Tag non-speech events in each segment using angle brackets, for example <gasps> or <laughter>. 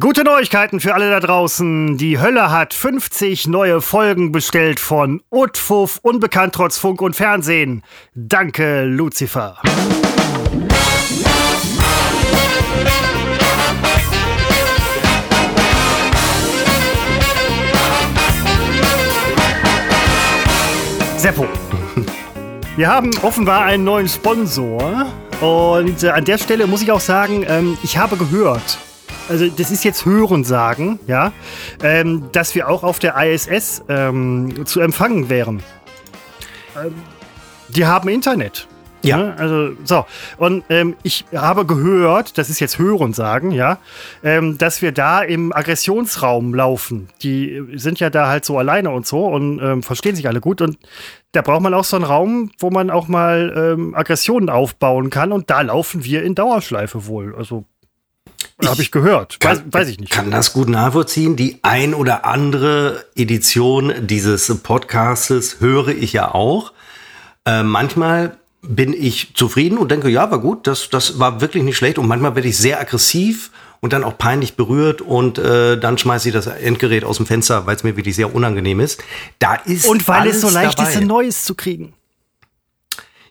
Gute Neuigkeiten für alle da draußen. Die Hölle hat 50 neue Folgen bestellt von Utfuff, unbekannt trotz Funk und Fernsehen. Danke, Lucifer. Seppo. <laughs> Wir haben offenbar einen neuen Sponsor. Und äh, an der Stelle muss ich auch sagen, ähm, ich habe gehört, also das ist jetzt Hörensagen, ja, ähm, dass wir auch auf der ISS ähm, zu empfangen wären. Ähm, die haben Internet. Ja. Ne? Also, so. Und ähm, ich habe gehört, das ist jetzt Hörensagen, ja, ähm, dass wir da im Aggressionsraum laufen. Die sind ja da halt so alleine und so und ähm, verstehen sich alle gut. Und da braucht man auch so einen Raum, wo man auch mal ähm, Aggressionen aufbauen kann. Und da laufen wir in Dauerschleife wohl. Also habe ich gehört. Kann, weiß, weiß, ich nicht. Kann das gut nachvollziehen. Die ein oder andere Edition dieses Podcastes höre ich ja auch. Äh, manchmal bin ich zufrieden und denke, ja, war gut, das, das war wirklich nicht schlecht. Und manchmal werde ich sehr aggressiv und dann auch peinlich berührt und äh, dann schmeiße ich das Endgerät aus dem Fenster, weil es mir wirklich sehr unangenehm ist. Da ist und weil es so leicht dabei. ist, ein neues zu kriegen.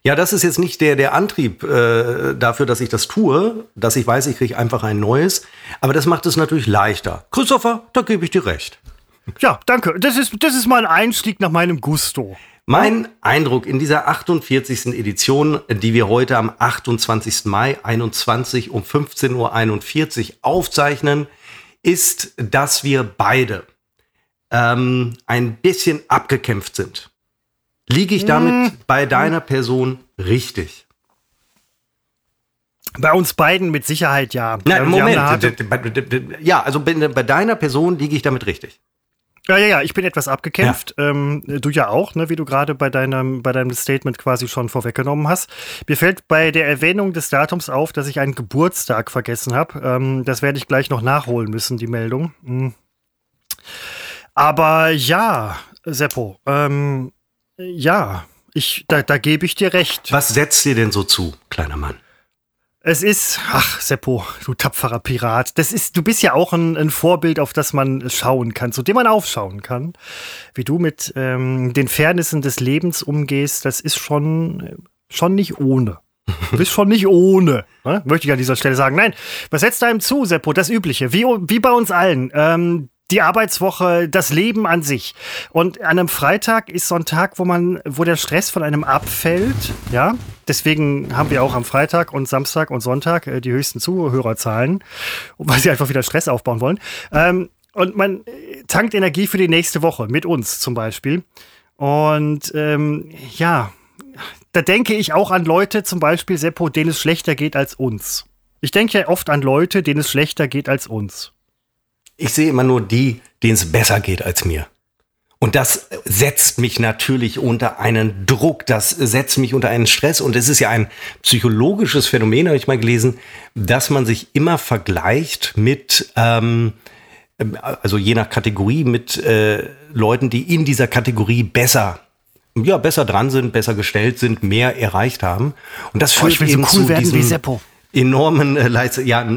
Ja, das ist jetzt nicht der, der Antrieb äh, dafür, dass ich das tue, dass ich weiß, ich kriege einfach ein neues. Aber das macht es natürlich leichter. Christopher, da gebe ich dir recht. Ja, danke. Das ist, das ist mal ein Einstieg nach meinem Gusto. Mein Eindruck in dieser 48. Edition, die wir heute am 28. Mai 21 um 15.41 Uhr aufzeichnen, ist, dass wir beide ähm, ein bisschen abgekämpft sind. Liege ich damit hm. bei deiner Person richtig? Bei uns beiden mit Sicherheit ja. Nein, Moment. Ja, also bei, bei deiner Person liege ich damit richtig. Ja, ja, ja, ich bin etwas abgekämpft. Ja. Ähm, du ja auch, ne, wie du gerade bei deinem, bei deinem Statement quasi schon vorweggenommen hast. Mir fällt bei der Erwähnung des Datums auf, dass ich einen Geburtstag vergessen habe. Ähm, das werde ich gleich noch nachholen müssen, die Meldung. Mhm. Aber ja, Seppo, ähm, ja, ich, da, da gebe ich dir recht. Was setzt dir denn so zu, kleiner Mann? Es ist, ach, Seppo, du tapferer Pirat. Das ist, du bist ja auch ein, ein, Vorbild, auf das man schauen kann, zu dem man aufschauen kann. Wie du mit ähm, den Fairnissen des Lebens umgehst, das ist schon, schon nicht ohne. Du bist schon nicht ohne, ne? möchte ich an dieser Stelle sagen. Nein, was setzt einem zu, Seppo? Das Übliche, wie, wie bei uns allen. Ähm, die Arbeitswoche, das Leben an sich. Und an einem Freitag ist so ein Tag, wo man, wo der Stress von einem abfällt, ja. Deswegen haben wir auch am Freitag und Samstag und Sonntag äh, die höchsten Zuhörerzahlen, weil sie einfach wieder Stress aufbauen wollen. Ähm, und man äh, tankt Energie für die nächste Woche mit uns zum Beispiel. Und ähm, ja, da denke ich auch an Leute, zum Beispiel Seppo, denen es schlechter geht als uns. Ich denke ja oft an Leute, denen es schlechter geht als uns ich sehe immer nur die, denen es besser geht als mir. Und das setzt mich natürlich unter einen Druck, das setzt mich unter einen Stress. Und es ist ja ein psychologisches Phänomen, habe ich mal gelesen, dass man sich immer vergleicht mit, ähm, also je nach Kategorie, mit äh, Leuten, die in dieser Kategorie besser ja, besser dran sind, besser gestellt sind, mehr erreicht haben. Und das führt oh, eben so cool zu diesem, enormen äh, Leid. Ja,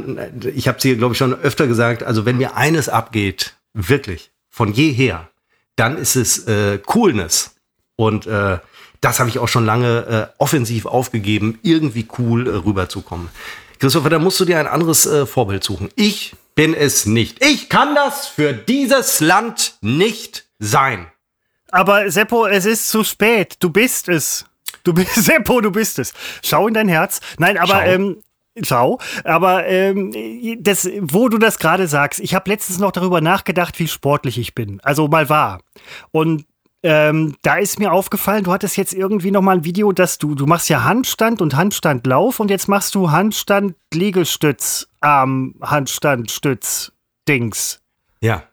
ich habe es hier, glaube ich, schon öfter gesagt. Also wenn mir eines abgeht, wirklich, von jeher, dann ist es äh, Coolness. Und äh, das habe ich auch schon lange äh, offensiv aufgegeben, irgendwie cool äh, rüberzukommen. Christopher, da musst du dir ein anderes äh, Vorbild suchen. Ich bin es nicht. Ich kann das für dieses Land nicht sein. Aber Seppo, es ist zu spät. Du bist es. Du bist <laughs> Seppo, du bist es. Schau in dein Herz. Nein, aber ähm, Schau, aber ähm, das, wo du das gerade sagst, ich habe letztens noch darüber nachgedacht, wie sportlich ich bin. Also mal wahr. Und ähm, da ist mir aufgefallen, du hattest jetzt irgendwie noch mal ein Video, dass du, du machst ja Handstand und Handstandlauf und jetzt machst du Handstand Liegestütz, Arm, Handstand Stütz, Dings. Ja.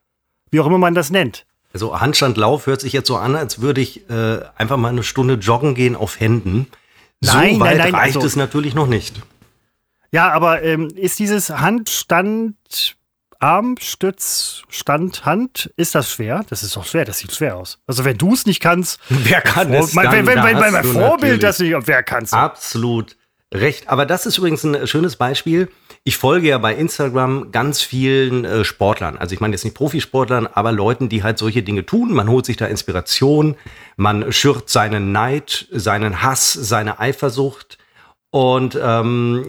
Wie auch immer man das nennt. Also Handstandlauf hört sich jetzt so an, als würde ich äh, einfach mal eine Stunde joggen gehen auf Händen. Nein, so weit nein, nein, reicht also, es natürlich noch nicht. Ja, aber ähm, ist dieses Handstand, Armstütz, Stand, Hand, ist das schwer? Das ist doch schwer, das sieht schwer aus. Also wenn du es nicht kannst, <laughs> wer kann Vor es? Mein, wenn, wenn, wenn, mein Vorbild das nicht, wer kann es? Absolut recht. Aber das ist übrigens ein schönes Beispiel. ich folge ja bei Instagram ganz vielen äh, Sportlern. Also ich meine jetzt nicht Profisportlern, aber Leuten, die halt solche Dinge tun. Man holt sich da Inspiration, man schürt seinen Neid, seinen Hass, seine Eifersucht. Und ähm,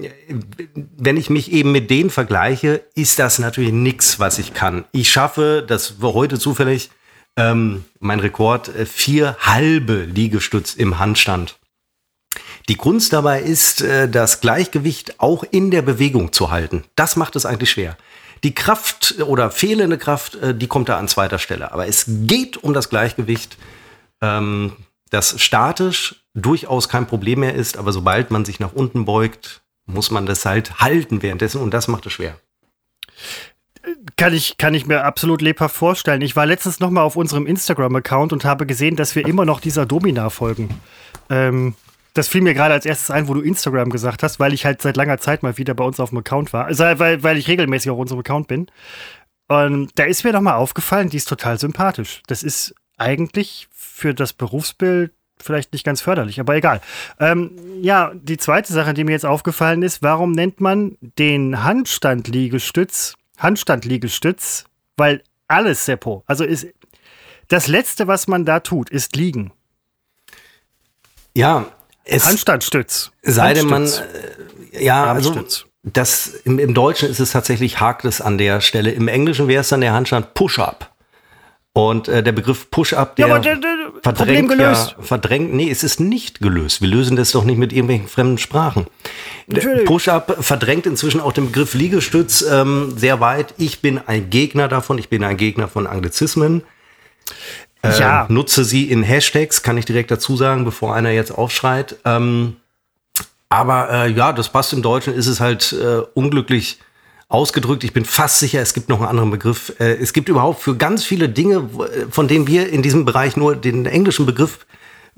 wenn ich mich eben mit denen vergleiche, ist das natürlich nichts, was ich kann. Ich schaffe, das war heute zufällig ähm, mein Rekord, äh, vier halbe Liegestütz im Handstand. Die Kunst dabei ist, äh, das Gleichgewicht auch in der Bewegung zu halten. Das macht es eigentlich schwer. Die Kraft oder fehlende Kraft, äh, die kommt da an zweiter Stelle. Aber es geht um das Gleichgewicht, ähm, das statisch durchaus kein Problem mehr ist. Aber sobald man sich nach unten beugt, muss man das halt halten währenddessen und das macht es schwer. Kann ich, kann ich mir absolut lebhaft vorstellen. Ich war letztens noch mal auf unserem Instagram-Account und habe gesehen, dass wir immer noch dieser Domina folgen. Ähm, das fiel mir gerade als erstes ein, wo du Instagram gesagt hast, weil ich halt seit langer Zeit mal wieder bei uns auf dem Account war. Also, weil, weil ich regelmäßig auf unserem Account bin. Und da ist mir noch mal aufgefallen, die ist total sympathisch. Das ist eigentlich für das Berufsbild vielleicht nicht ganz förderlich, aber egal. Ähm, ja, die zweite Sache, die mir jetzt aufgefallen ist, warum nennt man den Handstandliegestütz Handstandliegestütz? Weil alles, Seppo, also ist das Letzte, was man da tut, ist liegen. Ja, es Handstandstütz. Sei denn man, äh, ja, also das, im, im, Deutschen ist es tatsächlich hakt es an der Stelle. Im Englischen wäre es dann der Handstand Push-Up. Und äh, der Begriff Push-Up, der, ja, der, der verdrängt ja, verdrängt, nee, es ist nicht gelöst. Wir lösen das doch nicht mit irgendwelchen fremden Sprachen. Push-Up verdrängt inzwischen auch den Begriff Liegestütz ähm, sehr weit. Ich bin ein Gegner davon, ich bin ein Gegner von Anglizismen. Äh, ja. Nutze sie in Hashtags, kann ich direkt dazu sagen, bevor einer jetzt aufschreit. Ähm, aber äh, ja, das passt im Deutschen, ist es halt äh, unglücklich ausgedrückt. Ich bin fast sicher, es gibt noch einen anderen Begriff. Äh, es gibt überhaupt für ganz viele Dinge, von denen wir in diesem Bereich nur den englischen Begriff,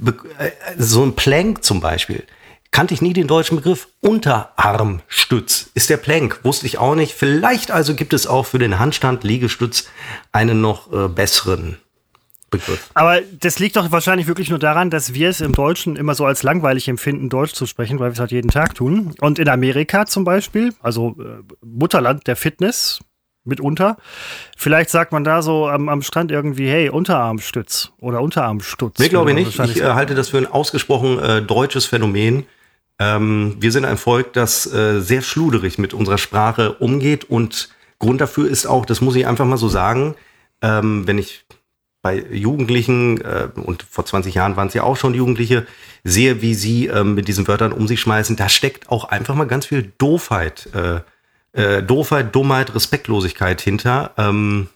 äh, so ein Plank zum Beispiel, kannte ich nie den deutschen Begriff. Unterarmstütz ist der Plank, wusste ich auch nicht. Vielleicht also gibt es auch für den Handstand Liegestütz einen noch äh, besseren Begriff. Aber das liegt doch wahrscheinlich wirklich nur daran, dass wir es im Deutschen immer so als langweilig empfinden, Deutsch zu sprechen, weil wir es halt jeden Tag tun. Und in Amerika zum Beispiel, also äh, Mutterland der Fitness, mitunter. Vielleicht sagt man da so am, am Strand irgendwie, hey, Unterarmstütz oder Unterarmstutz. Nee, glaube ich nicht. Ich äh, halte das für ein ausgesprochen äh, deutsches Phänomen. Ähm, wir sind ein Volk, das äh, sehr schluderig mit unserer Sprache umgeht und Grund dafür ist auch, das muss ich einfach mal so sagen, ähm, wenn ich bei Jugendlichen, äh, und vor 20 Jahren waren es ja auch schon Jugendliche, sehe, wie sie äh, mit diesen Wörtern um sich schmeißen, da steckt auch einfach mal ganz viel Doofheit, äh, äh Doofheit, Dummheit, Respektlosigkeit hinter. Ähm,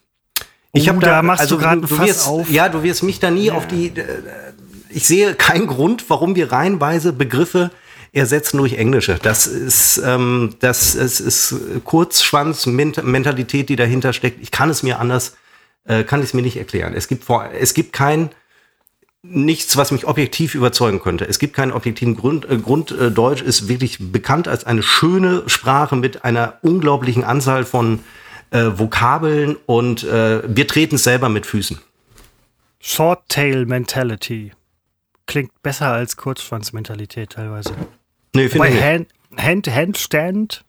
ich habe oh, da, da machst also, du gerade du, wirst, auf. Ja, du wirst mich da nie ja. auf die. Äh, ich sehe keinen Grund, warum wir reihenweise Begriffe ersetzen durch Englische. Das ist, ähm, das ist, ist Kurzschwanz-Mentalität, die dahinter steckt. Ich kann es mir anders äh, kann ich es mir nicht erklären. Es gibt, vor, es gibt kein nichts, was mich objektiv überzeugen könnte. Es gibt keinen objektiven Grund. Äh, Grund äh, Deutsch ist wirklich bekannt als eine schöne Sprache mit einer unglaublichen Anzahl von äh, Vokabeln und äh, wir treten es selber mit Füßen. Short Tail Mentality klingt besser als Kurzschwanz-Mentalität teilweise. Nee, finde ich Hand, Hand, Handstand,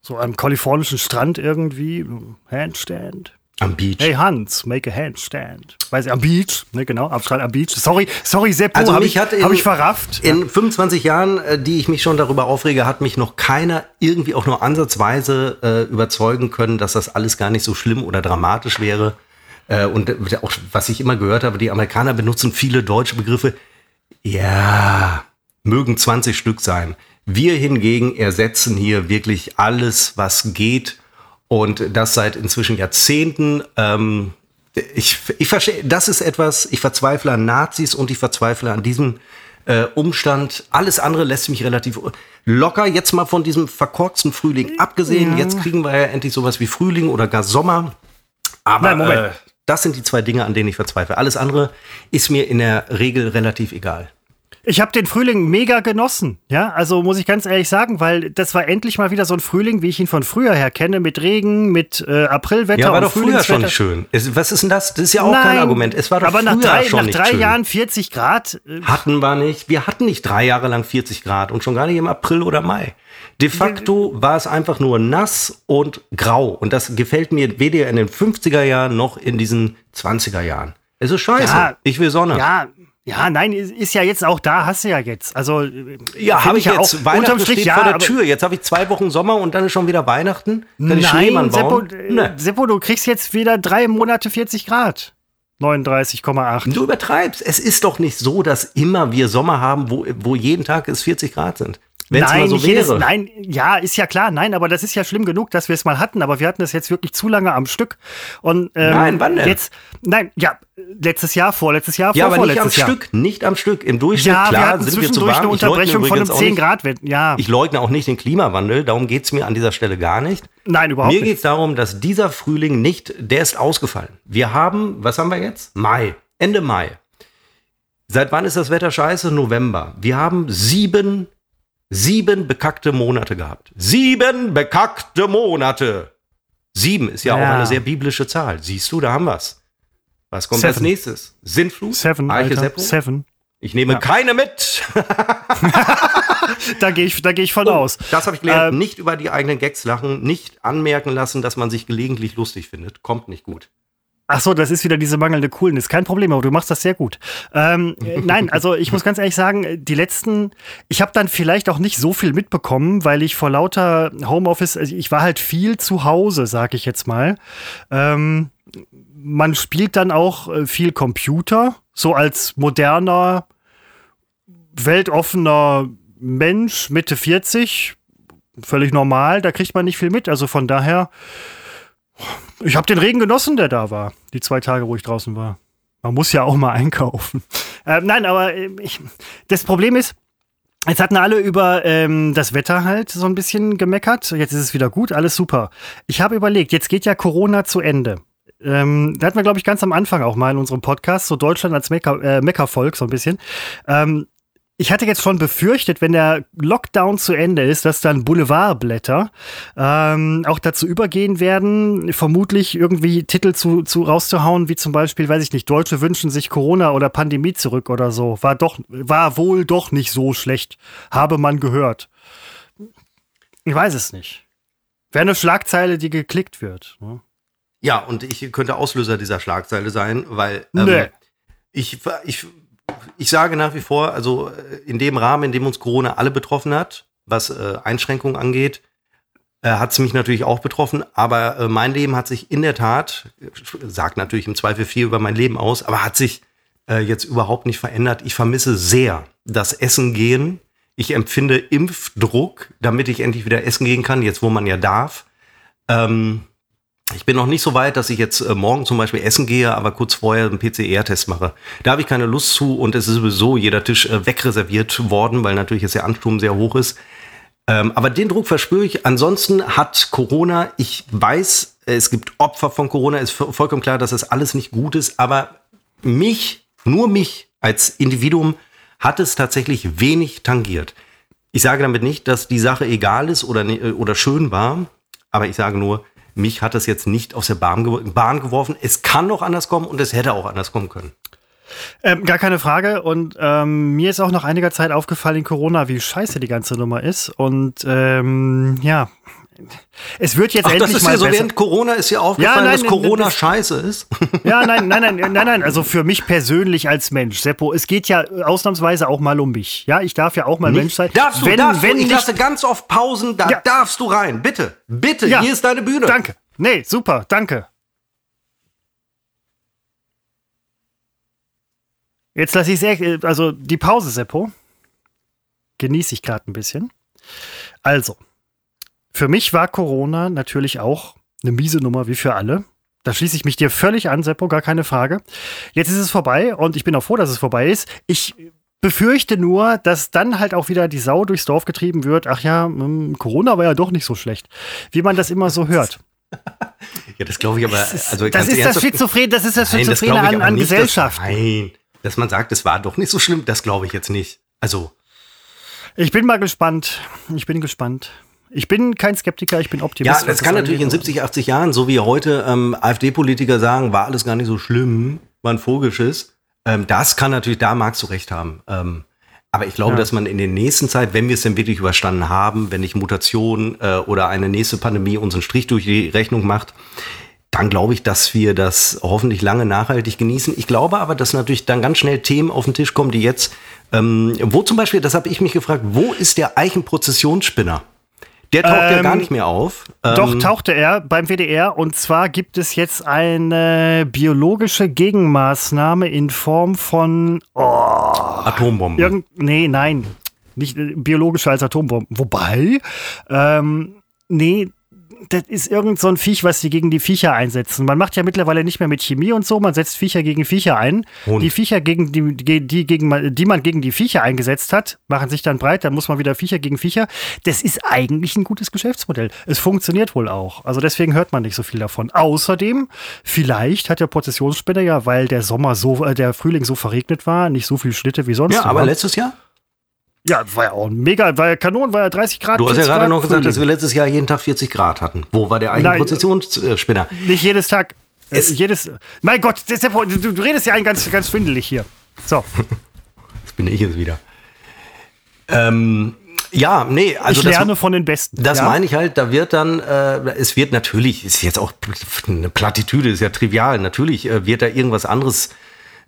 so am kalifornischen Strand irgendwie, Handstand. Am Beach. Hey Hans, make a handstand. Weiß ich, am Beach, ne, genau, am Strand am Beach. Sorry, sorry, Seppo, also habe ich, hab ich verrafft. In ja. 25 Jahren, äh, die ich mich schon darüber aufrege, hat mich noch keiner irgendwie auch nur ansatzweise äh, überzeugen können, dass das alles gar nicht so schlimm oder dramatisch wäre. Äh, und äh, auch, was ich immer gehört habe, die Amerikaner benutzen viele deutsche Begriffe. Ja, mögen 20 Stück sein. Wir hingegen ersetzen hier wirklich alles, was geht und das seit inzwischen Jahrzehnten. Ähm, ich, ich verstehe, das ist etwas, ich verzweifle an Nazis und ich verzweifle an diesem äh, Umstand. Alles andere lässt mich relativ locker. Jetzt mal von diesem verkorksten Frühling abgesehen. Ja. Jetzt kriegen wir ja endlich sowas wie Frühling oder gar Sommer. Aber Nein, äh, das sind die zwei Dinge, an denen ich verzweifle. Alles andere ist mir in der Regel relativ egal. Ich habe den Frühling mega genossen, ja, also muss ich ganz ehrlich sagen, weil das war endlich mal wieder so ein Frühling, wie ich ihn von früher her kenne, mit Regen, mit äh, Aprilwetter. Ja, war doch früher schon schön. Es, was ist denn das? Das ist ja auch Nein, kein Argument. Es war doch aber früher nach drei, schon nach drei schön. Jahren 40 Grad. Äh, hatten wir nicht. Wir hatten nicht drei Jahre lang 40 Grad und schon gar nicht im April oder Mai. De facto war es einfach nur nass und grau. Und das gefällt mir weder in den 50er Jahren noch in diesen 20er Jahren. Es ist scheiße. Ja, ich will Sonne. Ja, ja, nein, ist ja jetzt auch da, hast du ja jetzt. Also ja, habe ich, ja jetzt. Auch, Weihnachten Strich, steht ja, vor der Tür. Jetzt habe ich zwei Wochen Sommer und dann ist schon wieder Weihnachten. Kann bauen? Seppo, nee. Seppo, du kriegst jetzt wieder drei Monate 40 Grad. 39,8. Du übertreibst. Es ist doch nicht so, dass immer wir Sommer haben, wo, wo jeden Tag es 40 Grad sind. Wenn es mal so wäre. Jedes, nein, ja, ist ja klar, nein, aber das ist ja schlimm genug, dass wir es mal hatten, aber wir hatten es jetzt wirklich zu lange am Stück. Und, ähm, nein, wann denn? Jetzt, nein, ja, letztes Jahr, vorletztes Jahr, ja, vor, aber nicht am Jahr. Stück, nicht am Stück. Im Durchschnitt, ja, klar, wir sind wir zu warm. eine Unterbrechung von einem 10 Grad. Ja. Ich leugne auch nicht den Klimawandel, darum geht es mir an dieser Stelle gar nicht. Nein, überhaupt mir nicht. Mir geht es darum, dass dieser Frühling nicht, der ist ausgefallen. Wir haben, was haben wir jetzt? Mai, Ende Mai. Seit wann ist das Wetter scheiße? November. Wir haben sieben sieben bekackte Monate gehabt. Sieben bekackte Monate. Sieben ist ja, ja, auch eine sehr biblische Zahl. Siehst du, da haben wir's. Was kommt Seven. als nächstes? Sintflut? Seven, Eiche Seppo? Seven. Ich nehme ja. keine mit. <laughs> da gehe ich, da geh ich von oh, aus. Das habe ich gelernt. Ähm, nicht über die eigenen Gags lachen, nicht anmerken lassen, dass man sich gelegentlich lustig findet. Kommt nicht gut. Ach so, das ist wieder diese mangelnde Coolness. Kein Problem, aber du machst das sehr gut. Ähm, äh, <laughs> nein, also ich muss ganz ehrlich sagen, die letzten, ich habe dann vielleicht auch nicht so viel mitbekommen, weil ich vor lauter Homeoffice, also ich war halt viel zu Hause, sag ich jetzt mal. Ähm, man spielt dann auch äh, viel Computer, so als moderner, weltoffener Mensch, Mitte 40, völlig normal, da kriegt man nicht viel mit. Also von daher ich habe den Regen genossen, der da war, die zwei Tage, wo ich draußen war. Man muss ja auch mal einkaufen. <laughs> Äh, nein, aber äh, ich, das Problem ist, Jetzt hatten alle über ähm, das Wetter halt so ein bisschen gemeckert. Jetzt ist es wieder gut, alles super. Ich habe überlegt, jetzt geht ja Corona zu Ende. Ähm, da hatten wir, glaube ich, ganz am Anfang auch mal in unserem Podcast, so Deutschland als Mecker, äh, Meckervolk, so ein bisschen. Ähm, ich hatte jetzt schon befürchtet, wenn der Lockdown zu Ende ist, dass dann Boulevardblätter ähm, auch dazu übergehen werden, vermutlich irgendwie Titel zu, zu rauszuhauen, wie zum Beispiel, weiß ich nicht, Deutsche wünschen sich Corona oder Pandemie zurück oder so. War doch, war wohl doch nicht so schlecht, habe man gehört. Ich weiß es nicht. Wäre eine Schlagzeile, die geklickt wird. Ne? Ja, und ich könnte Auslöser dieser Schlagzeile sein, weil ähm, nee. ich, ich ich sage nach wie vor, also äh, in dem Rahmen, in dem uns Corona alle betroffen hat, was äh, Einschränkungen angeht, äh, hat es mich natürlich auch betroffen. Aber äh, mein Leben hat sich in der Tat, sagt natürlich im Zweifel viel über mein Leben aus, aber hat sich äh, jetzt überhaupt nicht verändert. Ich vermisse sehr das Essen gehen. Ich empfinde Impfdruck, damit ich endlich wieder essen gehen kann, jetzt wo man ja darf. Ähm, ich bin noch nicht so weit, dass ich jetzt äh, morgen zum Beispiel essen gehe, aber kurz vorher einen PCR-Test mache. Da habe ich keine Lust zu und es ist sowieso jeder Tisch äh, wegreserviert worden, weil natürlich jetzt der Ansturm sehr hoch ist. Ähm, aber den Druck verspüre ich. Ansonsten hat Corona, ich weiß, es gibt Opfer von Corona, ist vollkommen klar, dass das alles nicht gut ist, aber mich, nur mich als Individuum hat es tatsächlich wenig tangiert. Ich sage damit nicht, dass die Sache egal ist oder, äh, oder schön war, aber ich sage nur, mich hat das jetzt nicht aus der Bahn, Bahn geworfen. Es kann noch anders kommen und es hätte auch anders kommen können. Ähm, gar keine Frage. Und ähm, mir ist auch nach einiger Zeit aufgefallen in Corona, wie scheiße die ganze Nummer ist. Und ähm, ja, es wird jetzt Ach, endlich das ist mal ja so besser. während Corona ist ja aufgefallen, ja, nein, dass Corona das, scheiße ist. <laughs> Ja, nein, nein, nein, nein, nein. Also für mich persönlich als Mensch, Seppo, es geht ja ausnahmsweise auch mal um mich. Ja, ich darf ja auch mal nicht, Mensch sein. Darfst du, wenn, darfst wenn du, ich nicht, lasse ganz oft Pausen, da ja. darfst du rein. Bitte, bitte, ja. hier ist deine Bühne. Danke. Nee, super, danke. Jetzt lasse ich es, also die Pause, Seppo, genieße ich gerade ein bisschen. Also, für mich war Corona natürlich auch eine miese Nummer wie für alle. Da schließe ich mich dir völlig an, Seppo, gar keine Frage. Jetzt ist es vorbei und ich bin auch froh, dass es vorbei ist. Ich befürchte nur, dass dann halt auch wieder die Sau durchs Dorf getrieben wird. Ach ja, hm, Corona war ja doch nicht so schlecht, wie man das immer so hört. <laughs> ja, das glaube ich aber. Das ist, also das, ist das Schizophren, das ist das Schizophrene an, an Gesellschaft. Nein, dass man sagt, es war doch nicht so schlimm, das glaube ich jetzt nicht. Also. Ich bin mal gespannt. Ich bin gespannt. Ich bin kein Skeptiker, ich bin Optimist. Ja, das kann natürlich in 70, 80 Jahren, so wie heute ähm, AfD-Politiker sagen, war alles gar nicht so schlimm, war ein Vogelschiss. Ähm, das kann natürlich, da magst du recht haben. Ähm, Aber ich glaube, Ja. dass man in der nächsten Zeit, wenn wir es denn wirklich überstanden haben, wenn nicht Mutation äh, oder eine nächste Pandemie unseren Strich durch die Rechnung macht, dann glaube ich, dass wir das hoffentlich lange nachhaltig genießen. Ich glaube aber, dass natürlich dann ganz schnell Themen auf den Tisch kommen, die jetzt, ähm, wo zum Beispiel, das habe ich mich gefragt, wo ist der Eichenprozessionsspinner? Der taucht ja Ähm, gar nicht mehr auf. Doch, Ähm, tauchte er beim WDR und zwar gibt es jetzt eine biologische Gegenmaßnahme in Form von oh, Atombomben. irgend nee, nein, nicht äh, biologischer als Atombomben. Wobei, ähm, nee, das ist irgend so ein Viech, was sie gegen die Viecher einsetzen. Man macht ja mittlerweile nicht mehr mit Chemie und so, man setzt Viecher gegen Viecher ein. Hund. Die Viecher, gegen die, die, gegen, die man gegen die Viecher eingesetzt hat, machen sich dann breit, dann muss man wieder Viecher gegen Viecher. Das ist eigentlich ein gutes Geschäftsmodell. Es funktioniert wohl auch. Also deswegen hört man nicht so viel davon. Außerdem, vielleicht hat der Prozessionsspinner ja, weil der Sommer so, äh, der Frühling so verregnet war, nicht so viel Schnitte wie sonst. ja, aber immer. letztes Jahr? Ja, war ja auch mega, war ja Kanon, war ja 30 Grad. Du hast ja 40 gerade noch gesagt, dass Frühling. wir letztes Jahr jeden Tag 40 Grad hatten. Wo war der Nein. Eichenprozessionsspinner? Nicht jedes Tag. Äh, Es- jedes. Mein Gott, das ist ja, du, du redest ja ein ganz, ganz schwindelig hier. So, <laughs> Das bin ich jetzt wieder. Ähm, ja, nee, also ich das, lerne von den Besten. das ja? meine ich halt, da wird dann, äh, es wird natürlich, ist jetzt auch eine Plattitüde, ist ja trivial, natürlich äh, wird da irgendwas anderes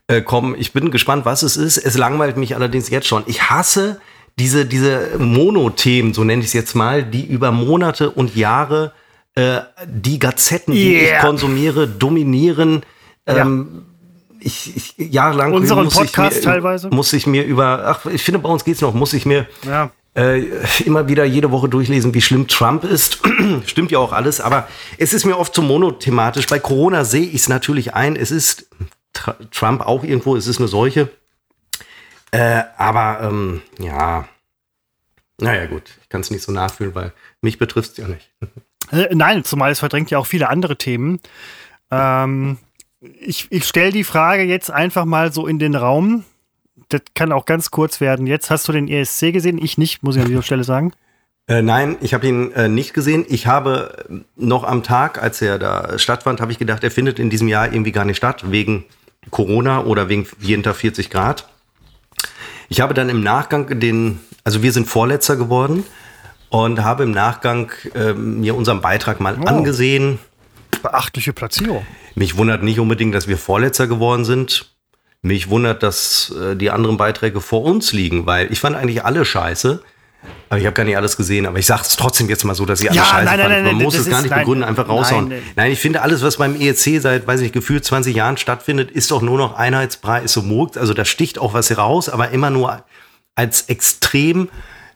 äh, kommen. Ich bin gespannt, was es ist. Es langweilt mich allerdings jetzt schon. Ich hasse diese, diese Monothemen, so nenne ich es jetzt mal, die über Monate und Jahre äh, die Gazetten, die Yeah. ich konsumiere, dominieren. Ähm, ich, ich jahrelang Unseren muss ich Podcast mir, teilweise? muss ich mir über, ach, ich finde, bei uns geht's noch, muss ich mir Ja. äh, immer wieder jede Woche durchlesen, wie schlimm Trump ist. <clears throat> Stimmt ja auch alles, aber es ist mir oft zu monothematisch. Bei Corona sehe ich es natürlich ein. Es ist Trump auch irgendwo, es ist eine Seuche. Äh, aber ähm, ja, naja gut, ich kann es nicht so nachfühlen, weil mich betrifft es ja nicht. Äh, Nein, zumal es verdrängt ja auch viele andere Themen. Ähm, ich ich stelle die Frage jetzt einfach mal so in den Raum. Das kann auch ganz kurz werden. Jetzt hast du den ESC gesehen, ich nicht, muss ich an dieser Stelle sagen. <laughs> Äh, nein, ich habe ihn äh, nicht gesehen. Ich habe äh, noch am Tag, als er da stattfand, habe ich gedacht, er findet in diesem Jahr irgendwie gar nicht statt, wegen Corona oder wegen Tag 40 Grad. Ich habe dann im Nachgang den, also wir sind Vorletzter geworden und habe im Nachgang äh, mir unseren Beitrag mal Oh. angesehen. Beachtliche Platzierung. Mich wundert nicht unbedingt, dass wir Vorletzter geworden sind. Mich wundert, dass äh, die anderen Beiträge vor uns liegen, weil ich fand eigentlich alle scheiße. Aber ich habe gar nicht alles gesehen, aber ich sage es trotzdem jetzt mal so, dass ich alle Ja, scheiße nein, nein, fand. Man nein, muss es gar nicht nein, begründen, einfach raushauen. nein, ich finde, alles, was beim EEC seit, weiß ich, gefühlt 20 Jahren stattfindet, ist doch nur noch Einheitsbrei, ist so Murks. Also da sticht auch was raus, aber immer nur als extrem.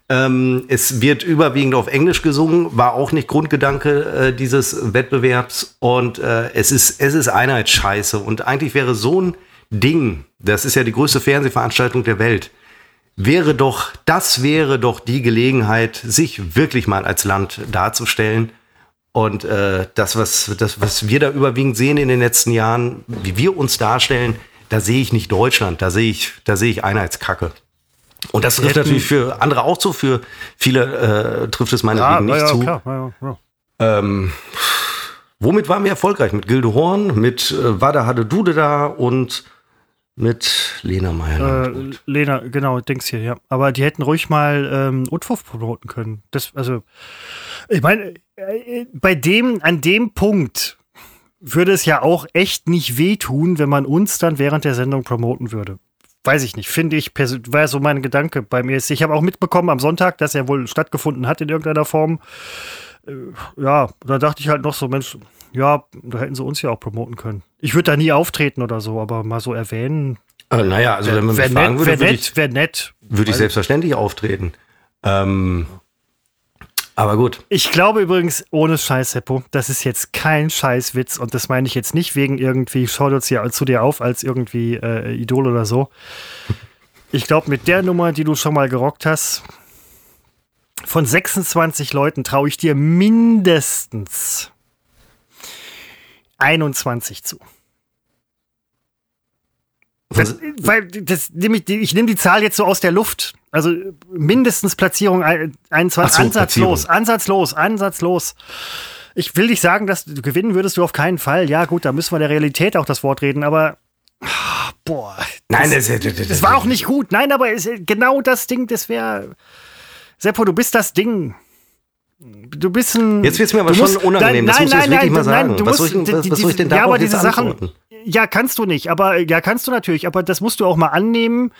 Ähm, es wird überwiegend auf Englisch gesungen, war auch nicht Grundgedanke äh, dieses Wettbewerbs. Und äh, es ist, es ist Einheitsscheiße. Und eigentlich wäre so ein Ding, das ist ja die größte Fernsehveranstaltung der Welt, wäre doch, das wäre doch die Gelegenheit, sich wirklich mal als Land darzustellen. Und äh, das, was, das, was wir da überwiegend sehen in den letzten Jahren, wie wir uns darstellen, da sehe ich nicht Deutschland, da sehe ich, da sehe ich Einheitskacke. Und das trifft natürlich für andere auch zu, für viele äh, trifft es meinetwegen nicht zu. klar. Ja, ja, ja. Ähm, womit waren wir erfolgreich? Mit Gilde Horn, mit äh, Wada Hade Dude da und mit Lena Meyer. Äh, Lena, genau, Dings hier, ja. Aber die hätten ruhig mal ähm, Utwurf promoten können. Das, also, ich meine, äh, bei dem, an dem Punkt würde es ja auch echt nicht wehtun, wenn man uns dann während der Sendung promoten würde. Weiß ich nicht, finde ich, war so mein Gedanke bei mir. Ich habe auch mitbekommen am Sonntag, dass er wohl stattgefunden hat in irgendeiner Form. Äh, ja, da dachte ich halt noch so, Mensch, ja, da hätten sie uns ja auch promoten können. Ich würde da nie auftreten oder so, aber mal so erwähnen, äh, naja, also wenn man mich fragen nett, würde, würde nett, ich, wär nett. würde ich selbstverständlich auftreten. Ähm, aber gut. Ich glaube übrigens, ohne Scheiß, Seppo, das ist jetzt kein Scheißwitz und das meine ich jetzt nicht wegen irgendwie, schaut uns ja zu dir auf als irgendwie äh, Idol oder so. Ich glaube, mit der Nummer, die du schon mal gerockt hast, von 26 Leuten traue ich dir mindestens 21 zu. Das, weil das nehme ich, ich nehme die Zahl jetzt so aus der Luft. Also mindestens Platzierung ein- 21. Ach so, ansatzlos, Platzierung. ansatzlos, ansatzlos. Ich will nicht sagen, dass du gewinnen würdest du auf keinen Fall. Ja, gut, da müssen wir der Realität auch das Wort reden, aber ah, boah, Nein, das, das, das, das, das war auch nicht gut. Nein, aber genau das Ding, das wäre. Seppo, du bist das Ding. Du bist ein. Jetzt wird es mir aber schon musst, unangenein. Das nein, jetzt nein, wirklich nein, mal sagen. Nein, du was, musst, soll ich, was, die, was soll ich denn ja, da aber jetzt diese Sachen, antworten? Ja, kannst du nicht, aber ja, kannst du natürlich, aber das musst du auch mal annehmen,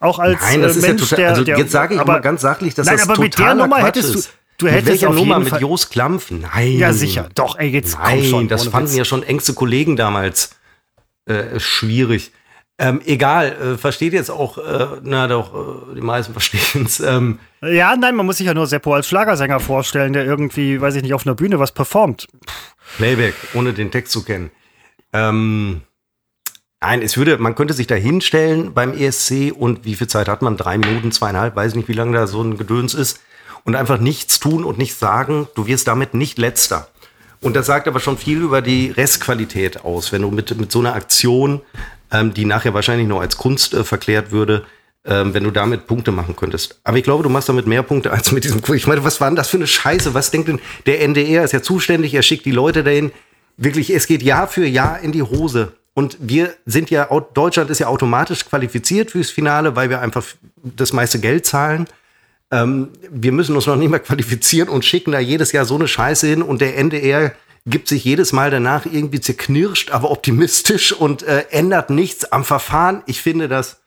auch als Nein, das äh, ist Mensch, ja total, der, also der, jetzt sage ich aber, mal ganz sachlich, dass nein, das aber mit der Nummer Quatsch hättest du, ist. du mit hättest welcher Nummer? Mit Jos Klampf? Nein. ja sicher, doch, ey, jetzt komm Nein, schon, das fanden Witz. ja schon engste Kollegen damals äh, schwierig. Ähm, egal, äh, versteht jetzt auch, äh, na doch, äh, die meisten <laughs> verstehen es. Ähm, Ja, nein, man muss sich ja nur Seppo als Schlagersänger vorstellen, der irgendwie, weiß ich nicht, auf einer Bühne was performt. Playback, ohne den Text zu kennen. Ähm, nein, es würde, man könnte sich da hinstellen beim ESC und wie viel Zeit hat man? Drei Minuten, zweieinhalb, weiß ich nicht, wie lange da so ein Gedöns ist. Und einfach nichts tun und nichts sagen. Du wirst damit nicht letzter. Und das sagt aber schon viel über die Restqualität aus, wenn du mit, mit so einer Aktion, ähm, die nachher wahrscheinlich noch als Kunst äh, verklärt würde, ähm, wenn du damit Punkte machen könntest. Aber ich glaube, du machst damit mehr Punkte <laughs> als mit diesem Quiz. Ich meine, was war denn das für eine Scheiße? Was denkt denn der NDR? Ist ja zuständig, er schickt die Leute dahin. Wirklich, es geht Jahr für Jahr in die Hose. Und wir sind ja, Deutschland ist ja automatisch qualifiziert fürs Finale, weil wir einfach das meiste Geld zahlen. Ähm, wir müssen uns noch nicht mal qualifizieren und schicken da jedes Jahr so eine Scheiße hin und der NDR gibt sich jedes Mal danach irgendwie zerknirscht, aber optimistisch und äh, ändert nichts am Verfahren. Ich finde das,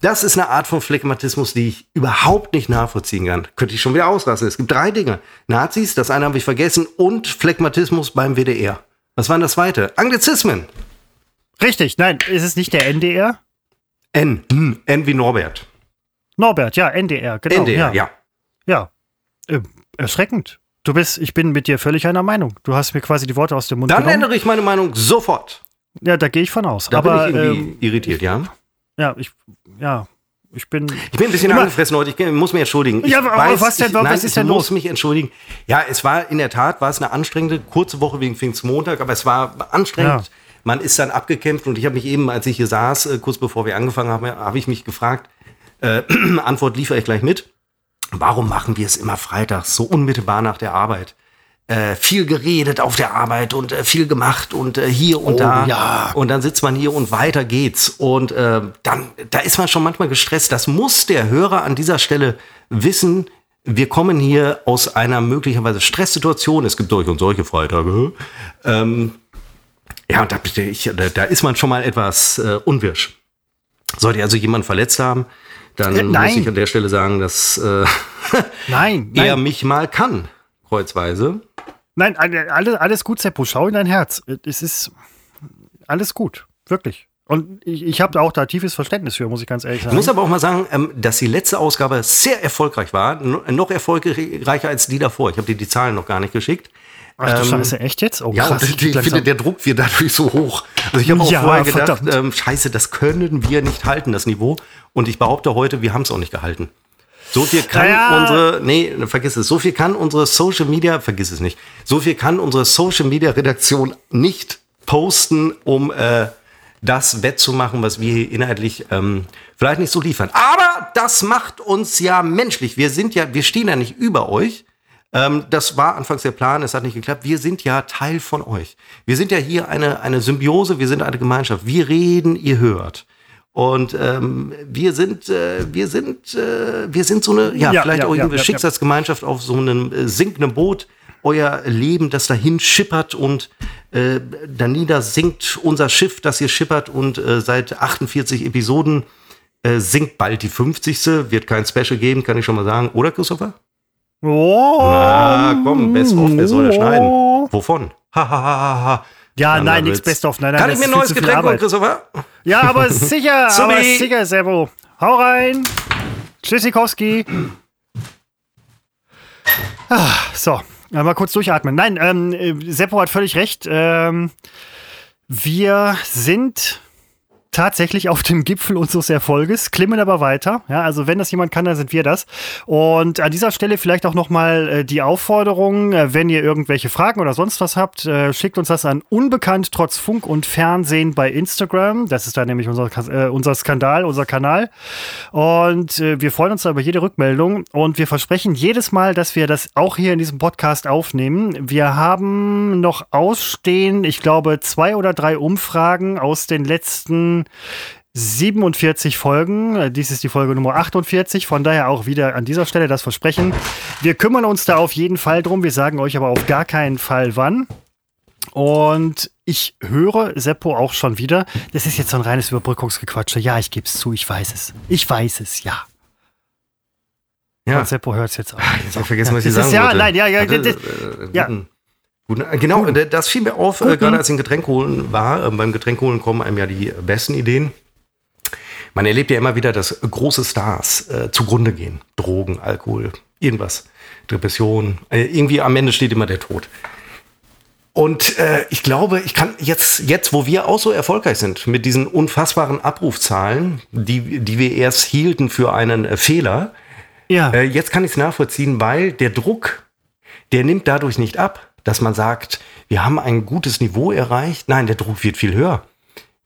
das ist eine Art von Phlegmatismus, die ich überhaupt nicht nachvollziehen kann. Könnte ich schon wieder ausrasten. Es gibt drei Dinge. Nazis, das eine habe ich vergessen, und Phlegmatismus beim WDR. Was war denn das zweite? Anglizismen. Richtig, nein, ist es nicht der NDR? N, hm, N wie Norbert. Norbert, ja, NDR, genau. NDR, ja. ja. Ja. Äh, erschreckend. Du bist, ich bin mit dir völlig einer Meinung. Du hast mir quasi die Worte aus dem Mund Dann genommen. ändere ich meine Meinung sofort. Ja, da gehe ich von aus. Da Aber bin ich irgendwie ähm, irritiert, ja. ja, ich, ja, ich bin. Ich bin ein bisschen angefressen heute. Ich muss mich entschuldigen. Ja, ich aber was denn? Ich, Was nein, ist ich denn muss los? mich entschuldigen. Ja, es war in der Tat, war es eine anstrengende, kurze Woche wegen Pfingstmontag, aber es war anstrengend. Ja. Man ist dann abgekämpft und ich habe mich eben, als ich hier saß, äh, kurz bevor wir angefangen haben, habe ich mich gefragt, äh, <clears throat> Antwort liefere ich gleich mit. Warum machen wir es immer freitags, so unmittelbar nach der Arbeit? Äh, viel geredet auf der Arbeit und äh, viel gemacht und äh, hier und Oh, da. ja. Und dann sitzt man hier und weiter geht's. Und äh, dann, da ist man schon manchmal gestresst. Das muss der Hörer an dieser Stelle wissen. Wir kommen hier aus einer möglicherweise Stresssituation. Es gibt solche und solche Freitage. Ähm, ja, und da, ich, da, da ist man schon mal etwas äh, unwirsch. Sollte also jemand verletzt haben, dann Äh, muss ich an der Stelle sagen, dass äh, <laughs> <laughs> Nein, er nein, mich mal kann, kreuzweise. nein, alles, alles gut, Seppo. Schau in dein Herz. Es ist alles gut, wirklich. Und ich, ich habe auch da tiefes Verständnis für, muss ich ganz ehrlich Ich sagen. muss aber auch mal sagen, ähm, dass die letzte Ausgabe sehr erfolgreich war. No- Noch erfolgreicher als die davor. Ich habe dir die Zahlen noch gar nicht geschickt. Ach du ähm, Scheiße, echt jetzt? Oh, Ja, krass. und ich, ich finde, der Druck wird dadurch so hoch. Also ich habe auch Ja, vorher gedacht, ähm, scheiße, das können wir nicht halten, das Niveau. Und ich behaupte heute, wir haben es auch nicht gehalten. So viel kann Naja. unsere, nee, vergiss es, so viel kann unsere Social Media, vergiss es nicht, so viel kann unsere Social Media Redaktion nicht posten, um äh, das wettzumachen, was wir hier inhaltlich ähm, vielleicht nicht so liefern. Aber das macht uns ja menschlich. Wir sind ja, wir stehen ja nicht über euch. Ähm, das war anfangs der Plan, es hat nicht geklappt. Wir sind ja Teil von euch. Wir sind ja hier eine, eine Symbiose, wir sind eine Gemeinschaft. Wir reden, ihr hört. Und ähm, wir sind, äh, wir sind, äh, wir sind so eine, ja, Ja, vielleicht ja, auch ja, ja. Schicksalsgemeinschaft auf so einem äh, sinkenden Boot. Euer Leben, das dahin schippert und äh, danieder sinkt unser Schiff, das hier schippert und äh, seit 48 Episoden äh, sinkt bald die 50. Wird kein Special geben, kann ich schon mal sagen. Oder, Christopher? Oh, Ah, komm, best of, wer soll da schneiden? Wovon? Ha, ha, ha, ha, ha. Ja, Anderer nein, nichts. Best of. Nein, nein, Kann das ich mir ein neues Getränk holen. Christopher? Ja, aber <laughs> sicher, aber sicher, Servo. Hau rein. Tschüssikowski. Ah, so, mal kurz durchatmen. Nein, ähm, äh, Seppo hat völlig recht. Ähm, wir sind tatsächlich auf dem Gipfel unseres Erfolges, klimmen aber weiter. Ja, also wenn das jemand kann, dann sind wir das. Und an dieser Stelle vielleicht auch nochmal äh, die Aufforderung, äh, wenn ihr irgendwelche Fragen oder sonst was habt, äh, schickt uns das an unbekannt trotz Funk und Fernsehen bei Instagram. Das ist da nämlich unser, äh, unser Skandal, unser Kanal. Und äh, wir freuen uns da über jede Rückmeldung und wir versprechen jedes Mal, dass wir das auch hier in diesem Podcast aufnehmen. Wir haben noch ausstehen, ich glaube, zwei oder drei Umfragen aus den letzten 47 Folgen. Äh, dies ist die Folge Nummer 48. Von daher auch wieder an dieser Stelle das Versprechen. Wir kümmern uns da auf jeden Fall drum. Wir sagen euch aber auf gar keinen Fall wann. Und ich höre Seppo auch schon wieder. Das ist jetzt so ein reines Überbrückungsgequatsche. Ja, ich gebe es zu, ich weiß es. Ich weiß es, ja. Ja. Und Seppo hört es jetzt auch. Ich habe vergessen, was ich Das ist sagen ja, wollte. nein, ja, ja, Warte, das- äh, ja. guten- guten- äh, Genau, äh, das fiel mir auf, äh, gerade als ich ein Getränk holen war. Äh, beim Getränk holen kommen einem ja die besten Ideen. Man erlebt ja immer wieder, dass große Stars äh, zugrunde gehen. Drogen, Alkohol, irgendwas. Depression. Äh, irgendwie am Ende steht immer der Tod. Und äh, ich glaube, ich kann jetzt, jetzt, wo wir auch so erfolgreich sind mit diesen unfassbaren Abrufzahlen, die, die wir erst hielten für einen äh, Fehler, Ja. äh, jetzt kann ich es nachvollziehen, weil der Druck, der nimmt dadurch nicht ab, dass man sagt, wir haben ein gutes Niveau erreicht. Nein, der Druck wird viel höher.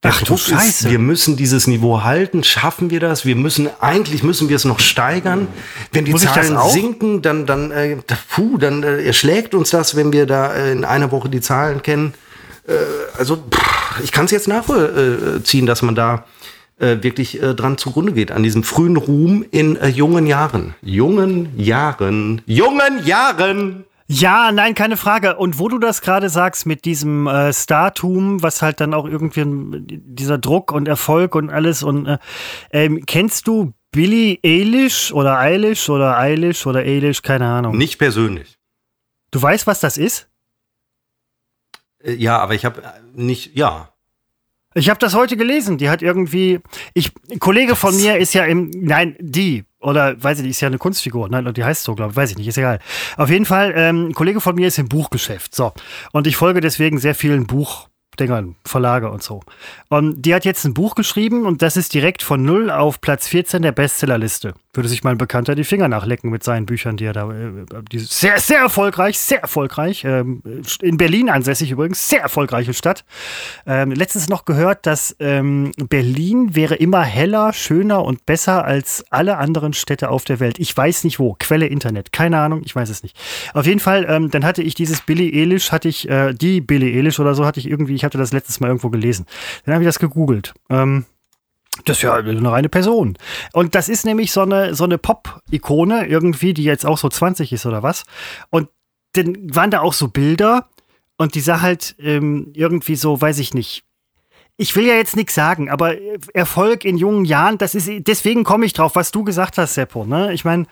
Der Ach du Druck Scheiße. Ist, wir müssen dieses Niveau halten. Schaffen wir das? Wir müssen, eigentlich müssen wir es noch steigern. Wenn die Muss Zahlen sinken, dann, dann, äh, puh, dann äh, erschlägt uns das, wenn wir da äh, in einer Woche die Zahlen kennen. Äh, also, pff, ich kann es jetzt nachvollziehen, dass man da äh, wirklich äh, dran zugrunde geht, an diesem frühen Ruhm in äh, jungen Jahren. Jungen Jahren. Jungen Jahren! Ja, nein, keine Frage. Und wo du das gerade sagst mit diesem äh, Startum, was halt dann auch irgendwie dieser Druck und Erfolg und alles und äh, ähm, kennst du Billie Eilish oder Eilish oder Eilish oder Eilish, keine Ahnung. Nicht persönlich. Du weißt, was das ist? Äh, ja, aber ich habe nicht, ja. Ich habe das heute gelesen. Die hat irgendwie, ich, ein Kollege von mir ist ja im, nein, die oder weiß ich nicht, ist ja eine Kunstfigur, nein, die heißt so, glaube ich, weiß ich nicht, ist egal. Auf jeden Fall, ähm, ein Kollege von mir ist im Buchgeschäft, so. Und ich folge deswegen sehr vielen Buchdingern, Verlage und so. Und die hat jetzt ein Buch geschrieben und das ist direkt von null auf Platz 14 der Bestsellerliste. Würde sich mal ein Bekannter die Finger nachlecken mit seinen Büchern, die er da, äh, die sehr, sehr erfolgreich, sehr erfolgreich, ähm, in Berlin ansässig übrigens, sehr erfolgreiche Stadt. Ähm, letztens noch gehört, dass ähm, Berlin wäre immer heller, schöner und besser als alle anderen Städte auf der Welt. Ich weiß nicht wo. Quelle Internet. Keine Ahnung, ich weiß es nicht. Auf jeden Fall, ähm, dann hatte ich dieses Billy Eilish, hatte ich, äh, die Billy Eilish oder so, hatte ich irgendwie, ich hatte das letztes Mal irgendwo gelesen. Dann habe ich das gegoogelt. Ähm, das ist ja eine reine Person. Und das ist nämlich so eine, so eine Pop-Ikone irgendwie, die jetzt auch so 20 ist oder was. Und dann waren da auch so Bilder und die sah halt ähm, irgendwie so, weiß ich nicht. Ich will ja jetzt nichts sagen, aber Erfolg in jungen Jahren, das ist, deswegen komme ich drauf, was du gesagt hast, Seppo. Ne? Ich meine,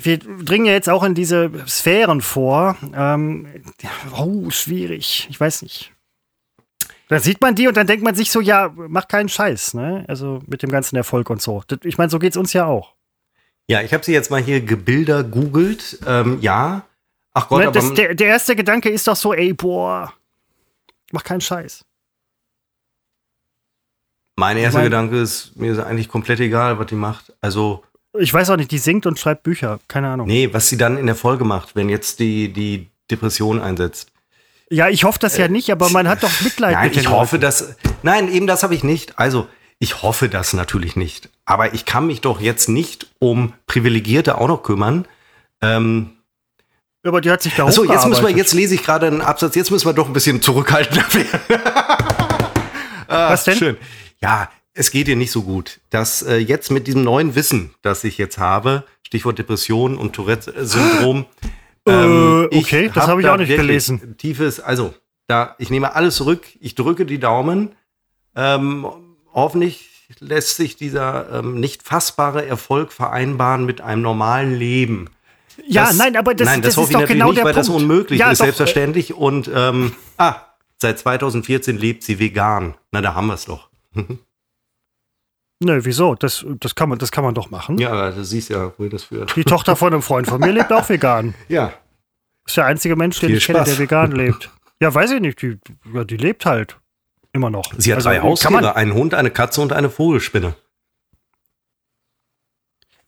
wir dringen ja jetzt auch in diese Sphären vor. Ähm, oh, schwierig. Ich weiß nicht. Dann sieht man die und dann denkt man sich so, ja, mach keinen Scheiß, ne? Also mit dem ganzen Erfolg und so. Ich meine, so geht's uns ja auch. Ja, ich habe sie jetzt mal hier gebilder googelt. Ähm, ja. Ach Gott, Ne? aber Das, der, der erste Gedanke ist doch so, ey, boah, mach keinen Scheiß. mein erster mein- Gedanke ist, mir ist eigentlich komplett egal, was die macht. Also, Ich weiß auch nicht, die singt und schreibt Bücher, keine Ahnung. nee, was sie dann in der Folge macht, wenn jetzt die, die Depression einsetzt. Ja, ich hoffe das ja nicht, aber man hat doch Mitleid Nein, mit ich hoffe, dass. Nein, eben das habe ich nicht. Also, ich hoffe das natürlich nicht. Aber ich kann mich doch jetzt nicht um Privilegierte auch noch kümmern. Ähm, Aber die hat sich da Achso, jetzt müssen wir, jetzt lese ich gerade einen Absatz, jetzt müssen wir doch ein bisschen zurückhaltender <laughs> werden. <laughs> Ah, Was denn? Schön. Ja, es geht dir nicht so gut. Dass äh, jetzt mit diesem neuen Wissen, das ich jetzt habe, Stichwort Depression und Tourette-Syndrom. <gasps> Äh, okay, das habe ich auch nicht gelesen. Tiefes, also, da, ich nehme alles zurück, ich drücke die Daumen. Ähm, hoffentlich lässt sich dieser ähm, nicht fassbare Erfolg vereinbaren mit einem normalen Leben. Ja, Das- nein, aber das, nein, das, das hoffe ist ich doch natürlich genau nicht, der weil Punkt. das unmöglich ja, ist, doch, äh, selbstverständlich. Und ähm, ah, seit 2014 lebt sie vegan. Na, da haben wir es doch. <laughs> Nö, wieso? Das, das, kann man, das kann man doch machen. Ja, aber du siehst ja, wo das führt. Die Tochter von einem Freund von mir lebt auch vegan. <laughs> Ja. Ist der einzige Mensch, den Viel ich kenne, Spaß. der vegan <laughs> lebt. Ja, weiß ich nicht. Die, ja, die lebt halt. Immer noch. Sie hat Also, drei Haustiere, einen Hund, eine Katze und eine Vogelspinne.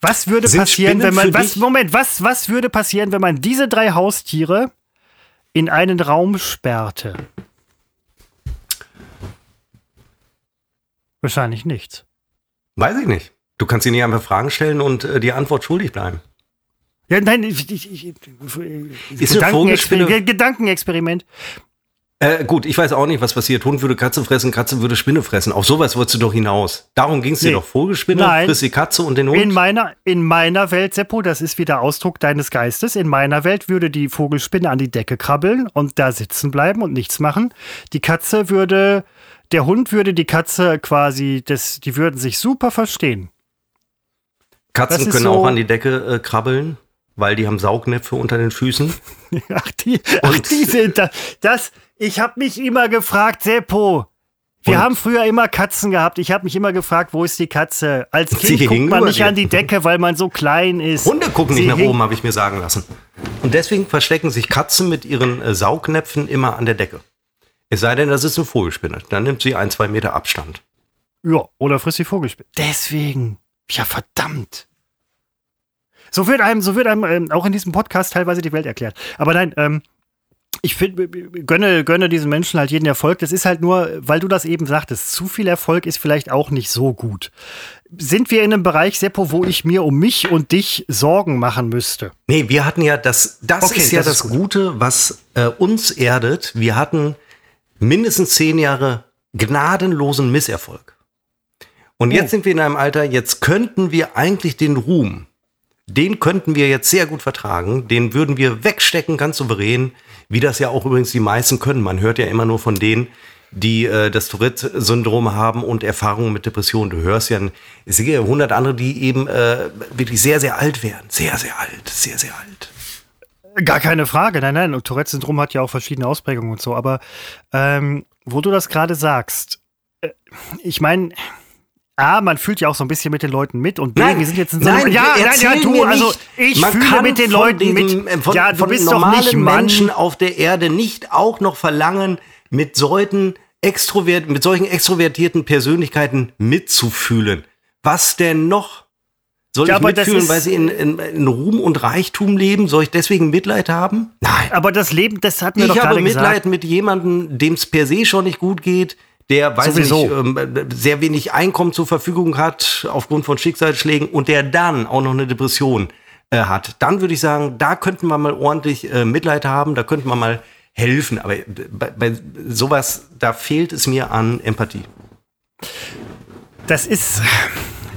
Was würde Sind passieren, Spinnen wenn man. Was, Moment, was, was würde passieren, wenn man diese drei Haustiere in einen Raum sperrte? Wahrscheinlich nichts. Weiß ich nicht. Du kannst ihnen ja einfach Fragen stellen und äh, die Antwort schuldig bleiben. Ja, nein, ich, ich, ich, Ist eine Vogelspinne- Gedankenexperiment. Äh, gut, ich weiß auch nicht, was passiert. Hund würde Katze fressen, Katze würde Spinne fressen. Auf sowas wolltest du doch hinaus. Darum ging es dir Nee. doch. Vogelspinne, Nein. frisst die Katze und den Hund. In meiner, in meiner Welt, Seppo, das ist wieder Ausdruck deines Geistes. In meiner Welt würde die Vogelspinne an die Decke krabbeln und da sitzen bleiben und nichts machen. Die Katze würde, der Hund würde die Katze quasi, das, die würden sich super verstehen. Katzen können so- auch an die Decke äh, krabbeln, weil die haben Saugnäpfe unter den Füßen. <laughs> Ach, die, ach, die sind da. Das, ich habe mich immer gefragt, Seppo. Wir Und- haben früher immer Katzen gehabt. Ich habe mich immer gefragt, wo ist die Katze? Als Sie Kind guckt hing man nicht dir. an die Decke, weil man so klein ist. Hunde gucken Sie nicht nach oben, habe ich mir sagen lassen. Und deswegen verstecken sich Katzen mit ihren äh, Saugnäpfen immer an der Decke. Es sei denn, das ist eine Vogelspinne. Dann nimmt sie ein, zwei Meter Abstand. Ja, oder frisst die Vogelspinne. Deswegen. Ja, verdammt. So wird einem, so wird einem ähm, auch in diesem Podcast teilweise die Welt erklärt. Aber nein, ähm, ich find, gönne, gönne diesen Menschen halt jeden Erfolg. Das ist halt nur, weil du das eben sagtest, zu viel Erfolg ist vielleicht auch nicht so gut. Sind wir in einem Bereich, Seppo, wo ich mir um mich und dich Sorgen machen müsste? Nee, wir hatten ja das, das Okay, ist ja das das. Gute, was äh, uns erdet. Wir hatten mindestens zehn Jahre gnadenlosen Misserfolg. Und jetzt Oh. sind wir in einem Alter, jetzt könnten wir eigentlich den Ruhm, den könnten wir jetzt sehr gut vertragen, den würden wir wegstecken, ganz souverän, wie das ja auch übrigens die meisten können. Man hört ja immer nur von denen, die äh, das Tourette-Syndrom haben und Erfahrungen mit Depressionen. Du hörst ja, gibt ja hundert andere, die eben äh, wirklich sehr, sehr alt werden. Sehr, sehr alt, sehr, sehr alt. Gar keine Frage, nein, nein. Und Tourette-Syndrom hat ja auch verschiedene Ausprägungen und so. Aber ähm, wo du das gerade sagst, äh, ich meine, A, man fühlt ja auch so ein bisschen mit den Leuten mit und B, wir sind jetzt in so einem, nein, ja, nein, ja, du, also ich Man fühle kann mit den Leuten diesem, mit. äh, Von, ja, du von bist doch nicht Mann. Menschen auf der Erde nicht auch noch verlangen, mit solchen, extrovert, mit solchen extrovertierten Persönlichkeiten mitzufühlen. Was denn noch? Soll Ja, ich mitfühlen, weil sie in, in, in Ruhm und Reichtum leben? Soll ich deswegen Mitleid haben? Nein. Aber das Leben, das hatten wir doch Ich habe gerade Mitleid gesagt. mit jemandem, dem es per se schon nicht gut geht, der, weiß Sowieso. nicht, ähm, sehr wenig Einkommen zur Verfügung hat aufgrund von Schicksalsschlägen und der dann auch noch eine Depression äh, hat. Dann würde ich sagen, da könnten wir mal ordentlich äh, Mitleid haben, da könnten wir mal helfen. Aber bei, bei sowas, da fehlt es mir an Empathie. Das ist,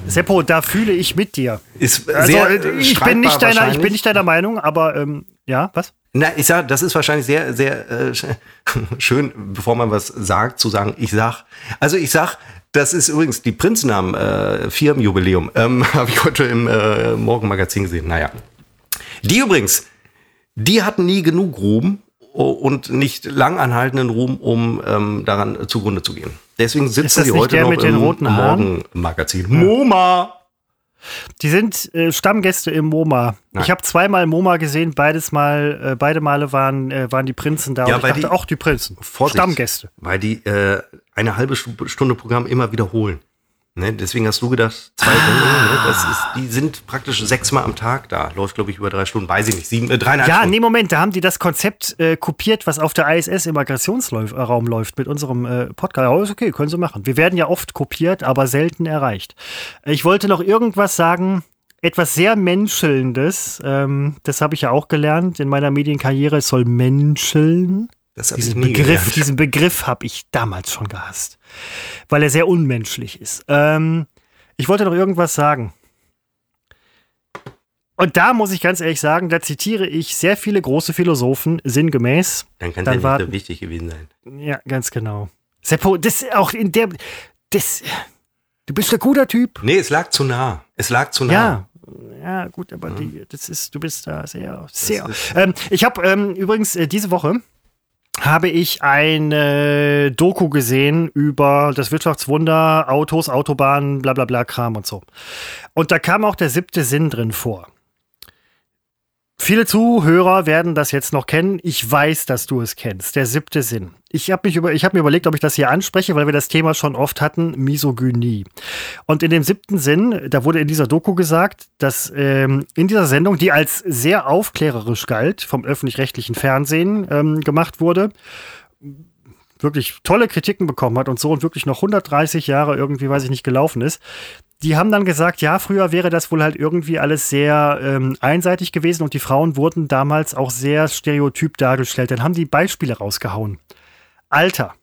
Seppo, da fühle ich mit dir. Ist Also, äh, ich, bin nicht deiner, ich bin nicht deiner Meinung, aber ähm, ja, was? Na, ich sag, das ist wahrscheinlich sehr, sehr äh, sch- <laughs> schön, bevor man was sagt, zu sagen, ich sag. Also ich sag, das ist übrigens die Prinzennamen äh, Firmenjubiläum. Ähm, <laughs> Habe ich heute im äh, Morgenmagazin gesehen. Naja. Die übrigens, die hatten nie genug Ruhm o- und nicht langanhaltenden Ruhm, um ähm, daran zugrunde zu gehen. Deswegen sitzen das die heute der noch mit den im? Morgenmagazin. MoMA! Die sind äh, Stammgäste im MoMA. Nein. Ich habe zweimal MoMA gesehen, beides Mal, äh, beide Male waren, äh, waren die Prinzen da. Ja, und ich weil dachte, die- auch die Prinzen. Vorsicht, Stammgäste. Weil die äh, eine halbe Stu- Stunde Programm immer wiederholen. Ne? Deswegen hast du gedacht, zwei Sendungen, ne? das ist, die sind praktisch sechsmal am Tag da. Läuft, glaube ich, über drei Stunden, weiß ich nicht, sieben, äh, dreieinhalb Ja, Stunden. nee, Moment, da haben die das Konzept äh, kopiert, was auf der ISS im Aggressionsraum läuft mit unserem äh, Podcast. Ja, ist okay, können sie machen. Wir werden ja oft kopiert, aber selten erreicht. Ich wollte noch irgendwas sagen, etwas sehr Menschelndes. Ähm, das habe ich ja auch gelernt in meiner Medienkarriere. Es soll menscheln. Diesen Begriff, gelernt. diesen Begriff habe ich damals schon gehasst, weil er sehr unmenschlich ist. Ähm, ich wollte noch irgendwas sagen. Und da muss ich ganz ehrlich sagen, da zitiere ich sehr viele große Philosophen sinngemäß. Dann kann es ja war- nicht so wichtig gewesen sein. Ja, ganz genau. Seppo, das auch in der, das, du bist ein guter Typ. Nee, es lag zu nah. Es lag zu nah. Ja. Ja, gut, aber die, das ist, du bist da sehr, sehr. Ähm, ich habe ähm, übrigens äh, diese Woche habe ich eine Doku gesehen über das Wirtschaftswunder, Autos, Autobahnen, bla bla bla Kram und so. Und da kam auch der siebte Sinn drin vor. Viele Zuhörer werden das jetzt noch kennen. Ich weiß, dass du es kennst. Der siebte Sinn. Ich habe über, ich habe mir überlegt, ob ich das hier anspreche, weil wir das Thema schon oft hatten, Misogynie. Und in dem siebten Sinn, da wurde in dieser Doku gesagt, dass ähm, in dieser Sendung, die als sehr aufklärerisch galt, vom öffentlich-rechtlichen Fernsehen ähm, gemacht wurde, wirklich tolle Kritiken bekommen hat und so und wirklich noch 130 Jahre irgendwie, weiß ich nicht, gelaufen ist. Die haben dann gesagt, ja, früher wäre das wohl halt irgendwie alles sehr ähm, einseitig gewesen und die Frauen wurden damals auch sehr stereotyp dargestellt. Dann haben die Beispiele rausgehauen. Alter.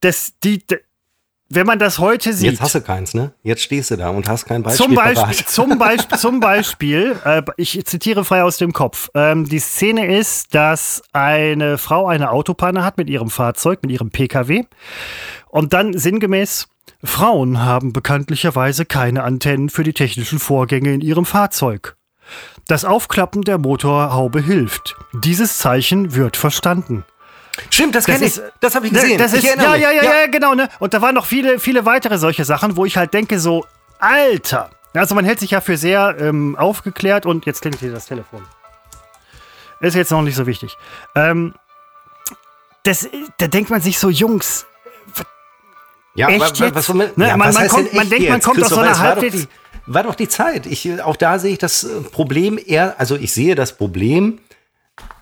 Das, die, wenn man das heute sieht. Jetzt hast du keins, ne? Jetzt stehst du da und hast kein Beispiel. Zum Beispiel, zum <laughs> Beispiel, zum Beispiel äh, ich zitiere frei aus dem Kopf. Ähm, die Szene ist, dass eine Frau eine Autopanne hat mit ihrem Fahrzeug, mit ihrem PKW. Und dann sinngemäß, Frauen haben bekanntlicherweise keine Antennen für die technischen Vorgänge in ihrem Fahrzeug. Das Aufklappen der Motorhaube hilft. Dieses Zeichen wird verstanden. Stimmt, das kenne ich. Das habe ich Ne, gesehen. Das ist, ich ja, ja, ja, ja, genau, ne? Und da waren noch viele, viele weitere solche Sachen, wo ich halt denke, so, Alter! Also man hält sich ja für sehr ähm, aufgeklärt und jetzt klingelt hier das Telefon. Ist jetzt noch nicht so wichtig. Ähm, das, da denkt man sich so, Jungs, Ja, Echt jetzt? was, man, Ne, ja, man- man kommt- man denkt, man jetzt, kommt aus so einer Es war doch halbwegs- die- War doch die Zeit. Ich, auch da sehe ich das äh, Problem eher, also ich sehe das Problem,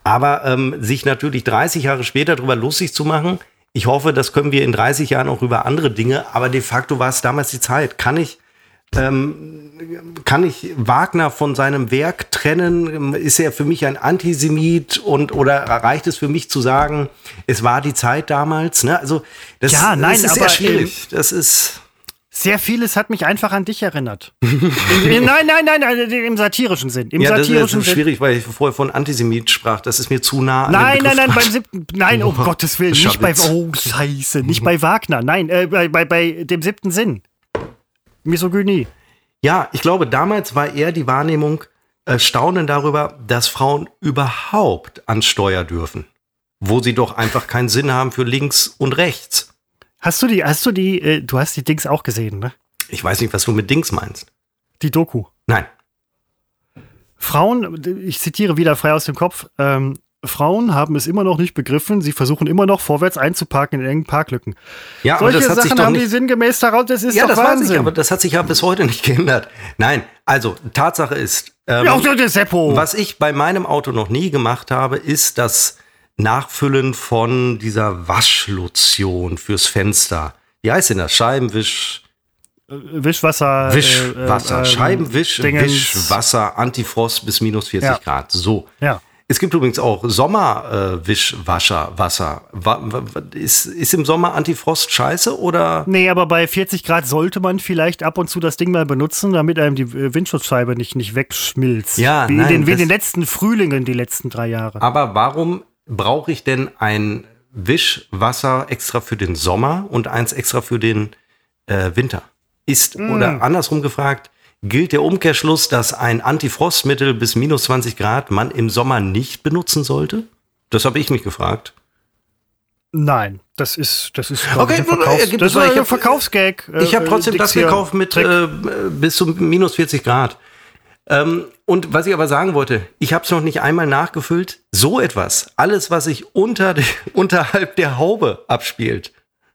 aber ähm, sich natürlich 30 Jahre später darüber lustig zu machen, ich hoffe, das können wir in 30 Jahren auch über andere Dinge, aber de facto war es damals die Zeit. Kann ich, ähm, kann ich Wagner von seinem Werk trennen? Ist er für mich ein Antisemit und oder reicht es für mich zu sagen, es war die Zeit damals? Ne? Also das, Ja, nein, das ist aber, sehr schwierig. Das ist sehr vieles hat mich einfach an dich erinnert. Im, im, <laughs> nein, nein, nein, nein, im satirischen Sinn. Im ja, das ist satirischen Sinn. schwierig, weil ich vorher von Antisemit sprach. Das ist mir zu nah an Nein, nein, nein, beim siebten, nein, um <laughs> Gottes Willen, nicht bei, oh, scheiße, nicht bei Wagner, nein, äh, bei, bei, bei dem siebten Sinn. Misogynie. Ja, ich glaube, damals war eher die Wahrnehmung äh, Staunen darüber, dass Frauen überhaupt an Steuer dürfen. Wo sie doch einfach keinen Sinn haben für links und rechts. Hast du die, hast du die, äh, du hast die Dings auch gesehen, ne? Ich weiß nicht, was du mit Dings meinst. Die Doku. Nein. Frauen, ich zitiere wieder frei aus dem Kopf, ähm, Frauen haben es immer noch nicht begriffen, sie versuchen immer noch vorwärts einzuparken in engen Parklücken. Ja, Solche das hat sich Sachen doch haben die nicht. sinngemäß daraus, das ist Ja, doch das Wahnsinn. ich, aber das hat sich ja bis heute nicht <laughs> geändert. Nein, also Tatsache ist, ähm, ja, auch der Seppo. Was ich bei meinem Auto noch nie gemacht habe, ist das Nachfüllen von dieser Waschlotion fürs Fenster. Wie heißt denn das? Scheibenwisch, Wischwasser. Wischwasser, äh, äh, Scheibenwisch, Dingens. Wischwasser, Antifrost bis minus 40 Ja. Grad. So. Ja. Es gibt übrigens auch Sommerwischwasser, Wasser. Wa- Ist, ist im Sommer Antifrost scheiße oder? Nee, aber bei 40 Grad sollte man vielleicht ab und zu das Ding mal benutzen, damit einem die äh, Windschutzscheibe nicht, nicht wegschmilzt. Ja, wie, nein, in den, wie in den letzten Frühlingen die letzten drei Jahre. Aber warum brauche ich denn ein Wischwasser extra für den Sommer und eins extra für den äh, Winter? Ist, Mm. oder andersrum gefragt, gilt der Umkehrschluss, dass ein Antifrostmittel bis minus 20 Grad man im Sommer nicht benutzen sollte? Das habe ich mich gefragt. Nein, das ist, das ist Okay, ich, Verkaufs das ist ich hab- Verkaufsgag. äh, Ich habe trotzdem das gekauft mit äh, bis zu minus 40 Grad. Ähm, und was ich aber sagen wollte, ich habe es noch nicht einmal nachgefüllt. So etwas, alles, was sich unter <laughs> unterhalb der Haube abspielt,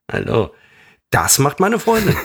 also, das macht meine Freundin.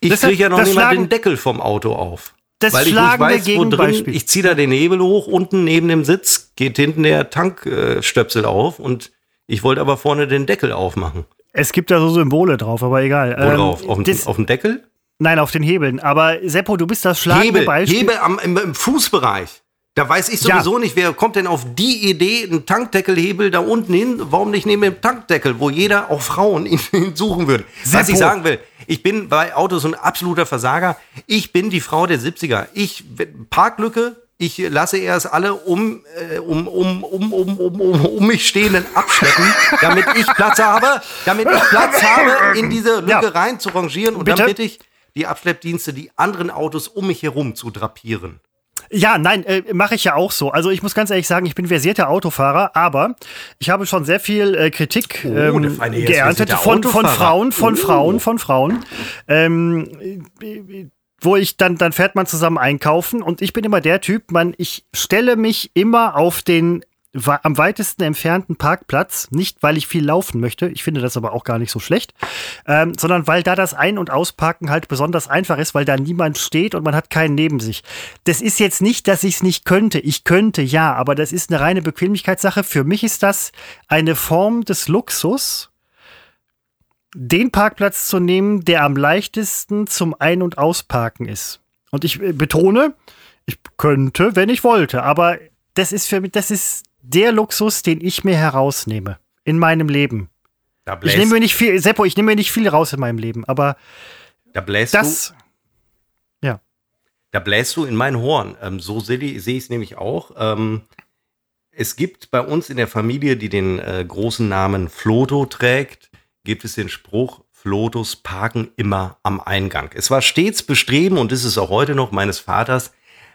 Ich kriege ja noch nicht mal den Deckel vom Auto auf. Das weil ich nicht weiß, wo drin, ich ziehe da den Hebel hoch, unten neben dem Sitz geht hinten der Tankstöpsel auf und ich wollte aber vorne den Deckel aufmachen. Es gibt da so Symbole drauf, aber egal. Wo Ähm, drauf? Auf, das, auf dem Deckel? Nein, auf den Hebeln. Aber Seppo, du bist das schlagende Hebel, Beispiel. Hebel am, im, im Fußbereich. Da weiß ich Ja. sowieso nicht, wer kommt denn auf die Idee, einen Tankdeckelhebel da unten hin? Warum nicht neben dem Tankdeckel, wo jeder, auch Frauen, ihn, <laughs> ihn suchen würde? Was ich sagen will, ich bin bei Autos ein absoluter Versager. Ich bin die Frau der 70er. Ich, Parklücke, ich lasse erst alle um, äh, um, um, um, um, um, um, um mich stehenden abschleppen, damit ich Platz habe, damit ich Platz habe, in diese Lücke Ja. rein zu rangieren und Bitte? dann bitte ich die Abschleppdienste, die anderen Autos um mich herum zu drapieren. Ja, nein, äh, mache ich ja auch so. Also ich muss ganz ehrlich sagen, ich bin versierter Autofahrer, aber ich habe schon sehr viel äh, Kritik Oh, ähm, geerntet von, von. Frauen, von Oh. Frauen, von Frauen. Ähm, äh, wo ich dann, dann fährt man zusammen einkaufen und ich bin immer der Typ, man, ich stelle mich immer auf den am weitesten entfernten Parkplatz, nicht weil ich viel laufen möchte, ich finde das aber auch gar nicht so schlecht, ähm, sondern weil da das Ein- und Ausparken halt besonders einfach ist, weil da niemand steht und man hat keinen neben sich. Das ist jetzt nicht, dass ich es nicht könnte. Ich könnte ja, aber das ist eine reine Bequemlichkeitssache. Für mich ist das eine Form des Luxus, den Parkplatz zu nehmen, der am leichtesten zum Ein- und Ausparken ist. Und ich äh, betone, ich könnte, wenn ich wollte, aber das ist für mich, das ist der Luxus, den ich mir herausnehme in meinem Leben. Da Ich nehme mir nicht viel, Seppo, ich nehme mir nicht viel raus in meinem Leben, aber da bläst das, du, da bläst du in mein Horn. Ähm, so sehe ich es nämlich auch. Ähm, es gibt bei uns in der Familie, die den äh, großen Namen Floto trägt, gibt es den Spruch, Flotos parken immer am Eingang. Es war stets Bestreben und ist es auch heute noch meines Vaters,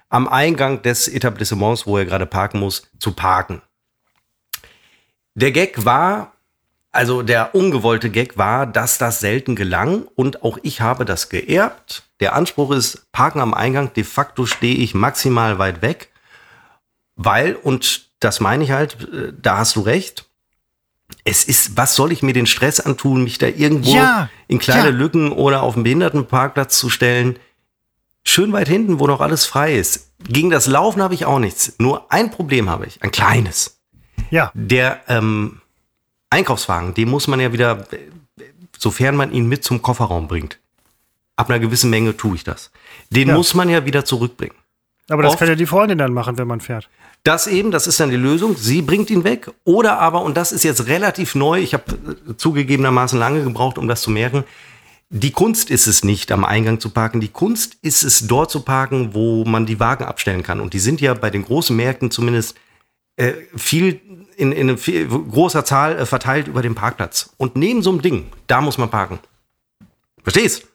am Eingang des Etablissements, wo er gerade parken muss, zu parken. Der Gag war, also der ungewollte Gag war, dass das selten gelang und auch ich habe das geerbt. Der Anspruch ist, parken am Eingang, de facto stehe ich maximal weit weg, weil, und das meine ich halt, äh, da hast du recht, es ist, was soll ich mir den Stress antun, mich da irgendwo Ja, in kleine ja. Lücken oder auf dem Behindertenparkplatz zu stellen? Schön weit hinten, wo noch alles frei ist. Gegen das Laufen habe ich auch nichts. Nur ein Problem habe ich, ein kleines. ja, Der ähm, Einkaufswagen, den muss man ja wieder, sofern man ihn mit zum Kofferraum bringt. Ab einer gewissen Menge tue ich das. Den Ja. muss man ja wieder zurückbringen. aber das Oft- kann ja die Freundin dann machen, wenn man fährt. Das eben, das ist dann die Lösung. Sie bringt ihn weg. Oder aber, und das ist jetzt relativ neu, ich habe zugegebenermaßen lange gebraucht, um das zu merken, die Kunst ist es nicht, am Eingang zu parken. Die Kunst ist es, dort zu parken, wo man die Wagen abstellen kann. Und die sind ja bei den großen Märkten zumindest äh, viel in, in viel, großer Zahl äh, verteilt über den Parkplatz. Und neben so einem Ding, da muss man parken. Verstehst?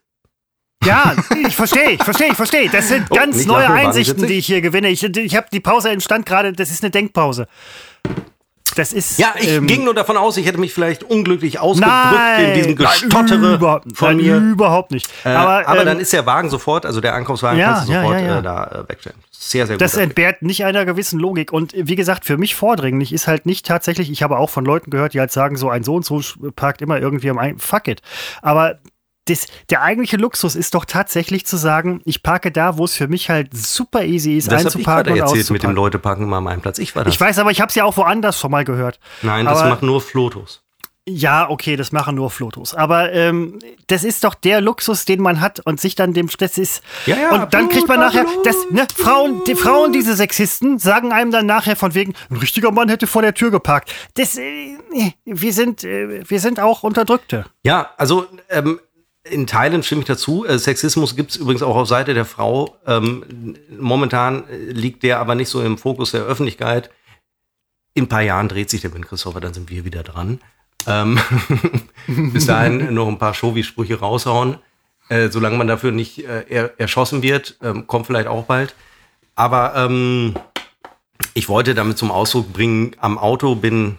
Ja, ich verstehe, ich verstehe, ich verstehe. Das sind Oh, ganz nicht neue Einsichten, die ich hier gewinne. Ich, ich habe die Pause entstand gerade, das ist eine Denkpause. Das ist. Ja, ich ähm, ging nur davon aus, ich hätte mich vielleicht unglücklich ausgedrückt nein, in diesem Gestottere überhaupt, von mir. Überhaupt nicht. Äh, aber aber, ähm, dann ist der Wagen sofort, also der Einkaufswagen Ja, kannst du sofort ja, ja. Äh, da äh, wegstellen. Sehr, sehr gut. Das entbehrt nicht einer gewissen Logik. Und wie gesagt, für mich vordringlich ist halt nicht tatsächlich, ich habe auch von Leuten gehört, die halt sagen, so ein so und so parkt immer irgendwie am Ein Fuck it. Aber das, der eigentliche Luxus ist doch tatsächlich zu sagen, ich parke da, wo es für mich halt super easy ist, das ich einzuparken gerade und erzählt mit dem. Leute parken immer an meinem Platz. Ich war das. Ich weiß, aber ich habe es ja auch woanders schon mal gehört. Nein, das aber- macht nur Flotos. Ja, okay, das machen nur Flotos. Aber ähm, das ist doch der Luxus, den man hat und sich dann dem das ist. Ja, ja, und dann kriegt man Blut, nachher, Blut. das, ne, Frauen, die Frauen, diese Sexisten, sagen einem dann nachher von wegen, ein richtiger Mann hätte vor der Tür geparkt. Das, äh, wir sind, äh, wir sind auch Unterdrückte. Ja, also ähm, in Teilen stimme ich dazu. Äh, Sexismus gibt es übrigens auch auf Seite der Frau. Ähm, momentan äh, liegt der aber nicht so im Fokus der Öffentlichkeit. In ein paar Jahren dreht sich der Wind, Christopher, dann sind wir wieder dran. Ähm, <laughs> bis dahin noch ein paar Showy-Sprüche raushauen. Äh, solange man dafür nicht äh, er, erschossen wird, ähm, kommt vielleicht auch bald. Aber ähm, ich wollte damit zum Ausdruck bringen, am Auto bin,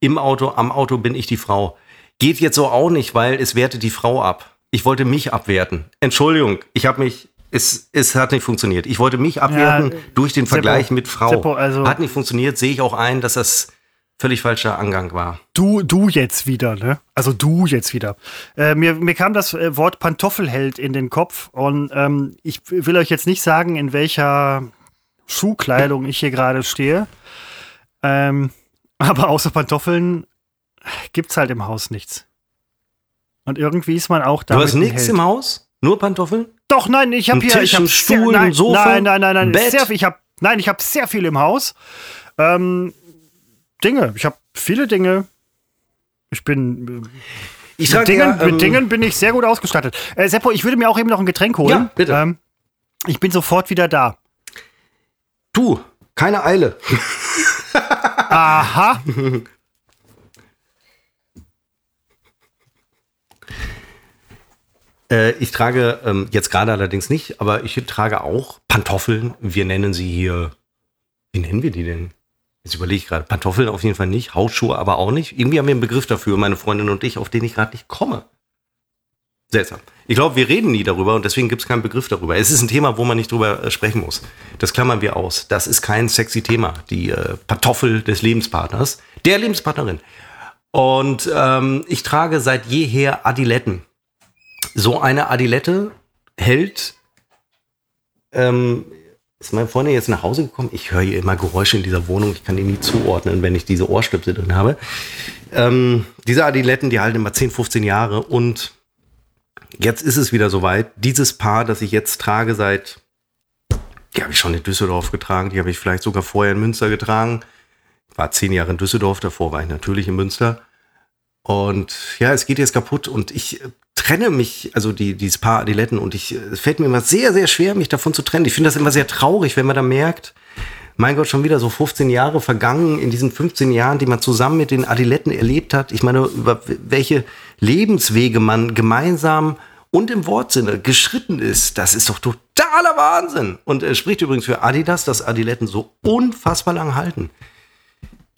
im Auto, am Auto bin ich die Frau. Geht jetzt so auch nicht, weil es wertet die Frau ab. Ich wollte mich abwerten. Entschuldigung, ich habe mich, es, es hat nicht funktioniert. Ich wollte mich abwerten äh, durch den Seppo, Vergleich mit Frau. Seppo, also- hat nicht funktioniert, sehe ich auch ein, dass das völlig falscher Angang war. Du, du jetzt wieder, ne? Also du jetzt wieder. Äh, mir, mir kam das äh, Wort Pantoffelheld in den Kopf und ähm, ich will euch jetzt nicht sagen, in welcher Schuhkleidung ich hier gerade stehe. Ähm, <laughs> aber außer Pantoffeln gibt's halt im Haus nichts. Und irgendwie ist man auch da. du hast nichts im Haus? Nur Pantoffeln? Doch, nein, ich habe hier. Tisch, ich hab ein sehr, Stuhl, nein, ein Sofa, Nein, nein, nein, nein. ein Bett? Sehr, ich hab, nein, ich habe sehr viel im Haus. Ähm, Dinge. Ich habe viele Dinge. Ich bin. äh, Ich Mit Dingen, ja, ähm, mit Dingen bin ich sehr gut ausgestattet. Äh, Seppo, ich würde mir auch eben noch ein Getränk holen. Ja, bitte. Ähm, ich bin sofort wieder da. du, keine Eile. Aha. <laughs> Äh, ich trage ähm, jetzt gerade allerdings nicht, aber ich trage auch Pantoffeln. Wir nennen sie hier, wie nennen wir die denn? Jetzt überlege ich gerade. Pantoffeln auf jeden Fall nicht, Hausschuhe aber auch nicht. Irgendwie haben wir einen Begriff dafür, meine Freundin und ich, auf den ich gerade nicht komme. Seltsam. Ich glaube, wir reden nie darüber und deswegen gibt es keinen Begriff darüber. Es ist ein Thema, wo man nicht drüber äh, sprechen muss. Das klammern wir aus. Das ist kein sexy Thema. Die äh, Pantoffel des Lebenspartners, der Lebenspartnerin. Und ähm, ich trage seit jeher Adiletten. So eine Adilette hält. Ähm, ist meine Freundin jetzt nach Hause gekommen? Ich höre hier immer Geräusche in dieser Wohnung. Ich kann die nie zuordnen, wenn ich diese Ohrstöpsel drin habe. Ähm, diese Adiletten, die halten immer 10, 15 Jahre und jetzt ist es wieder soweit. Dieses Paar, das ich jetzt trage seit, die habe ich schon in Düsseldorf getragen, die habe ich vielleicht sogar vorher in Münster getragen. war zehn Jahre in Düsseldorf, davor war ich natürlich in Münster. Und ja, es geht jetzt kaputt und ich trenne mich, also die, dieses Paar Adiletten und ich, es fällt mir immer sehr, sehr schwer, mich davon zu trennen. Ich finde das immer sehr traurig, wenn man da merkt, mein Gott, schon wieder so 15 Jahre vergangen in diesen 15 Jahren, die man zusammen mit den Adiletten erlebt hat. Ich meine, über welche Lebenswege man gemeinsam und im Wortsinne geschritten ist, das ist doch totaler Wahnsinn. Und es spricht übrigens für Adidas, dass Adiletten so unfassbar lang halten.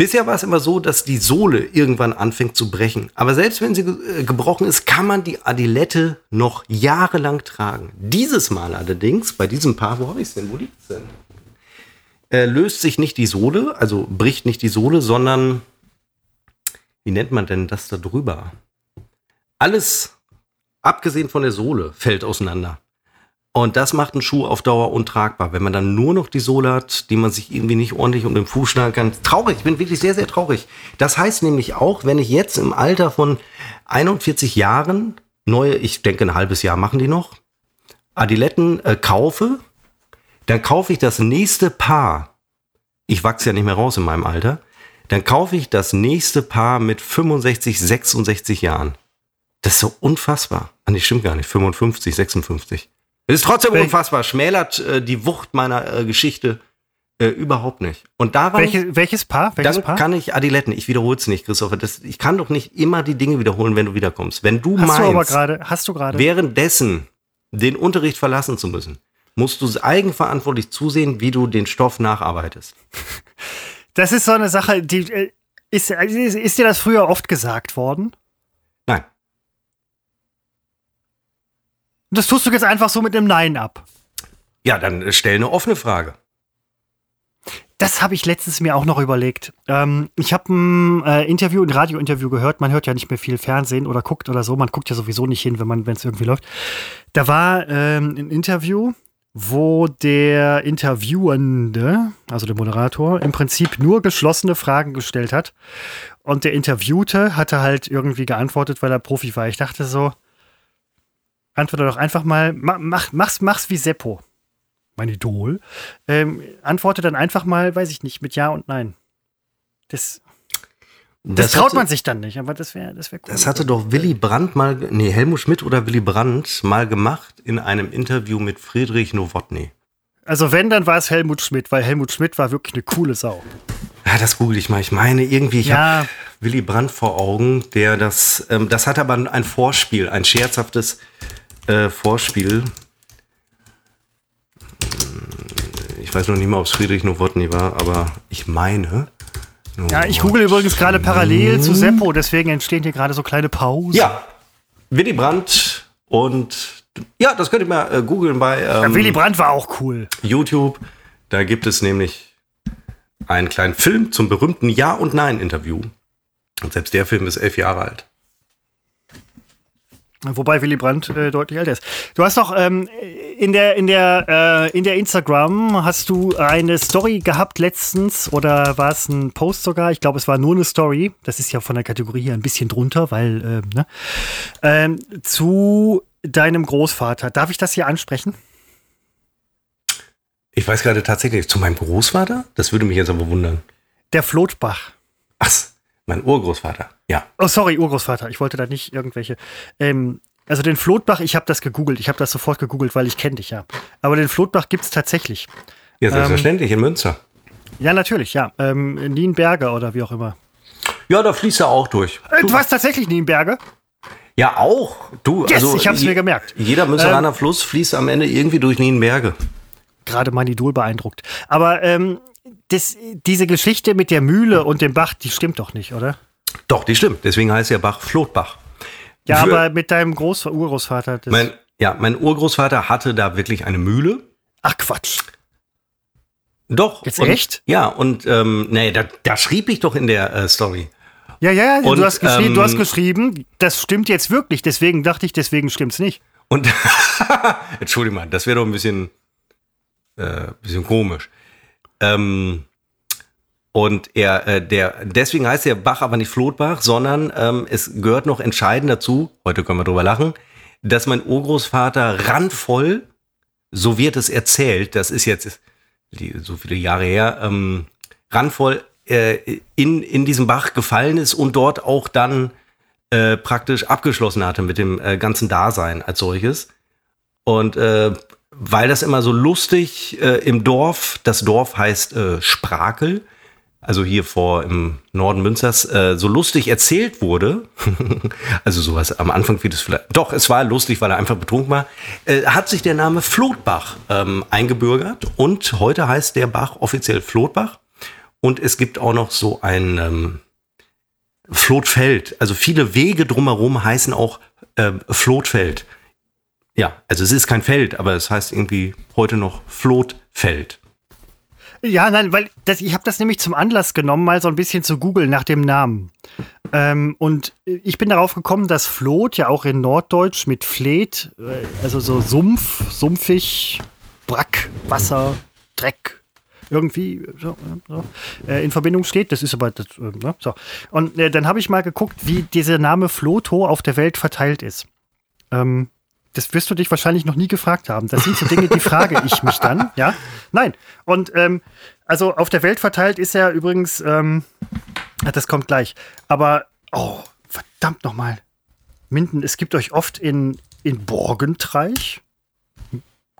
Bisher war es immer so, dass die Sohle irgendwann anfängt zu brechen. Aber selbst wenn sie äh, gebrochen ist, kann man die Adilette noch jahrelang tragen. Dieses Mal allerdings, bei diesem Paar, wo habe ich es denn? Wo liegt es denn? Äh, löst sich nicht die Sohle, also bricht nicht die Sohle, sondern wie nennt man denn das da drüber? Alles abgesehen von der Sohle, fällt auseinander. Und das macht einen Schuh auf Dauer untragbar. Wenn man dann nur noch die Sohle hat, die man sich irgendwie nicht ordentlich um den Fuß schnallen kann. Traurig, ich bin wirklich sehr, sehr traurig. Das heißt nämlich auch, wenn ich jetzt im Alter von 41 Jahren neue, ich denke ein halbes Jahr machen die noch, Adiletten äh, kaufe, dann kaufe ich das nächste Paar. Ich wachse ja nicht mehr raus in meinem Alter. Dann kaufe ich das nächste Paar mit 65, 66 Jahren. Das ist so unfassbar. Ah, nee, stimmt gar nicht. 55, 56. Es ist trotzdem Wel unfassbar. Schmälert äh, die Wucht meiner äh, Geschichte äh, überhaupt nicht. Und daran, Welche, welches Paar? Welches dann Paar? kann ich Adiletten. Ich wiederhole es nicht, Christopher. Das, ich kann doch nicht immer die Dinge wiederholen, wenn du wiederkommst. Wenn du hast meinst, du aber gerade, hast du gerade? währenddessen den Unterricht verlassen zu müssen, musst du eigenverantwortlich zusehen, wie du den Stoff nacharbeitest. Das ist so eine Sache, die äh, ist, ist, ist dir das früher oft gesagt worden? Nein. Und das tust du jetzt einfach so mit einem Nein ab. Ja, dann äh, stell eine offene Frage. Das habe ich letztens mir auch noch überlegt. Ähm, ich habe ein äh, Interview, ein Radiointerview gehört. Man hört ja nicht mehr viel Fernsehen oder guckt oder so. Man guckt ja sowieso nicht hin, wenn man, wenn es irgendwie läuft. Da war ähm, ein Interview, wo der Interviewende, also der Moderator, im Prinzip nur geschlossene Fragen gestellt hat. Und der Interviewte hatte halt irgendwie geantwortet, weil er Profi war. Ich dachte so, antworte doch einfach mal, mach, mach's, mach's wie Seppo mein Idol, ähm, antworte dann einfach mal, weiß ich nicht, mit Ja und Nein. Das, das, das traut hatte, man sich dann nicht, aber das wäre das wär cool. Das hatte doch Willy Brandt mal, nee, Helmut Schmidt oder Willy Brandt mal gemacht in einem Interview mit Friedrich Nowotny. Also wenn, dann war es Helmut Schmidt, weil Helmut Schmidt war wirklich eine coole Sau. Ja, das google ich mal. Ich meine irgendwie, ich ja. habe Willy Brandt vor Augen, der das, ähm, das hat aber ein Vorspiel, ein scherzhaftes äh, Vorspiel Ich weiß noch nicht mal, ob es Friedrich Nowotny war, aber ich meine. Ja, ich google übrigens gerade parallel zu Seppo, deswegen entstehen hier gerade so kleine Pausen. Ja, Willy Brandt und ja, das könnt ihr mal äh, googeln bei ähm, ja, Willy Brandt war auch cool. YouTube. Da gibt es nämlich einen kleinen Film zum berühmten Ja- und Nein-Interview. Und selbst der Film ist elf Jahre alt. Wobei Willy Brandt äh, deutlich älter ist. Du hast doch ähm, in der in der äh, in der Instagram hast du eine Story gehabt letztens oder war es ein Post sogar? Ich glaube, es war nur eine Story. Das ist ja von der Kategorie hier ein bisschen drunter, weil äh, ne? ähm, zu deinem Großvater. Darf ich das hier ansprechen? Ich weiß gerade tatsächlich zu meinem Großvater. Das würde mich jetzt aber wundern. Der Flotbach. Ach, mein Urgroßvater, ja. Oh, sorry, Urgroßvater. Ich wollte da nicht irgendwelche. Ähm, also den Flotbach, ich habe das gegoogelt. Ich habe das sofort gegoogelt, weil ich kenne dich ja. Aber den Flotbach gibt es tatsächlich. Ja, selbstverständlich, ähm, in Münster. Ja, natürlich, ja. Ähm, Nienberge oder wie auch immer. Ja, da fließt er auch durch. Äh, du warst tatsächlich Nienberge? Ja, auch. Du, yes, also, ich habe es mir gemerkt. Jeder Münsteraner ähm, Fluss fließt am Ende irgendwie durch Nienberge. Gerade mein Idol beeindruckt. Aber ähm, das, diese Geschichte mit der Mühle und dem Bach, die stimmt doch nicht, oder? Doch, die stimmt. Deswegen heißt der Bach Flotbach. Ja, Für, aber mit deinem Groß Urgroßvater. Mein, ja, mein Urgroßvater hatte da wirklich eine Mühle. Ach Quatsch. Doch. Jetzt und, echt? Ja, und ähm, nee, da, da schrieb ich doch in der äh, Story. Ja, ja, und, du, hast geschrieben, ähm, du hast geschrieben, das stimmt jetzt wirklich. Deswegen dachte ich, deswegen stimmt's nicht. Und <laughs> Entschuldigung mal, das wäre doch ein bisschen, äh, bisschen komisch. Ähm, und er, äh, der, deswegen heißt der Bach aber nicht Flotbach, sondern ähm, es gehört noch entscheidend dazu, heute können wir drüber lachen, dass mein Urgroßvater randvoll, so wird es erzählt, das ist jetzt so viele Jahre her, ähm, randvoll äh, in, in diesem Bach gefallen ist und dort auch dann äh, praktisch abgeschlossen hatte mit dem äh, ganzen Dasein als solches. Und äh, weil das immer so lustig äh, im Dorf, das Dorf heißt äh, Sprakel, also hier vor im Norden Münsters, äh, so lustig erzählt wurde, <laughs> also sowas am Anfang wird es vielleicht, doch, es war lustig, weil er einfach betrunken war, äh, hat sich der Name Flotbach ähm, eingebürgert und heute heißt der Bach offiziell Flotbach und es gibt auch noch so ein ähm, Flotfeld, also viele Wege drumherum heißen auch äh, Flotfeld. Ja, also es ist kein Feld, aber es heißt irgendwie heute noch Flotfeld. Ja, nein, weil das, ich habe das nämlich zum Anlass genommen, mal so ein bisschen zu googeln nach dem Namen. Ähm, und ich bin darauf gekommen, dass Flot ja auch in Norddeutsch mit Fleet, äh, also so Sumpf, sumpfig, Brack, Wasser, Dreck, irgendwie so, so, äh, in Verbindung steht. Das ist aber das, äh, ne, so. Und äh, dann habe ich mal geguckt, wie dieser Name Floto auf der Welt verteilt ist. Ähm, das wirst du dich wahrscheinlich noch nie gefragt haben. Das sind so Dinge, die frage ich mich dann, ja? Nein. Und ähm, also auf der Welt verteilt ist er übrigens, ähm, das kommt gleich. Aber, oh, verdammt nochmal. Minden, es gibt euch oft in, in Borgentreich.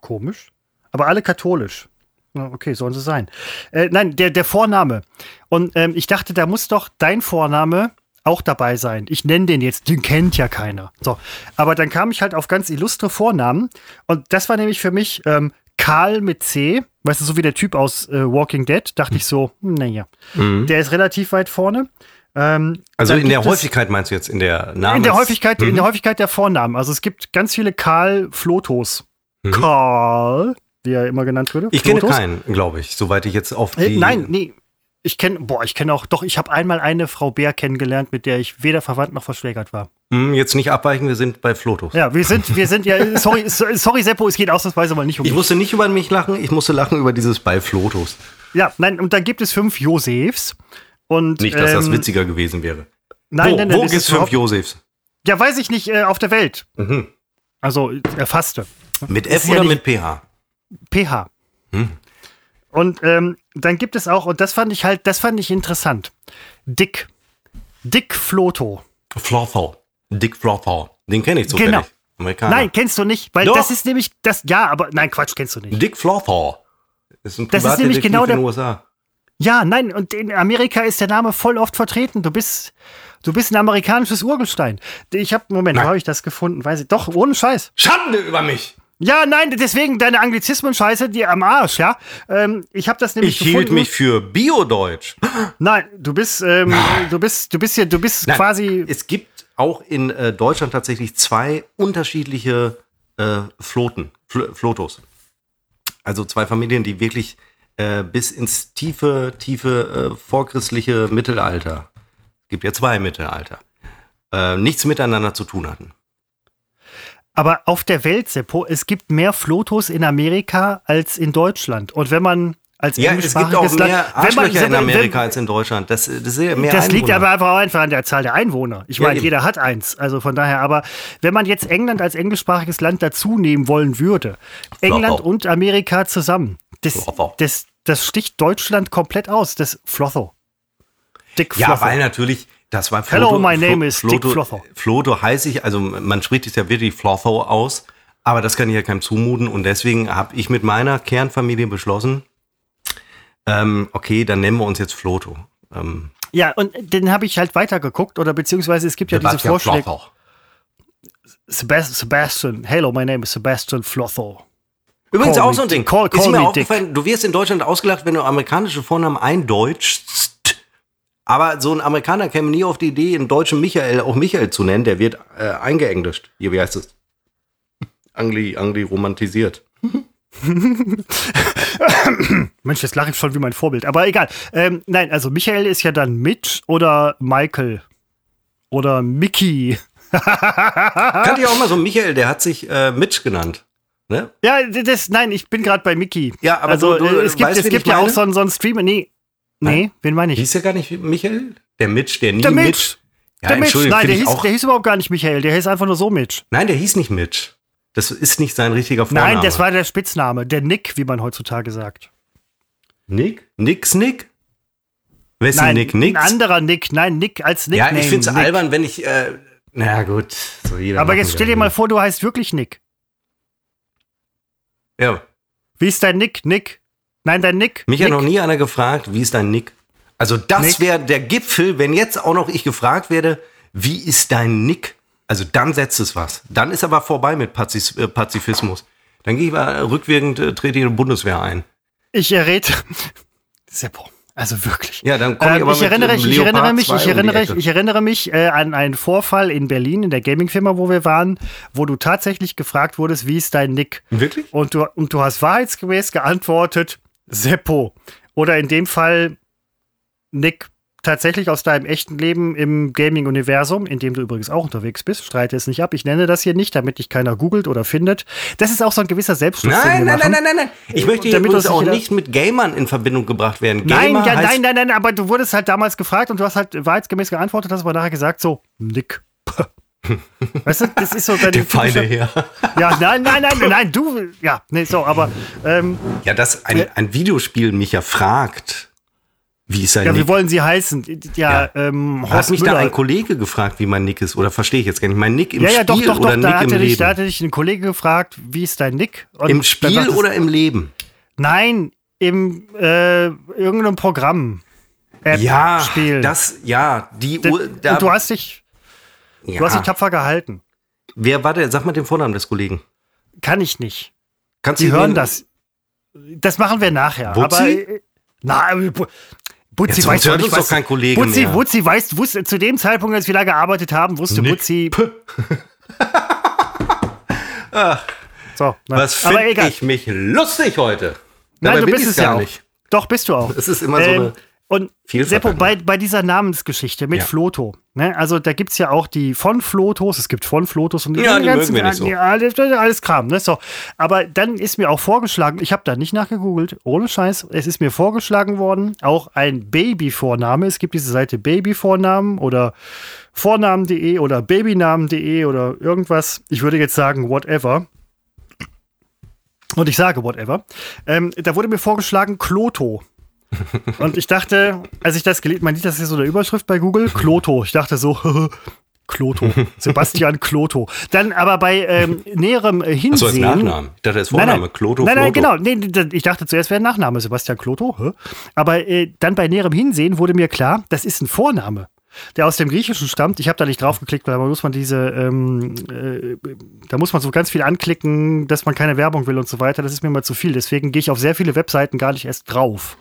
Komisch. Aber alle katholisch. Okay, sollen sie sein. Äh, nein, der, der Vorname. Und ähm, ich dachte, da muss doch dein Vorname auch dabei sein. Ich nenne den jetzt, den kennt ja keiner. So, aber dann kam ich halt auf ganz illustre Vornamen und das war nämlich für mich ähm, Karl mit C, weißt du, so wie der Typ aus äh, Walking Dead, dachte ich so, hm, naja, mhm. der ist relativ weit vorne. Ähm, also in der Häufigkeit meinst du jetzt in der Namen? In der Häufigkeit, mhm. in der Häufigkeit der Vornamen. Also es gibt ganz viele Karl Flotos. Mhm. Karl, wie er immer genannt würde. Ich Flotos. kenne keinen, glaube ich, soweit ich jetzt auf äh, die. Äh, nein, nee, ich kenne, boah, ich kenne auch, doch, ich habe einmal eine Frau Bär kennengelernt, mit der ich weder verwandt noch verschwägert war. Hm, jetzt nicht abweichen, wir sind bei Flotos. Ja, wir sind, wir sind ja, <laughs> sorry, sorry Seppo, es geht ausnahmsweise mal nicht um Ich mich. musste nicht über mich lachen, ich musste lachen über dieses bei Flotos. Ja, nein, und dann gibt es fünf Josefs. Und, nicht, dass ähm, das witziger gewesen wäre. Nein, wo, nein, nein. Wo gibt es fünf Josefs? Ja, weiß ich nicht, äh, auf der Welt. Mhm. Also, erfasste. Mit F oder ja mit PH? PH. Hm. Und ähm, dann gibt es auch, und das fand ich halt, das fand ich interessant. Dick. Dick Floto. Flotho. Dick Flotho. Den kenne ich zufällig. Genau. Amerikaner. Nein, kennst du nicht, weil Doch. das ist nämlich das, ja, aber nein, Quatsch, kennst du nicht. Dick Flotho. Ist ein das ist nämlich genau der. USA. Ja, nein, und in Amerika ist der Name voll oft vertreten. Du bist, du bist ein amerikanisches Urgestein. Ich habe, Moment, wo habe ich das gefunden? Weiß ich. Doch, ohne Scheiß. Schande über mich. Ja, nein, deswegen deine Anglizismen-Scheiße, die am Arsch, ja. Ähm, ich habe das nämlich. Ich hielt mich für Biodeutsch. Nein, du bist, ähm, du bist, du bist hier, du bist nein, quasi. Es gibt auch in äh, Deutschland tatsächlich zwei unterschiedliche äh, Floten, Fl Flotos. Also zwei Familien, die wirklich äh, bis ins tiefe, tiefe äh, vorchristliche Mittelalter. Es gibt ja zwei Mittelalter. Äh, nichts miteinander zu tun hatten. Aber auf der Welt, Seppo, es gibt mehr Flotos in Amerika als in Deutschland. Und wenn man als ja, es gibt auch mehr Arschlöcher in Amerika wenn, als in Deutschland. Das, das, mehr das liegt aber einfach, einfach an der Zahl der Einwohner. Ich meine, ja, jeder hat eins. Also von daher, aber wenn man jetzt England als englischsprachiges Land dazu nehmen wollen würde, England und Amerika zusammen, das, das, das sticht Deutschland komplett aus. Das Flotho. Dick Flotho. Ja, weil natürlich das war Floto, Hello, my name is Floto, Dick Flotho. Floto heiße ich, also man spricht es ja wirklich Flotho aus, aber das kann ich ja keinem zumuten und deswegen habe ich mit meiner Kernfamilie beschlossen, ähm, okay, dann nennen wir uns jetzt Floto. Ähm, ja, und den habe ich halt weitergeguckt oder beziehungsweise es gibt ja diese Vorschläge. Sebastian, hello, my name is Sebastian Flotho. Übrigens call auch so ein Ding. Call, call ist mir aufgefallen, du wirst in Deutschland ausgelacht, wenn du amerikanische Vornamen eindeutschst aber so ein Amerikaner käme nie auf die Idee, einen deutschen Michael auch Michael zu nennen. Der wird äh, eingeenglischt. Hier, wie heißt es? Angli, Angli romantisiert. <laughs> Mensch, jetzt lache ich schon wie mein Vorbild. Aber egal. Ähm, nein, also Michael ist ja dann Mitch oder Michael. Oder Mickey. <laughs> Kannte ich auch mal so Michael, der hat sich äh, Mitch genannt. Ne? Ja, das, nein, ich bin gerade bei Mickey. Ja, aber also, du, du, es gibt, weißt, es gibt ja auch so, so einen Streamer. Nee, Nee, wen meine ich? Hieß ja gar nicht Michael? Der Mitch, der nie der Mitch. Mitch. Ja, der Mitch, nein, der hieß, der hieß überhaupt gar nicht Michael, der hieß einfach nur so Mitch. Nein, der hieß nicht Mitch. Das ist nicht sein richtiger Vorname. Nein, das war der Spitzname, der Nick, wie man heutzutage sagt. Nick? Nix Nick? Wessen Nein, Nick? Nick? ein anderer Nick. Nein, Nick als Ja, Nickname. ich finde es Nick. albern, wenn ich. Äh, na gut. So jeder Aber jetzt stell dir mal vor, du heißt wirklich Nick. Ja. Wie ist dein Nick? Nick? Nein, dein Nick? Mich Nick? hat noch nie einer gefragt, wie ist dein Nick? Also das wäre der Gipfel, wenn jetzt auch noch ich gefragt werde, wie ist dein Nick? Also dann setzt es was. Dann ist aber vorbei mit Pazis, äh, Pazifismus. Dann gehe ich mal rückwirkend, äh, trete ich in die Bundeswehr ein. Ich errät. <laughs> Seppo. Also wirklich. Ja, dann komme ich Ähm, aber ich, mit, erinnere, ähm, ich, ich erinnere mich, 2 ich um erinnere, Ecke. ich erinnere mich äh, an einen Vorfall in Berlin in der Gaming-Firma, wo wir waren, wo du tatsächlich gefragt wurdest, wie ist dein Nick? Wirklich? Und du, und du hast wahrheitsgemäß geantwortet, Seppo. Oder in dem Fall Nick tatsächlich aus deinem echten Leben im Gaming-Universum, in dem du übrigens auch unterwegs bist. Streite es nicht ab. Ich nenne das hier nicht, damit dich keiner googelt oder findet. Das ist auch so ein gewisser Selbstschutz. Nein, nein, nein, nein, nein, nein. Ich möchte hier Damit auch nicht- mit Gamern in Verbindung gebracht werden. Nein, Gamer ja, heißt, nein, nein, nein, aber du wurdest halt damals gefragt und du hast halt wahrheitsgemäß geantwortet, hast aber nachher gesagt so, Nick. Weißt du, das ist so dein Der feine Herr. Ja, nein, nein, nein, nein, du, ja, nee, so, aber ähm, Ja, dass ein, ein Videospiel mich ja fragt, wie ist sein ja, Nick? wie wollen sie heißen? Ja, Ja. ähm, Hat Horst mich Müller. da ein Kollege gefragt, wie mein Nick ist? Oder verstehe ich jetzt gar nicht? Mein Nick im ja, ja, Spiel doch, doch, oder doch, da Nick im hatte, dich, da hatte dich ein Kollege gefragt, wie ist dein Nick? Und Im Spiel sagtest- oder im Leben? Nein, im äh, irgendeinem Programm. App, Ja, Spiel. das, ja, die D- Uhr, da, und du hast dich, ja. du hast dich tapfer gehalten. Wer war der? Sag mal den Vornamen des Kollegen. Kann ich nicht. Kannst Sie hören das. Das machen wir nachher. Wutzi? Aber äh, na, äh, Bu- Butzi weiß doch nicht, was. doch kein Kollege Butzi, mehr. Butzi weiß, wusste zu dem Zeitpunkt, als wir da gearbeitet haben, wusste Nick. Butzi. <laughs> so, na, Was aber finde ich mich lustig heute? Nein, Dabei du bist es ja gar auch. nicht. Doch, bist du auch. Es ist immer so Ähm, eine und Seppo, bei, bei dieser Namensgeschichte mit Ja. Floto, ne? also da gibt es ja auch die von Flotos, es gibt von Flotos und Ja, die ganzen- mögen wir nicht so. Alles, alles Kram. Ne? So. Aber dann ist mir auch vorgeschlagen, ich habe da nicht nachgegoogelt, ohne Scheiß, es ist mir vorgeschlagen worden, auch ein Babyvorname. Es gibt diese Seite Babyvornamen oder Vornamen.de oder Babynamen.de oder irgendwas. Ich würde jetzt sagen, whatever. Und ich sage whatever. Ähm, da wurde mir vorgeschlagen Kloto. <laughs> Und ich dachte, als ich das gelesen, man sieht das ist so eine Überschrift bei Google, Kloto. Ich dachte so, <laughs> Kloto, Sebastian Kloto. Dann aber bei ähm, näherem äh, Hinsehen. Achso, als Nachname. Ich dachte, das ist Nein, Vorname. nein. Kloto, nein, nein, genau. Nee, ich dachte zuerst wäre ein Nachname, Sebastian Kloto. hä? Aber äh, dann bei näherem Hinsehen wurde mir klar, das ist ein Vorname, der aus dem Griechischen stammt. Ich habe da nicht draufgeklickt, weil da muss man diese, ähm, äh, da muss man so ganz viel anklicken, dass man keine Werbung will und so weiter. Das ist mir mal zu viel. Deswegen gehe ich auf sehr viele Webseiten gar nicht erst drauf.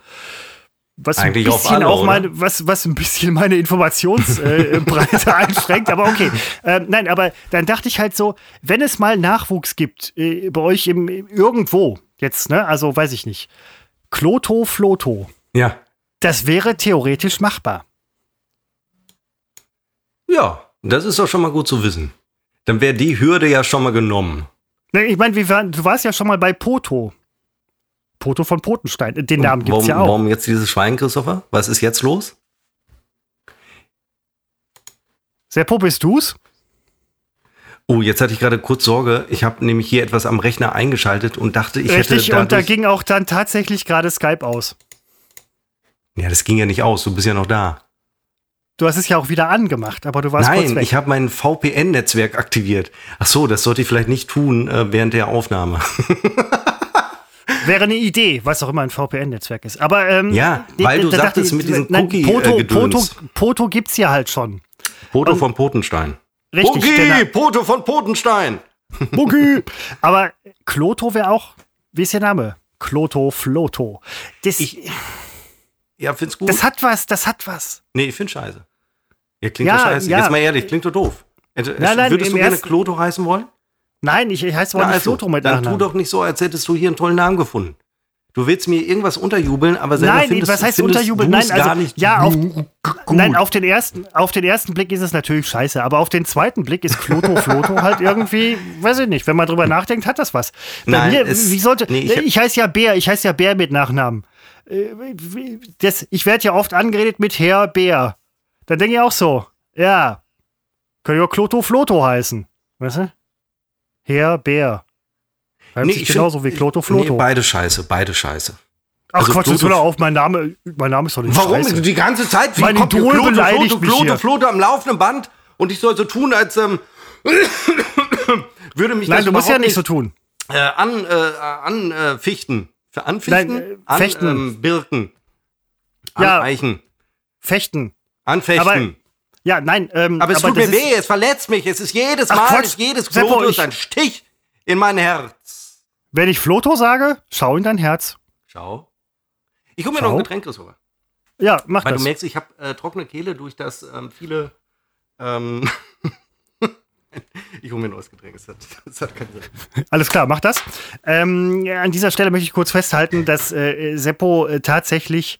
Was Eigentlich ein bisschen alle, auch meine, was, was ein bisschen meine Informationsbreite äh, <laughs> einschränkt, aber okay. Ähm, nein, aber dann dachte ich halt so, wenn es mal Nachwuchs gibt, äh, bei euch im, irgendwo, jetzt, ne, also weiß ich nicht, Kloto, Floto, Ja. das wäre theoretisch machbar. Ja, das ist doch schon mal gut zu wissen. Dann wäre die Hürde ja schon mal genommen. Ich meine, du warst ja schon mal bei Poto. Poto von Potenstein. Den Namen gibt's warum, ja auch. warum jetzt dieses Schwein, Christopher? Was ist jetzt los? Seppo, bist du's? Oh, jetzt hatte ich gerade kurz Sorge. Ich habe nämlich hier etwas am Rechner eingeschaltet und dachte, ich Richtig, hätte und da ging auch dann tatsächlich gerade Skype aus. Ja, das ging ja nicht aus. Du bist ja noch da. Du hast es ja auch wieder angemacht, aber du warst kurz Nein, weg. ich habe mein VPN-Netzwerk aktiviert. Ach so, das sollte ich vielleicht nicht tun äh, während der Aufnahme. <laughs> Wäre eine Idee, was auch immer ein VPN-Netzwerk ist. Aber ähm, Ja, weil du da sagtest ich, mit diesem Cookie, Poto, äh, Poto. Poto gibt's ja halt schon. Poto Und- von Potenstein. Richtig. Der Poto von Potenstein. <laughs> Boogie. Aber Kloto wäre auch, wie ist der Name? Kloto, Floto. Das, Ich- Ja, find's gut. das hat was, das hat was. nee, ich find's scheiße. Ja, klingt Ja, doch scheiße. ja. Jetzt mal ehrlich, klingt doch doof. Äh, Nein, nein, Würdest du gerne ersten- Kloto heißen wollen? Nein, ich, ich heiße Na, nicht Floto mit dann tu Nachnamen. doch nicht so, als hättest du hier einen tollen Namen gefunden. Du willst mir irgendwas unterjubeln, aber selber Nein, findest, was heißt unterjubeln? Nein, also, gar nicht ja, auf, nein, auf den ersten, auf den ersten Blick ist es natürlich scheiße, aber auf den zweiten Blick ist Kloto, <laughs> Floto halt irgendwie, weiß ich nicht, wenn man drüber nachdenkt, hat das was. Bei Nein, mir, es- wie sollte, nee, ich, ich heiße ja Bär, ich heiße ja Bär mit Nachnamen. Äh, Das, ich werde ja oft angeredet mit Herr Bär. Dann denke ich auch so, ja, könnte ja Kloto, Floto heißen, weißt du? Herr Bär. Reimt Nee, sich ich genauso find- wie Kloto, Floto. Nee, beide scheiße, beide scheiße. Ach Also Quatsch, jetzt hör auf, mein Name, mein Name ist doch nicht Warum Scheiße. die ganze Zeit? Wie Mein kommt Idol Klote, beleidigt mich Klote, hier. Klote am laufenden Band und ich soll so tun, als ähm, <coughs> würde mich Nein, das du musst ja nicht so tun. äh, an, äh, an äh. Für anfichten? Nein, äh, an, fechten. Ähm, birken. Ja. Aneichen. Fechten. Anfechten. Aber- Aber, Ja, nein, ähm, es tut das mir weh, es verletzt mich. Es ist jedes Ach, Mal, Quatsch. ist jedes ich- ein Stich in mein Herz. Wenn ich Floto sage, schau in dein Herz. Schau. Ich hole mir Schau. noch ein Getränk, Christopher. Ja, mach Weil das. du merkst, ich habe äh, trockene Kehle durch das ähm, viele. Ähm, <laughs> ich hole mir ein neues Getränk. Das hat, das hat keinen Sinn. Alles klar, mach das. Ähm, an dieser Stelle möchte ich kurz festhalten, dass äh, Seppo äh, tatsächlich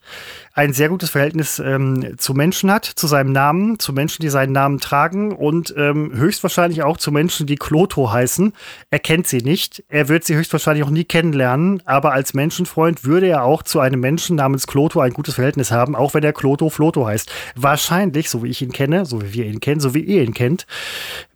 ein sehr gutes Verhältnis ähm, zu Menschen hat, zu seinem Namen, zu Menschen, die seinen Namen tragen und ähm, höchstwahrscheinlich auch zu Menschen, die Kloto heißen. Er kennt sie nicht. Er wird sie höchstwahrscheinlich auch nie kennenlernen, aber als Menschenfreund würde er auch zu einem Menschen namens Kloto ein gutes Verhältnis haben, auch wenn er Kloto Floto heißt. Wahrscheinlich, so wie ich ihn kenne, so wie wir ihn kennen, so wie ihr ihn kennt,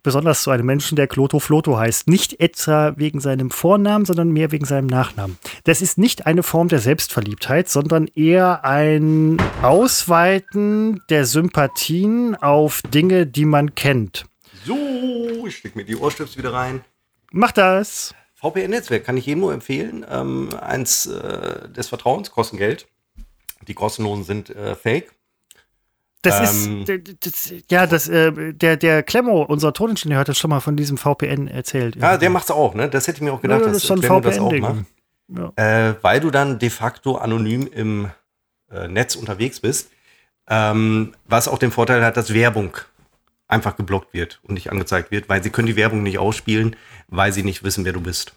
besonders zu einem Menschen, der Kloto Floto heißt. Nicht etwa wegen seinem Vornamen, sondern mehr wegen seinem Nachnamen. Das ist nicht eine Form der Selbstverliebtheit, sondern eher ein Ausweiten der Sympathien auf Dinge, die man kennt. So, ich stecke mir die Ohrstöpsel wieder rein. Mach das. VPN-Netzwerk kann ich jedem nur empfehlen. Ähm, eins äh, des Vertrauens, kosten Geld. Die kostenlosen sind äh, fake. Das Ähm. ist, das, ja, das, äh, der, der Klemmo, unser Toningenieur, hat das schon mal von diesem VPN erzählt. Ja, der macht's auch, ne? Das hätte ich mir auch Ja, gedacht, das dass ist schon Clemmo das auch macht. VPN-Ding. Äh, weil du dann de facto anonym im äh, Netz unterwegs bist. Ähm, was auch den Vorteil hat, dass Werbung einfach geblockt wird und nicht angezeigt wird, weil sie können die Werbung nicht ausspielen, weil sie nicht wissen, wer du bist.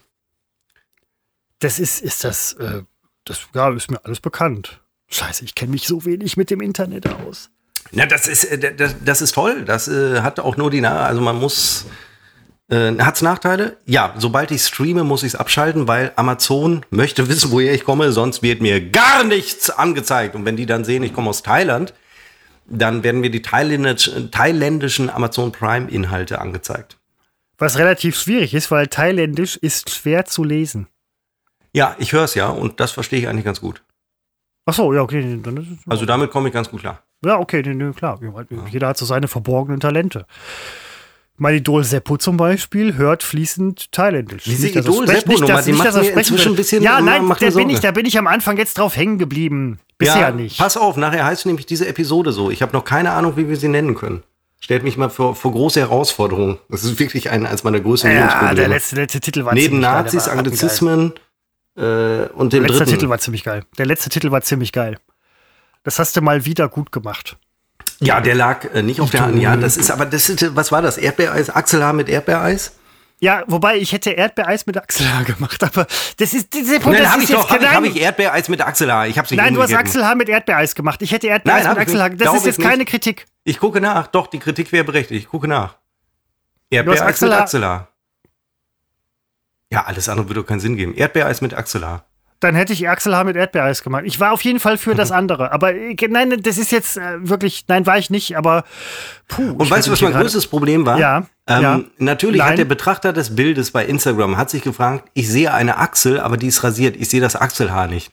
Das ist, ist das, äh, das, ja, ist mir alles bekannt. Scheiße, ich kenne mich so wenig mit dem Internet aus. Na, das ist, äh, das, das ist toll. Das äh, hat auch nur die, Na also man muss, äh, hat's Nachteile? Ja, sobald ich streame, muss ich es abschalten, weil Amazon möchte wissen, woher ich komme, sonst wird mir gar nichts angezeigt. Und wenn die dann sehen, ich komme aus Thailand, dann werden mir die thailändisch, thailändischen Amazon Prime Inhalte angezeigt. Was relativ schwierig ist, weil Thailändisch ist schwer zu lesen. Ja, ich höre es ja und das verstehe ich eigentlich ganz gut. Ach so, ja, okay. Es, Also damit komme ich ganz gut klar. ja, okay, klar. Jeder hat so seine verborgenen Talente. Mein Idol Seppo zum Beispiel hört fließend Thailändisch. Diese Nicht, Idol Seppo nicht, dass- die nicht, dass er sprechen inzwischen ein bisschen- Ja, nein, da bin, ich, da bin ich am Anfang jetzt drauf hängen geblieben. Bisher nicht. Pass auf, nachher heißt nämlich diese Episode so. Ich habe noch keine Ahnung, wie wir sie nennen können. Stellt mich mal vor, vor große Herausforderungen. Das ist wirklich ein, eines meiner größten ja, der letzte, letzte Titel war Neben geil. Nazis, rattengeil. Anglizismen äh, und dem Der letzte dritten. Titel war ziemlich geil. Der letzte Titel war ziemlich geil. Das hast du mal wieder gut gemacht. Ja, der lag äh, nicht auf der Hand. Ja, das ist aber, das ist, was war das? Erdbeereis? Achselhaar mit Erdbeereis? Ja, wobei ich hätte Erdbeereis mit Achselhaar gemacht, aber das ist dieser Nein, das habe ist ich doch, habe ich, nein, hab ich Erdbeereis mit Achselhaar. Ich hab's nicht nein, du hast. Achselhaar mit Erdbeereis gemacht. Ich hätte Erdbeereis Nein, hab mit. Achselhaar. Das ist jetzt keine nicht. Kritik. Ich gucke nach. Doch, die Kritik wäre berechtigt. Ich gucke nach. Erdbeereis mit Achselhaar- Achselhaar. Ja, alles andere würde doch keinen Sinn geben. Erdbeereis mit Achselhaar. Dann hätte ich Achselhaar mit Erdbeereis gemacht. Ich war auf jeden Fall für das <laughs> andere. Aber äh, nein, das ist jetzt äh, wirklich, nein, war ich nicht, aber puh. Und weißt du, was mein größtes Problem war? Ja, Ähm, ja. Natürlich Nein. hat der Betrachter des Bildes bei Instagram hat sich gefragt, ich sehe eine Achsel, aber die ist rasiert. Ich sehe das Achselhaar nicht.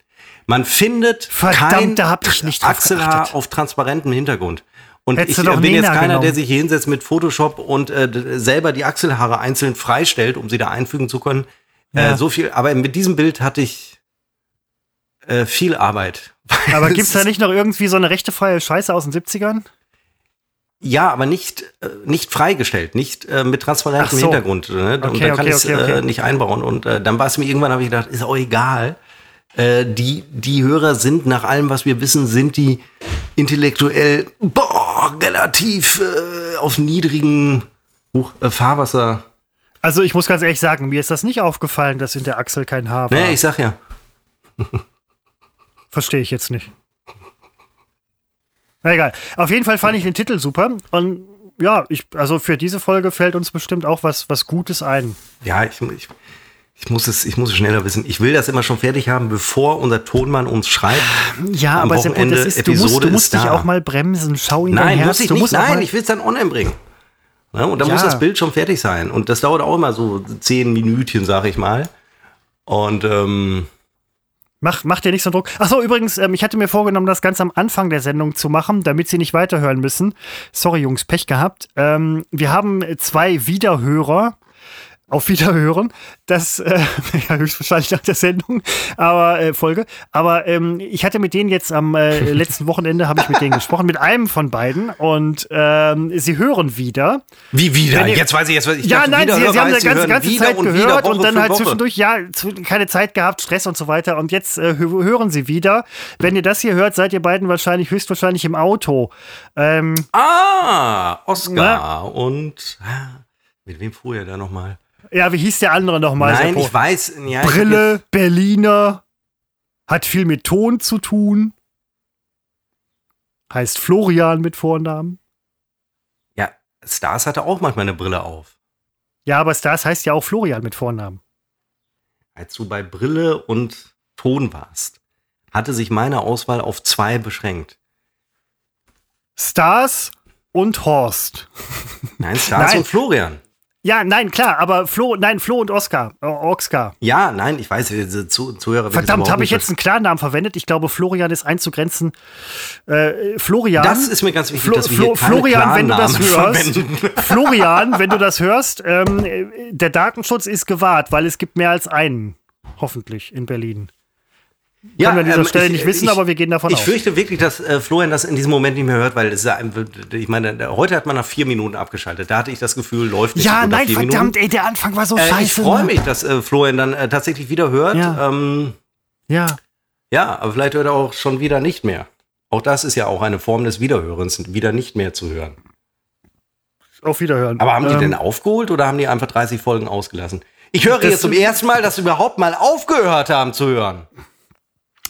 Man findet Verdammt, kein Achselhaar geachtet. auf transparentem Hintergrund. Und Hättest ich äh, bin jetzt keiner, der genommen. sich hier hinsetzt mit Photoshop und äh, selber die Achselhaare einzeln freistellt, um sie da einfügen zu können. Ja. Äh, so viel, aber mit diesem Bild hatte ich äh, viel Arbeit. <laughs> Aber Es gibt's da nicht noch irgendwie so eine rechtefreie Scheiße aus den 70ern? Ja, aber nicht, äh, nicht freigestellt, nicht äh, mit transparentem so. Hintergrund. Ne? und Okay, dann kann okay, ich es okay, okay. äh, nicht einbauen. Und äh, dann war es mir irgendwann, habe ich gedacht, ist auch egal. Äh, die, die Hörer sind, nach allem, was wir wissen, sind die intellektuell boah, relativ äh, auf niedrigen äh, Fahrwasser. Also ich muss ganz ehrlich sagen, mir ist das nicht aufgefallen, dass in der Achsel kein Haar war. Nee, ich sag ja. <laughs> Verstehe ich jetzt nicht. Na egal. Auf jeden Fall fand ich den Titel super. Und ja, ich, also für diese Folge fällt uns bestimmt auch was, was Gutes ein. Ja, ich, ich, ich, muss es, ich muss es schneller wissen. Ich will das immer schon fertig haben, bevor unser Tonmann uns schreibt. Ja, aber Wochenende das ist, du musst, Episode du musst ist dich da. auch mal bremsen. Schau dein Nein, muss ich nicht. musst Nein, ich will es dann online bringen. Ja, und dann Ja. muss das Bild schon fertig sein. Und das dauert auch immer so zehn Minütchen, sag ich mal. Und ähm, Mach, mach dir nicht so einen Druck. Achso, übrigens, ähm, ich hatte mir vorgenommen, das ganz am Anfang der Sendung zu machen, damit Sie nicht weiterhören müssen. Sorry, Jungs, Pech gehabt. Ähm, wir haben zwei Wiederhörer auf Wiederhören. Das äh, <laughs> ja, höchstwahrscheinlich nach der Sendung, aber äh, Folge. Aber ähm, ich hatte mit denen jetzt am äh, <laughs> letzten Wochenende habe ich mit denen gesprochen, mit einem von beiden und ähm, sie hören wieder. Wie wieder? Ihr, jetzt weiß ich jetzt. Ich ja, nein, sie, sie haben eine ganze, ganze Zeit und gehört Woche und dann halt Woche. zwischendurch ja keine Zeit gehabt, Stress und so weiter. Und jetzt äh, hören sie wieder. Wenn ihr das hier hört, seid ihr beiden wahrscheinlich höchstwahrscheinlich im Auto. Ähm, ah, Oscar na? und ah, mit wem fuhr er da nochmal? Ja, wie hieß der andere nochmal? Nein, Seppo? ich weiß. Ja, Brille, Berliner, hat viel mit Ton zu tun. Heißt Florian mit Vornamen. Ja, Stars hatte auch manchmal eine Brille auf. Ja, aber Stars heißt ja auch Florian mit Vornamen. Als du bei Brille und Ton warst, hatte sich meine Auswahl auf zwei beschränkt. Stars und Horst. Nein, Stars Nein. und Florian. Ja, nein, klar, aber Flo, nein, Flo und Oscar. Äh, Oscar. Ja, nein, ich weiß, diese Zu Zuhörer Verdammt, habe ich jetzt einen Klarnamen verwendet? Ich glaube, Florian ist einzugrenzen. Äh, Florian. Das ist mir ganz wichtig, Flo, dass wir Flo, Florian, wenn du das hörst. <laughs> Florian, wenn du das hörst, ähm, der Datenschutz ist gewahrt, weil es gibt mehr als einen. Hoffentlich in Berlin. Ja, Können wir an dieser ähm, Stelle ich, nicht wissen, ich, aber wir gehen davon ich aus. Ich fürchte wirklich, dass äh, Florian das in diesem Moment nicht mehr hört, weil es ist ein, ich meine, heute hat man nach vier Minuten abgeschaltet. Da hatte ich das Gefühl, läuft nicht Ja, nein, verdammt, Minuten. ey, der Anfang war so äh, scheiße. Ich freue mich, dass äh, Florian dann äh, tatsächlich wieder hört. Ja. Ähm, ja. Ja, aber vielleicht hört er auch schon wieder nicht mehr. Auch das ist ja auch eine Form des Wiederhörens, wieder nicht mehr zu hören. Auf Wiederhören. Aber haben die ähm, denn aufgeholt oder haben die einfach 30 Folgen ausgelassen? Ich höre jetzt zum ersten Mal, dass sie überhaupt mal aufgehört haben zu hören.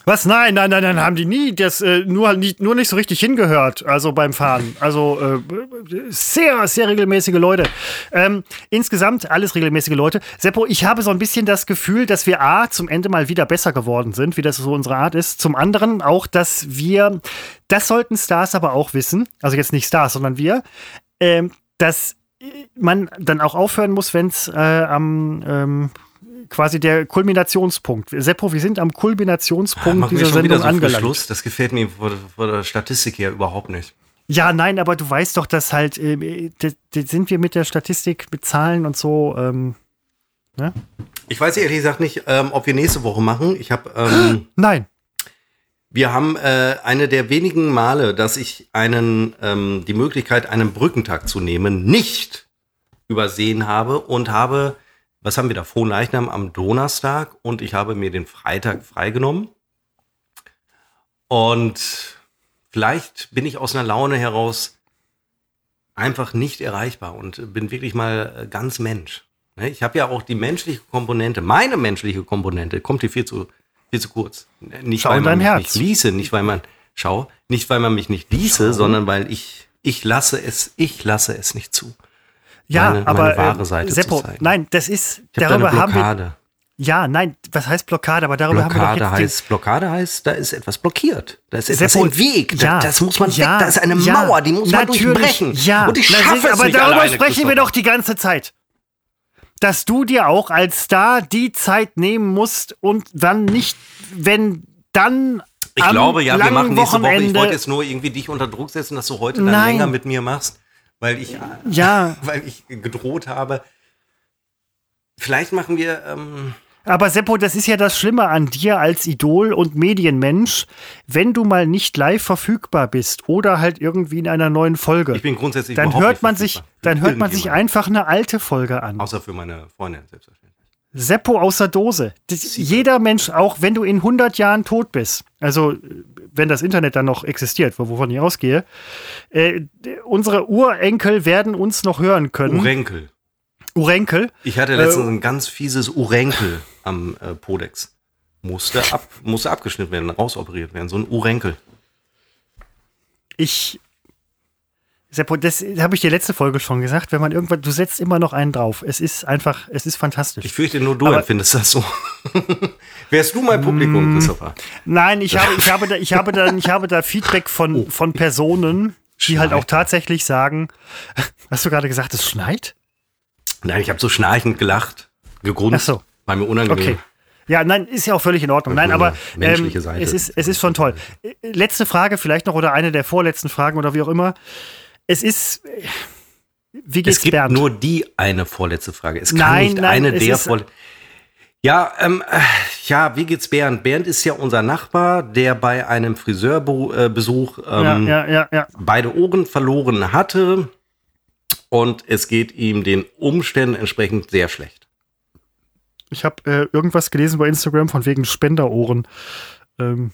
Was? Nein, nein, nein, nein, haben die nie. Das äh, nur, nie, nur nicht so richtig hingehört, also beim Fahren. Also äh, sehr, sehr regelmäßige Leute. Ähm, insgesamt alles regelmäßige Leute. Seppo, ich habe so ein bisschen das Gefühl, dass wir A, zum Ende mal wieder besser geworden sind, wie das so unsere Art ist. Zum anderen auch, dass wir, das sollten Stars aber auch wissen, also jetzt nicht Stars, sondern wir, ähm, dass man dann auch aufhören muss, wenn es äh, am ähm, quasi der Kulminationspunkt. Seppo, wir sind am Kulminationspunkt dieser Sendung so angelangt. Schluss? Das gefällt mir von, der Statistik her überhaupt nicht. Ja, nein, aber du weißt doch, dass halt, äh, sind wir mit der Statistik, mit Zahlen und so, ähm, ne? Ich weiß ehrlich gesagt nicht, ähm, ob wir nächste Woche machen. Ich habe, ähm, <gasps> nein. Wir haben äh, eine der wenigen Male, dass ich einen, ähm, die Möglichkeit, einen Brückentag zu nehmen, nicht übersehen habe und habe was haben wir da? Frohleichnam am Donnerstag und ich habe mir den Freitag freigenommen. Und vielleicht bin ich aus einer Laune heraus einfach nicht erreichbar und bin wirklich mal äh, ganz Mensch. Ne, ich habe ja auch die menschliche Komponente, meine menschliche Komponente, kommt hier viel zu, viel zu kurz. Nicht, schau weil man mich Herz. nicht ließe, nicht weil man, schau, nicht weil man mich nicht ließe, schau. sondern weil ich, ich lasse es, ich lasse es nicht zu. Ja, meine, aber meine wahre Seite Seppo, nein, das ist darüber hab haben wir ja, nein, was heißt Blockade? Aber darüber Blockade haben wir doch jetzt heißt, Blockade heißt, da ist etwas blockiert. Da ist etwas Seppo, im Weg. Ja, das muss man ja, weg. Da ist eine ja, Mauer, die muss man durchbrechen. Ja, und ich schaffe es aber nicht darüber sprechen wir doch die ganze Zeit. Dass du dir auch als Star die Zeit nehmen musst und dann nicht, wenn dann ich glaube, ja, wir machen nächste Wochenende Woche. Ich wollte jetzt nur irgendwie dich unter Druck setzen, dass du heute dann länger mit mir machst weil ich, <laughs> ja. weil ich gedroht habe. Vielleicht machen wir. Ähm aber Seppo, das ist ja das Schlimme an dir als Idol und Medienmensch, wenn du mal nicht live verfügbar bist oder halt irgendwie in einer neuen Folge. Ich bin grundsätzlich dann hört man sich, dann hört man sich einfach eine alte Folge an. Außer für meine Freundin selbstverständlich. Seppo aus der Dose. Das, jeder Mensch, auch wenn du in 100 Jahren tot bist, also wenn das Internet dann noch existiert, wovon ich ausgehe, äh, unsere Urenkel werden uns noch hören können. Urenkel. Urenkel. Ich hatte letztens äh, ein ganz fieses Urenkel am äh, Podex. Musste, ab, musste abgeschnitten werden, rausoperiert werden. So ein Urenkel. Ich Seppo, das habe ich dir letzte Folge schon gesagt. Wenn man irgendwann, du setzt immer noch einen drauf. Es ist einfach, es ist fantastisch. Ich fürchte, nur du Aber, empfindest das so. <laughs> Wärst du mein Publikum, mm, Christopher? Nein, ich habe, ich habe da, ich habe da, <laughs> ich habe da Feedback von, oh. von Personen, die schneit. halt auch tatsächlich sagen, hast du gerade gesagt, es schneit? Nein, ich habe so schnarchend gelacht, gegrunzt. Ach so. War mir unangenehm. Okay. Ja, nein, ist ja auch völlig in Ordnung. Nein, aber ähm, es, ist, es ist schon toll. Äh, Letzte Frage vielleicht noch oder eine der vorletzten Fragen oder wie auch immer. Es ist, äh, wie geht's Es gibt Bernd? nur die eine vorletzte Frage. Es kann Nein, nicht nein, eine der ist- vorletzten. Ja, ähm, äh, ja, wie geht's Bernd? Bernd ist ja unser Nachbar, der bei einem Friseurbesuch ja, ähm, ja, ja, ja. beide Ohren verloren hatte und es geht ihm den Umständen entsprechend sehr schlecht. Ich habe äh, irgendwas gelesen bei Instagram von wegen Spenderohren. Ähm,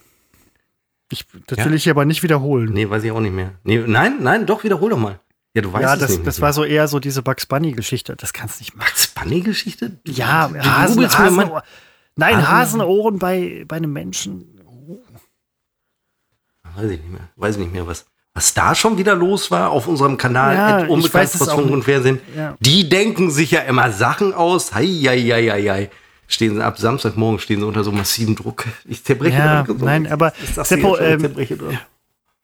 ich, das Ja. will ich hier aber nicht wiederholen. Nee, weiß ich auch nicht mehr. Nee, nein, nein, doch, wiederhol doch mal. Ja, du weißt ja, es das, nicht das war so eher so diese Bugs Bunny-Geschichte. Das kannst du nicht machen. Max Bunny-Geschichte? Ja, Du Hasen, mal- Hasenohr. Nein, Hasen- Hasenohren bei, bei einem Menschen. Weiß ich nicht mehr. Weiß ich nicht mehr, was, was da schon wieder los war auf unserem Kanal. Ja, Unbekannt es Funk und. Fernsehen. Ja. Die denken sich ja immer Sachen aus. Hei, hei, hei, hei, hei. Stehen sie ab Samstagmorgen stehen sie unter so massivem Druck. Ich zerbreche Ja, so- nein, aber Ist das hier Seppo, ähm, zerbreche, oder?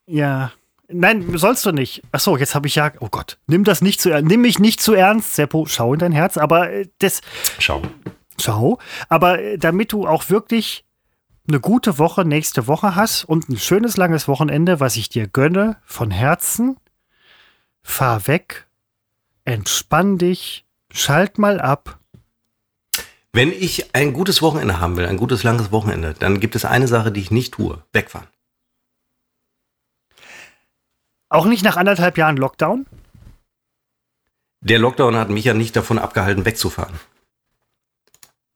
Ja. Nein, sollst du nicht. Ach so, jetzt habe ich ja. Oh Gott, nimm das nicht zu ernst. Nimm mich nicht zu ernst, Seppo. Schau in dein Herz. Aber äh, das. Schau. Schau. Aber äh, damit du auch wirklich eine gute Woche nächste Woche hast und ein schönes langes Wochenende, was ich dir gönne, von Herzen, fahr weg, entspann dich, schalt mal ab. Wenn ich ein gutes Wochenende haben will, ein gutes langes Wochenende, dann gibt es eine Sache, die ich nicht tue. Wegfahren. Auch nicht nach anderthalb Jahren Lockdown. Der Lockdown hat mich ja nicht davon abgehalten, wegzufahren.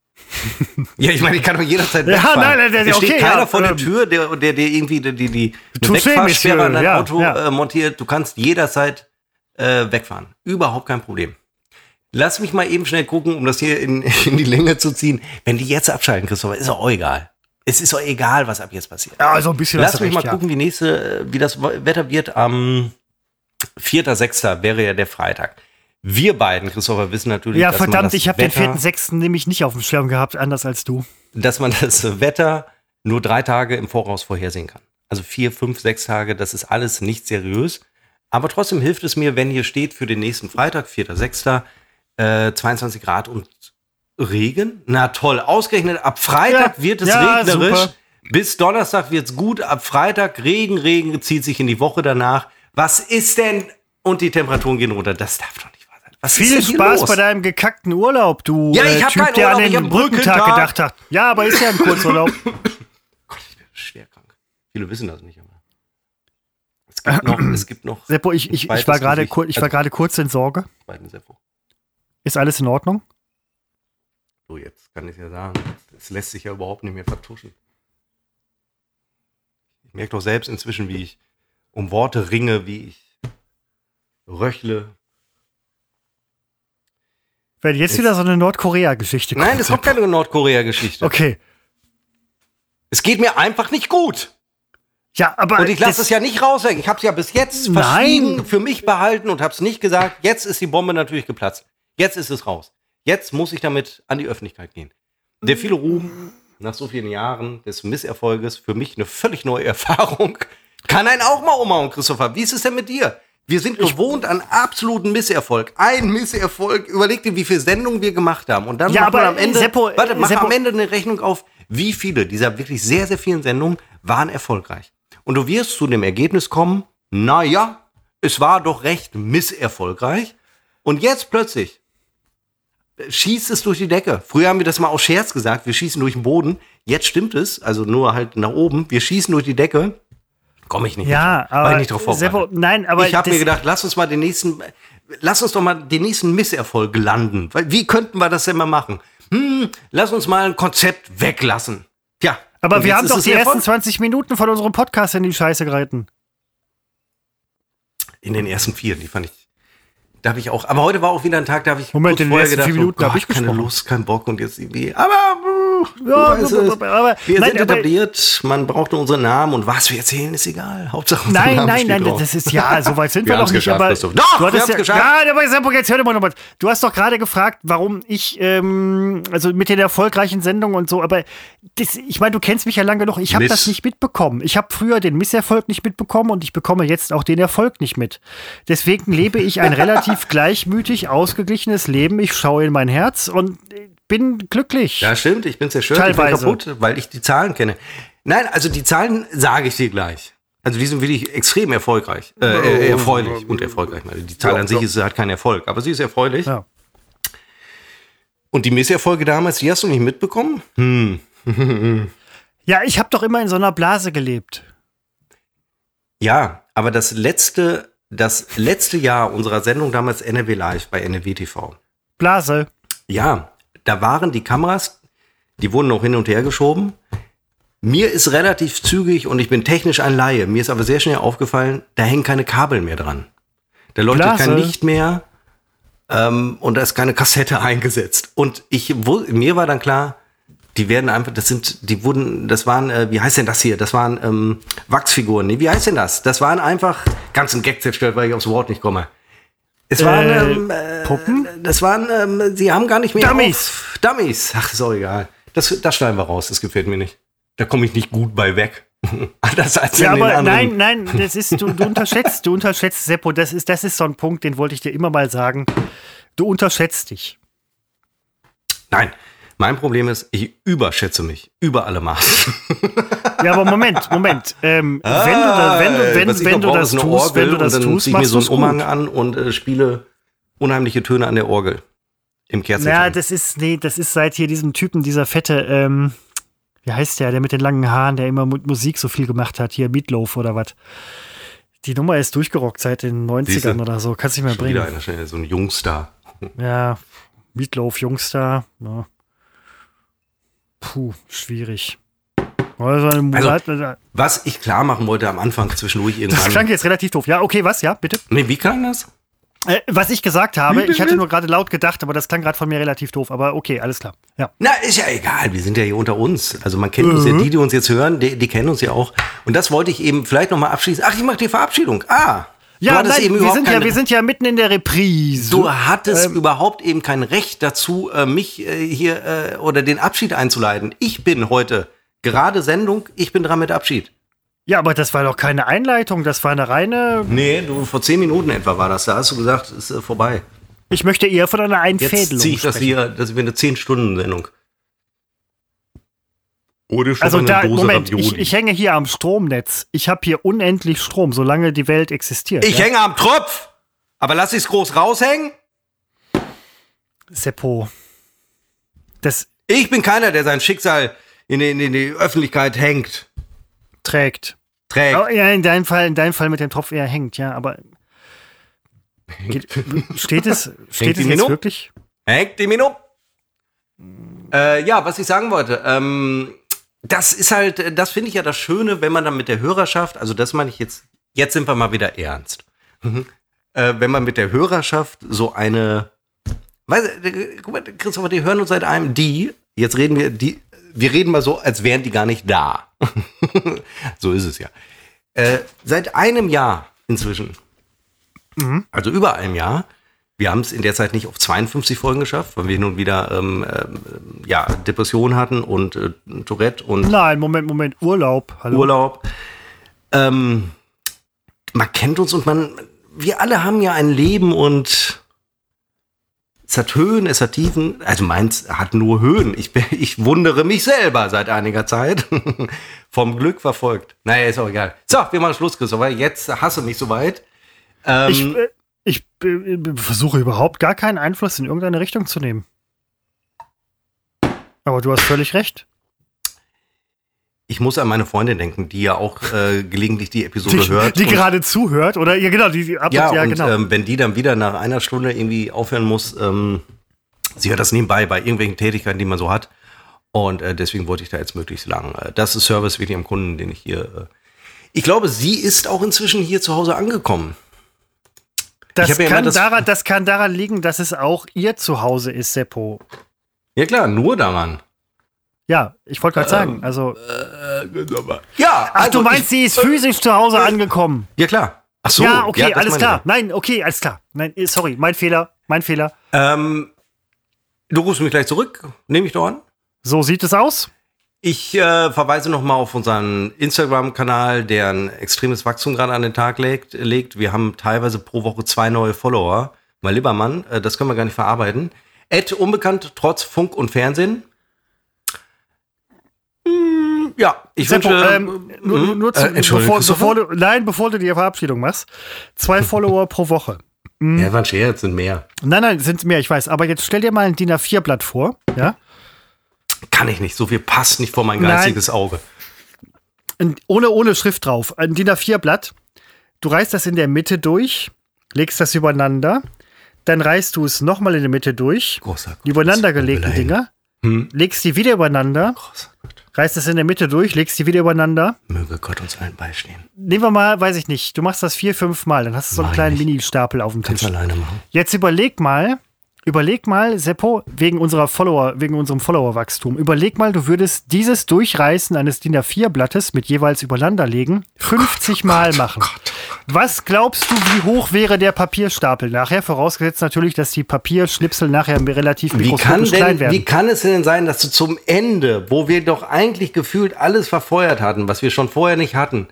<laughs> ja, ich meine, ich kann doch jederzeit Ja, wegfahren. nein, nein, der- es steht okay, keiner ja, vor der ähm, Tür, der, der, der irgendwie die, die, die Wegfahrsperre an dein Monsieur, Auto ja, ja. Äh, montiert. Du kannst jederzeit äh, wegfahren. Überhaupt kein Problem. Lass mich mal eben schnell gucken, um das hier in, <laughs> in die Länge zu ziehen. Wenn die jetzt abschalten, Christopher, ist auch egal. Es ist doch egal, was ab jetzt passiert. Ja, also ein bisschen Lass mich recht, mal ja. gucken, wie nächste, wie das Wetter wird. Am 4.6. wäre ja der Freitag. Wir beiden, Christopher, wissen natürlich, Ja, verdammt, ich habe den Wetter- 4.6. nämlich nicht auf dem Schirm gehabt, anders als du. dass man das Wetter nur drei Tage im Voraus vorhersehen kann. Also vier, fünf, sechs Tage, das ist alles nicht seriös. Aber trotzdem hilft es mir, wenn hier steht für den nächsten Freitag, 4.6., äh, 22 Grad und Regen. Na toll, ausgerechnet ab Freitag Ja, wird es ja, regnerisch. super. Bis Donnerstag wird es gut. Ab Freitag Regen, Regen zieht sich in die Woche danach. Was ist denn? Und die Temperaturen gehen runter. Das darf doch nicht wahr sein. Was Viel Spaß los? bei deinem gekackten Urlaub, du Ja, ich äh, Typ, der an den Brückentag Brückentag. gedacht hat. Ja, aber ist ja ein Kurzurlaub. <laughs> Gott, ich bin schwer krank. Viele wissen das nicht, aber. Es gibt noch, es gibt noch. Seppo, ich, ich, ich war gerade kur- ich war gerade kurz in Sorge. Zweiten Seppo. Ist alles in Ordnung? So, jetzt kann ich ja sagen, das lässt sich ja überhaupt nicht mehr vertuschen. Ich merke doch selbst inzwischen, wie ich um Worte ringe, wie ich röchle. Wenn jetzt Jetzt- wieder so eine Nordkorea-Geschichte Nein, das ist auch keine Nordkorea-Geschichte. Okay. Es geht mir einfach nicht gut. Ja, aber. Und ich lasse es ja nicht raushängen. Ich habe es ja bis jetzt Nein. verschwiegen für mich behalten und habe es nicht gesagt. Jetzt ist die Bombe natürlich geplatzt. Jetzt ist es raus. Jetzt muss ich damit an die Öffentlichkeit gehen. Der viele Ruhm nach so vielen Jahren des Misserfolges für mich eine völlig neue <laughs> Erfahrung. Kann einen auch mal umhauen, Christopher. Wie ist es denn mit dir? Wir sind gewohnt an absoluten Misserfolg. Ein Misserfolg. Überleg dir, wie viele Sendungen wir gemacht haben. Und dann Ja, macht man am Ende, Seppo, warte, mach Seppo- am Ende eine Rechnung auf, wie viele dieser wirklich sehr, sehr vielen Sendungen waren erfolgreich. Und du wirst zu dem Ergebnis kommen, naja, es war doch recht misserfolgreich. Und jetzt plötzlich schießt es durch die Decke. Früher haben wir das mal aus Scherz gesagt, wir schießen durch den Boden. Jetzt stimmt es, also nur halt nach oben. Wir schießen durch die Decke. Komme ich nicht. Ja, mit. War aber. ich nicht drauf. Seppo, nein, aber. ich habe mir gedacht, lass uns mal den nächsten, lass uns doch mal den nächsten Misserfolg landen. Weil, wie könnten wir das denn mal machen? Hm, lass uns mal ein Konzept weglassen. Tja. aber wir haben doch die ersten Erfolg. 20 Minuten von unserem Podcast in die Scheiße gereiten. In den ersten vier, die fand ich. Da habe ich auch, aber heute war auch wieder ein Tag, da habe ich Moment, kurz vorher gedacht, vier Minuten oh Gott, ich keine. Lust, kein Bock und jetzt irgendwie, aber Ja, <laughs> es. aber- wir nein, sind aber- etabliert, man braucht nur unseren Namen und was wir erzählen ist egal. Hauptsache unser Nein, Name nein, steht nein, drauf. das ist ja, so weit sind <laughs> wir, Wir noch nicht. Aber Christoph. Doch, du wir hattest haben's ja, geschafft. Ja, aber jetzt hör doch mal noch was. Du hast doch gerade gefragt, warum ich, ähm, also mit den erfolgreichen Sendungen und so, aber das, ich meine, du kennst mich ja lange genug. Ich habe das nicht mitbekommen. Ich habe früher den Misserfolg nicht mitbekommen und ich bekomme jetzt auch den Erfolg nicht mit. Deswegen lebe ich ein <laughs> relativ gleichmütig ausgeglichenes Leben. Ich schaue in mein Herz und äh, bin glücklich. Ja, stimmt, ich bin zerstört, Teilweise. ich bin kaputt, weil ich die Zahlen kenne. Nein, also die Zahlen sage ich dir gleich. Also die sind wirklich extrem erfolgreich, äh, äh, erfreulich und erfolgreich. Also Die Zahl Ja, an sich ist halt kein Erfolg, aber sie ist erfreulich. Ja. Und die Misserfolge damals, die hast du nicht mitbekommen? Hm. <laughs> Ja, ich habe doch immer in so einer Blase gelebt. Ja, aber das letzte, das letzte Jahr unserer Sendung damals NRW Live bei NRW TV. Blase. Ja, da waren die Kameras, die wurden noch hin und her geschoben. Mir ist relativ zügig und ich bin technisch ein Laie. Mir ist aber sehr schnell aufgefallen, da hängen keine Kabel mehr dran. Da leuchtet Blase. kein Licht mehr ähm, und da ist keine Kassette <laughs> eingesetzt. Und ich, wo, mir war dann klar, die werden einfach, das sind, die wurden, das waren, äh, wie heißt denn das hier? Das waren ähm, Wachsfiguren. Nee, wie heißt denn das? Das waren einfach, ganz im Gag zerstört, weil ich aufs Wort nicht komme. Es waren, Äh, ähm, äh, Puppen? das waren, ähm, sie haben gar nicht mehr. Dummies. Auf, Dummies. Ach, ist auch egal. Das, das schneiden wir raus, das gefällt mir nicht. Da komme ich nicht gut bei weg. <laughs> Anders als Ja, aber nein, nein, das ist, du, du unterschätzt, du unterschätzt, Seppo, das ist, das ist so ein Punkt, den wollte ich dir immer mal sagen. Du unterschätzt dich. Nein. Mein Problem ist, ich überschätze mich. Über alle Maßen. Ja, aber Moment, Moment. Ähm, <laughs> wenn du, da, wenn du, wenn, wenn du das tust, Orgel wenn du das dann tust, ziehe ich mir so du einen Umhang gut. an und äh, spiele unheimliche Töne an der Orgel. Im Kerzenschein. Ja, das ist, nee, das ist seit hier diesem Typen, dieser fette, ähm, wie heißt der, der mit den langen Haaren, der immer mit Musik so viel gemacht hat, hier Meatloaf oder was. Die Nummer ist durchgerockt seit den 90ern Siehste? oder so. Kannst nicht mehr Schon wieder bringen. einer, schnell, so ein Jungstar. Ja, Meatloaf, Jungstar. Ja. Puh, schwierig. Also, Also, Was ich klar machen wollte am Anfang zwischendurch das irgendwann. klang jetzt relativ doof. Ja, okay, was? Ja, bitte. nee, wie klang das? Äh, was ich gesagt habe, ich hatte nur gerade laut gedacht, aber das klang gerade von mir relativ doof. Aber okay, alles klar. Ja. Na, ist ja egal, wir sind ja hier unter uns. Also man kennt uns ja, die, die uns jetzt hören, die, die kennen uns ja auch. Und das wollte ich eben vielleicht nochmal abschließen. Ach, ich mache die Verabschiedung. Ah, Ja, nein, wir sind, ja, keine- wir sind ja mitten in der Reprise. Du hattest Ähm. überhaupt eben kein Recht dazu, äh, mich äh, hier äh, oder den Abschied einzuleiten. Ich bin heute gerade Sendung, ich bin dran mit Abschied. Ja, aber das war doch keine Einleitung, das war eine reine. Nee, du vor zehn Minuten etwa war das. Da hast du gesagt, es ist vorbei. Ich möchte eher von einer Jetzt Einfädelung ziehe ich das sprechen. hier, das wird eine 10-Stunden-Sendung. Oder schon Also eine da, Dose Moment, ich, Ravioli. ich hänge hier am Stromnetz. Ich habe hier unendlich Strom, solange die Welt existiert. Ich ja? hänge am Tropf, aber lass ich's groß raushängen. Seppo. Das Ich bin keiner, der sein Schicksal in die, in die Öffentlichkeit hängt, trägt. trägt. Oh, ja, in deinem Fall, in deinem Fall mit dem Tropf eher hängt, ja, aber. Geht, steht es, <laughs> steht es jetzt wirklich? Hängt die Mino? Äh, ja, was ich sagen wollte, ähm, das ist halt, äh, das finde ich ja das Schöne, wenn man dann mit der Hörerschaft, also das meine ich jetzt, jetzt sind wir mal wieder ernst. Mhm. Äh, wenn man mit der Hörerschaft so eine, weißt du, äh, guck mal, Christopher, die hören uns seit einem, die, jetzt reden wir, die, wir reden mal so, als wären die gar nicht da. <laughs> so ist es ja. Äh, seit einem Jahr inzwischen, also über einem Jahr, wir haben es in der Zeit nicht auf 52 Folgen geschafft, weil wir nun wieder ähm, ähm, ja, Depression hatten und äh, Tourette und Nein, Moment, Moment, Urlaub. Hallo. Urlaub. Ähm, man kennt uns und man, wir alle haben ja ein Leben und es hat Höhen, es hat Tiefen. Also meins hat nur Höhen. Ich, bin, <laughs> ich wundere mich selber seit einiger Zeit. <laughs> Vom Glück verfolgt. Naja, ist auch egal. So, wir machen Schluss, Christopher. Jetzt hasse mich soweit. Ähm, Ich, äh, ich äh, versuche überhaupt gar keinen Einfluss in irgendeine Richtung zu nehmen. Aber du hast völlig recht. ich muss an meine Freundin denken, die ja auch äh, gelegentlich die Episode Die, hört. die gerade zuhört, oder? Ja, genau, die, die ab Ja, und, ja und genau. ähm, wenn die dann wieder nach einer Stunde irgendwie aufhören muss, ähm, sie hört das nebenbei bei irgendwelchen Tätigkeiten, die man so hat. Und äh, deswegen wollte ich da jetzt möglichst lang. Äh, das ist Service wirklich am Kunden, den ich hier. Äh ich glaube, sie ist auch inzwischen hier zu Hause angekommen. Das, ja kann das- daran, das kann daran liegen, dass es auch ihr Zuhause ist, Seppo. Ja klar, nur daran. Ja, ich wollte gerade sagen, also. Ja, Ach, also du meinst, ich, sie ist physisch zu Hause angekommen? Ja klar. Ach so. ja, okay, das alles klar. Nein, okay, alles klar. Nein, eh, sorry, mein Fehler, mein Fehler. Ähm, du rufst mich gleich zurück, nehme ich doch an. So sieht es aus. Ich äh, verweise nochmal auf unseren Instagram-Kanal, der ein extremes Wachstum gerade an den Tag legt, legt. Wir haben teilweise pro Woche zwei neue Follower. Mein lieber Mann, äh, das können wir gar nicht verarbeiten. Ed unbekannt trotz Funk und Fernsehen. Hm, ja, ich Seppo, wünsche. ähm, nur, hm, nur zu, äh, Entschuldigung, bevor, bevor du, nein, bevor du die Verabschiedung machst. Zwei <laughs> Follower pro Woche. Ja, war ein Scherz, sind mehr. Nein, nein, sind mehr, ich weiß. Aber jetzt stell dir mal ein DIN A4-Blatt vor, ja? Kann ich nicht. So viel passt nicht vor mein Nein. geistiges Auge. Ein, ohne, ohne Schrift drauf. Ein DIN A4-Blatt. Du reißt das in der Mitte durch, legst das übereinander, dann reißt du es nochmal in der Mitte durch, Großer Gott. die übereinander das gelegten. Dinger, Hm. legst die wieder übereinander, Großer Gott. reißt es in der Mitte durch, legst die wieder übereinander. Möge Gott uns allen beistehen. Nehmen wir mal, weiß ich nicht, du machst das vier, fünf Mal, dann hast du so einen ich kleinen. Mini-Stapel auf dem Kannst Tisch. du alleine machen. Jetzt überleg mal, überleg mal, Seppo, wegen unserer Follower, wegen unserem Followerwachstum, überleg mal, du würdest dieses Durchreißen eines DIN A4-Blattes mit jeweils übereinanderlegen 50 Mal machen. Was glaubst du, wie hoch wäre der Papierstapel nachher? Vorausgesetzt natürlich, dass die Papierschnipsel nachher relativ Wie kann, mikroskopisch klein denn, werden. wie kann es denn sein, dass du zum Ende, wo wir doch eigentlich gefühlt alles verfeuert hatten, was wir schon vorher nicht hatten,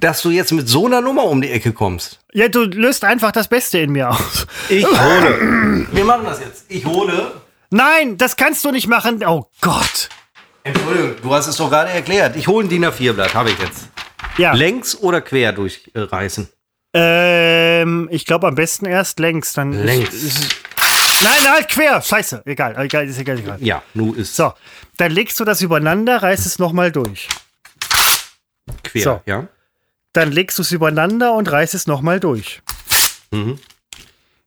dass du jetzt mit so einer Nummer um die Ecke kommst? ja, du löst einfach das Beste in mir aus. Ich <laughs> hole. Wir machen das jetzt. Ich hole. Nein, das kannst du nicht machen. Oh Gott. Entschuldigung, du hast es doch gerade erklärt. Ich hole ein DIN A4-Blatt, habe ich jetzt. Ja. Längs oder quer durchreißen? Ähm, ich glaube am besten erst längs, dann. Längs. Nein, nein, quer. Scheiße. Egal, egal, ist egal, egal. Ja, nu ist So, dann legst du das übereinander, reißt es nochmal durch. quer, so. ja? Dann legst du es übereinander und reißt es nochmal durch. Mhm.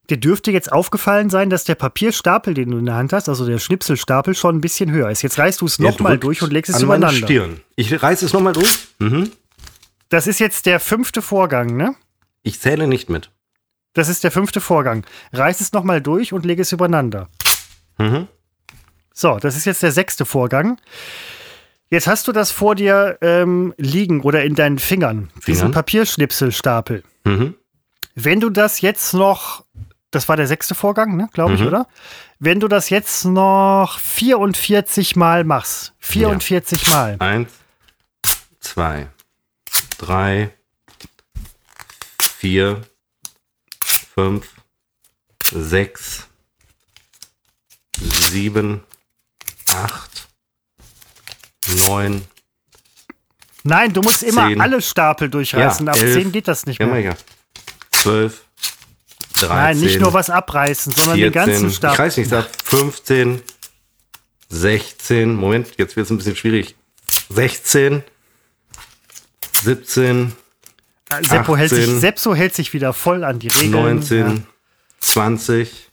Dir dürfte jetzt aufgefallen sein, dass der Papierstapel, den du in der Hand hast, also der Schnipselstapel, schon ein bisschen höher ist. Jetzt reißt du es nochmal durch und legst es an meine übereinander. Stirn. Ich reiße es nochmal durch. Mhm. Das ist jetzt der fünfte Vorgang, ne? Ich zähle nicht mit. Das ist der fünfte Vorgang. Reiß es nochmal durch und leg es übereinander. Mhm. So, das ist jetzt der sechste Vorgang. Jetzt hast du das vor dir ähm, liegen oder in deinen Fingern, diesen Fingern? Papierschnipselstapel. Mhm. Wenn du das jetzt noch, das war der sechste Vorgang, ne, glaube ich, Mhm. oder? Wenn du das jetzt noch 44 Mal machst, 44 Mal, Eins, zwei, drei, vier, fünf, sechs, sieben, acht, neun. nein, du musst immer Zehn. alle Stapel durchreißen, Ja, ab elf. 10 geht das nicht Ja, mehr. hier. Zwölf, dreizehn. Nein, nicht nur was abreißen, sondern den 14, ganzen ich Stapel. reiß nichts ab, 15, 16, Moment, jetzt wird es ein bisschen schwierig. 16, 17, Seppo hält sich, 18, Sepso hält sich wieder voll an die Regeln. 19, 20,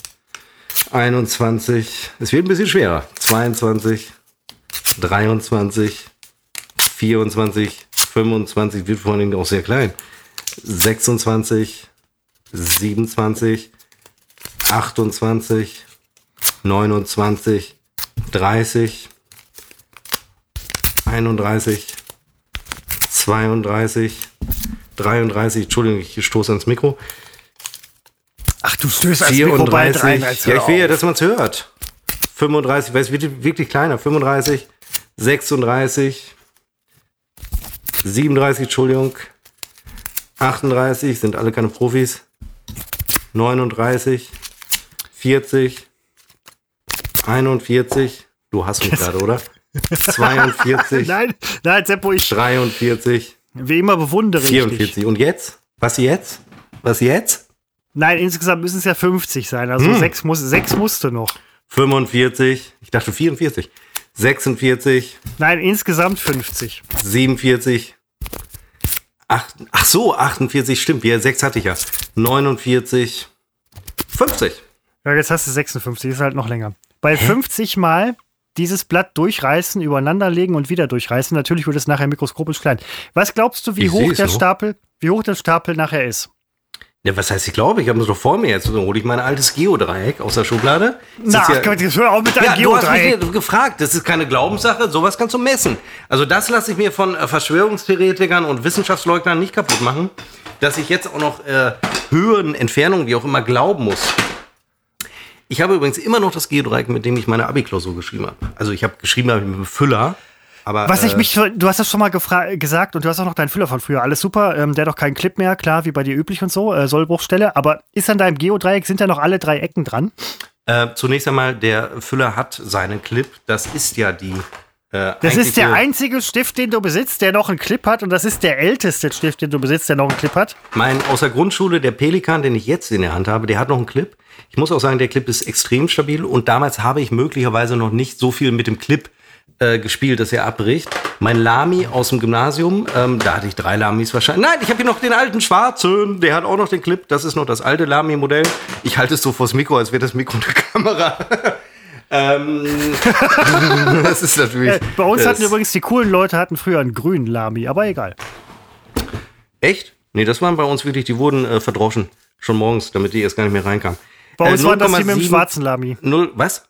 21, es wird ein bisschen schwerer. 22, 23, 24, 25, wird vor allem auch sehr klein. 26, 27, 28, 29, 30, 31, 32, 33, Entschuldigung, ich stoße ans Mikro. Ach, du stößt als Mikro bald 34, rein. ja, ich will ja, dass man es hört. 35, weil es wird wirklich kleiner. 35, 36, 37, Entschuldigung. 38, sind alle keine Profis. 39, 40, 41, du hast mich gerade, oder? <laughs> 42, Nein, nein, Seppo, ich 43, wie immer bewundere ich dich. 44. Und jetzt? Was jetzt? Was jetzt? Nein, insgesamt müssen es ja 50 sein. Also Hm. sechs, muss, sechs musste noch. 45, ich dachte 44, 46, Nein, insgesamt 50. 47, ach, ach so, 48, stimmt, ja, 6 hatte ich ja. 49, 50. Ja, jetzt hast du 56, ist halt noch länger. Bei 50 Mal dieses Blatt durchreißen, übereinanderlegen und wieder durchreißen, natürlich wird es nachher mikroskopisch klein. Was glaubst du, wie Ich hoch der noch. Stapel, wie hoch der Stapel nachher ist? Ja, was heißt, ich glaube, ich habe das doch vor mir jetzt. Dann hole ich mein altes Geodreieck aus der Schublade. Na, ja- Gott, jetzt hör auf mit deinem Ja, du hast Geodreieck. mich gefragt. Das ist keine Glaubenssache. Sowas kannst du messen. Also das lasse ich mir von äh, Verschwörungstheoretikern und Wissenschaftsleugnern nicht kaputt machen, dass ich jetzt auch noch äh, Höhen, Entfernungen, wie auch immer, glauben muss. Ich habe übrigens immer noch das Geodreieck, mit dem ich meine Abi-Klausur geschrieben habe. Also ich habe geschrieben hab ich mit einem Füller. Aber, Was ich äh, mich, du hast das schon mal gesagt und du hast auch noch deinen Füller von früher. Alles super. Ähm, der hat doch keinen Clip mehr, klar, wie bei dir üblich und so, äh, Sollbruchstelle. Aber ist an deinem Geodreieck, sind da noch alle drei Ecken dran? Äh, zunächst einmal, der Füller hat seinen Clip. Das ist ja die. Äh, das ist der einzige Stift, den du besitzt, der noch einen Clip hat. Und das ist der älteste Stift, den du besitzt, der noch einen Clip hat. Mein aus der Grundschule, der Pelikan, den ich jetzt in der Hand habe, der hat noch einen Clip. Ich muss auch sagen, der Clip ist extrem stabil. Und damals habe ich möglicherweise noch nicht so viel mit dem Clip äh, gespielt, dass er abbricht. Mein Lami aus dem Gymnasium, ähm, da hatte ich drei Lamis wahrscheinlich. Nein, ich habe hier noch den alten schwarzen, der hat auch noch den Clip. Das ist noch das alte Lami-Modell. Ich halte es so vors Mikro, als wäre das Mikro eine Kamera. <laughs> ähm, <laughs> das ist natürlich. Äh, bei uns hatten übrigens die coolen Leute hatten früher einen grünen Lami, aber egal. Echt? Nee, das waren bei uns wirklich, die wurden äh, verdroschen. Schon morgens, damit die erst gar nicht mehr reinkamen. Bei uns äh, waren das die mit dem schwarzen Lami. Null, was?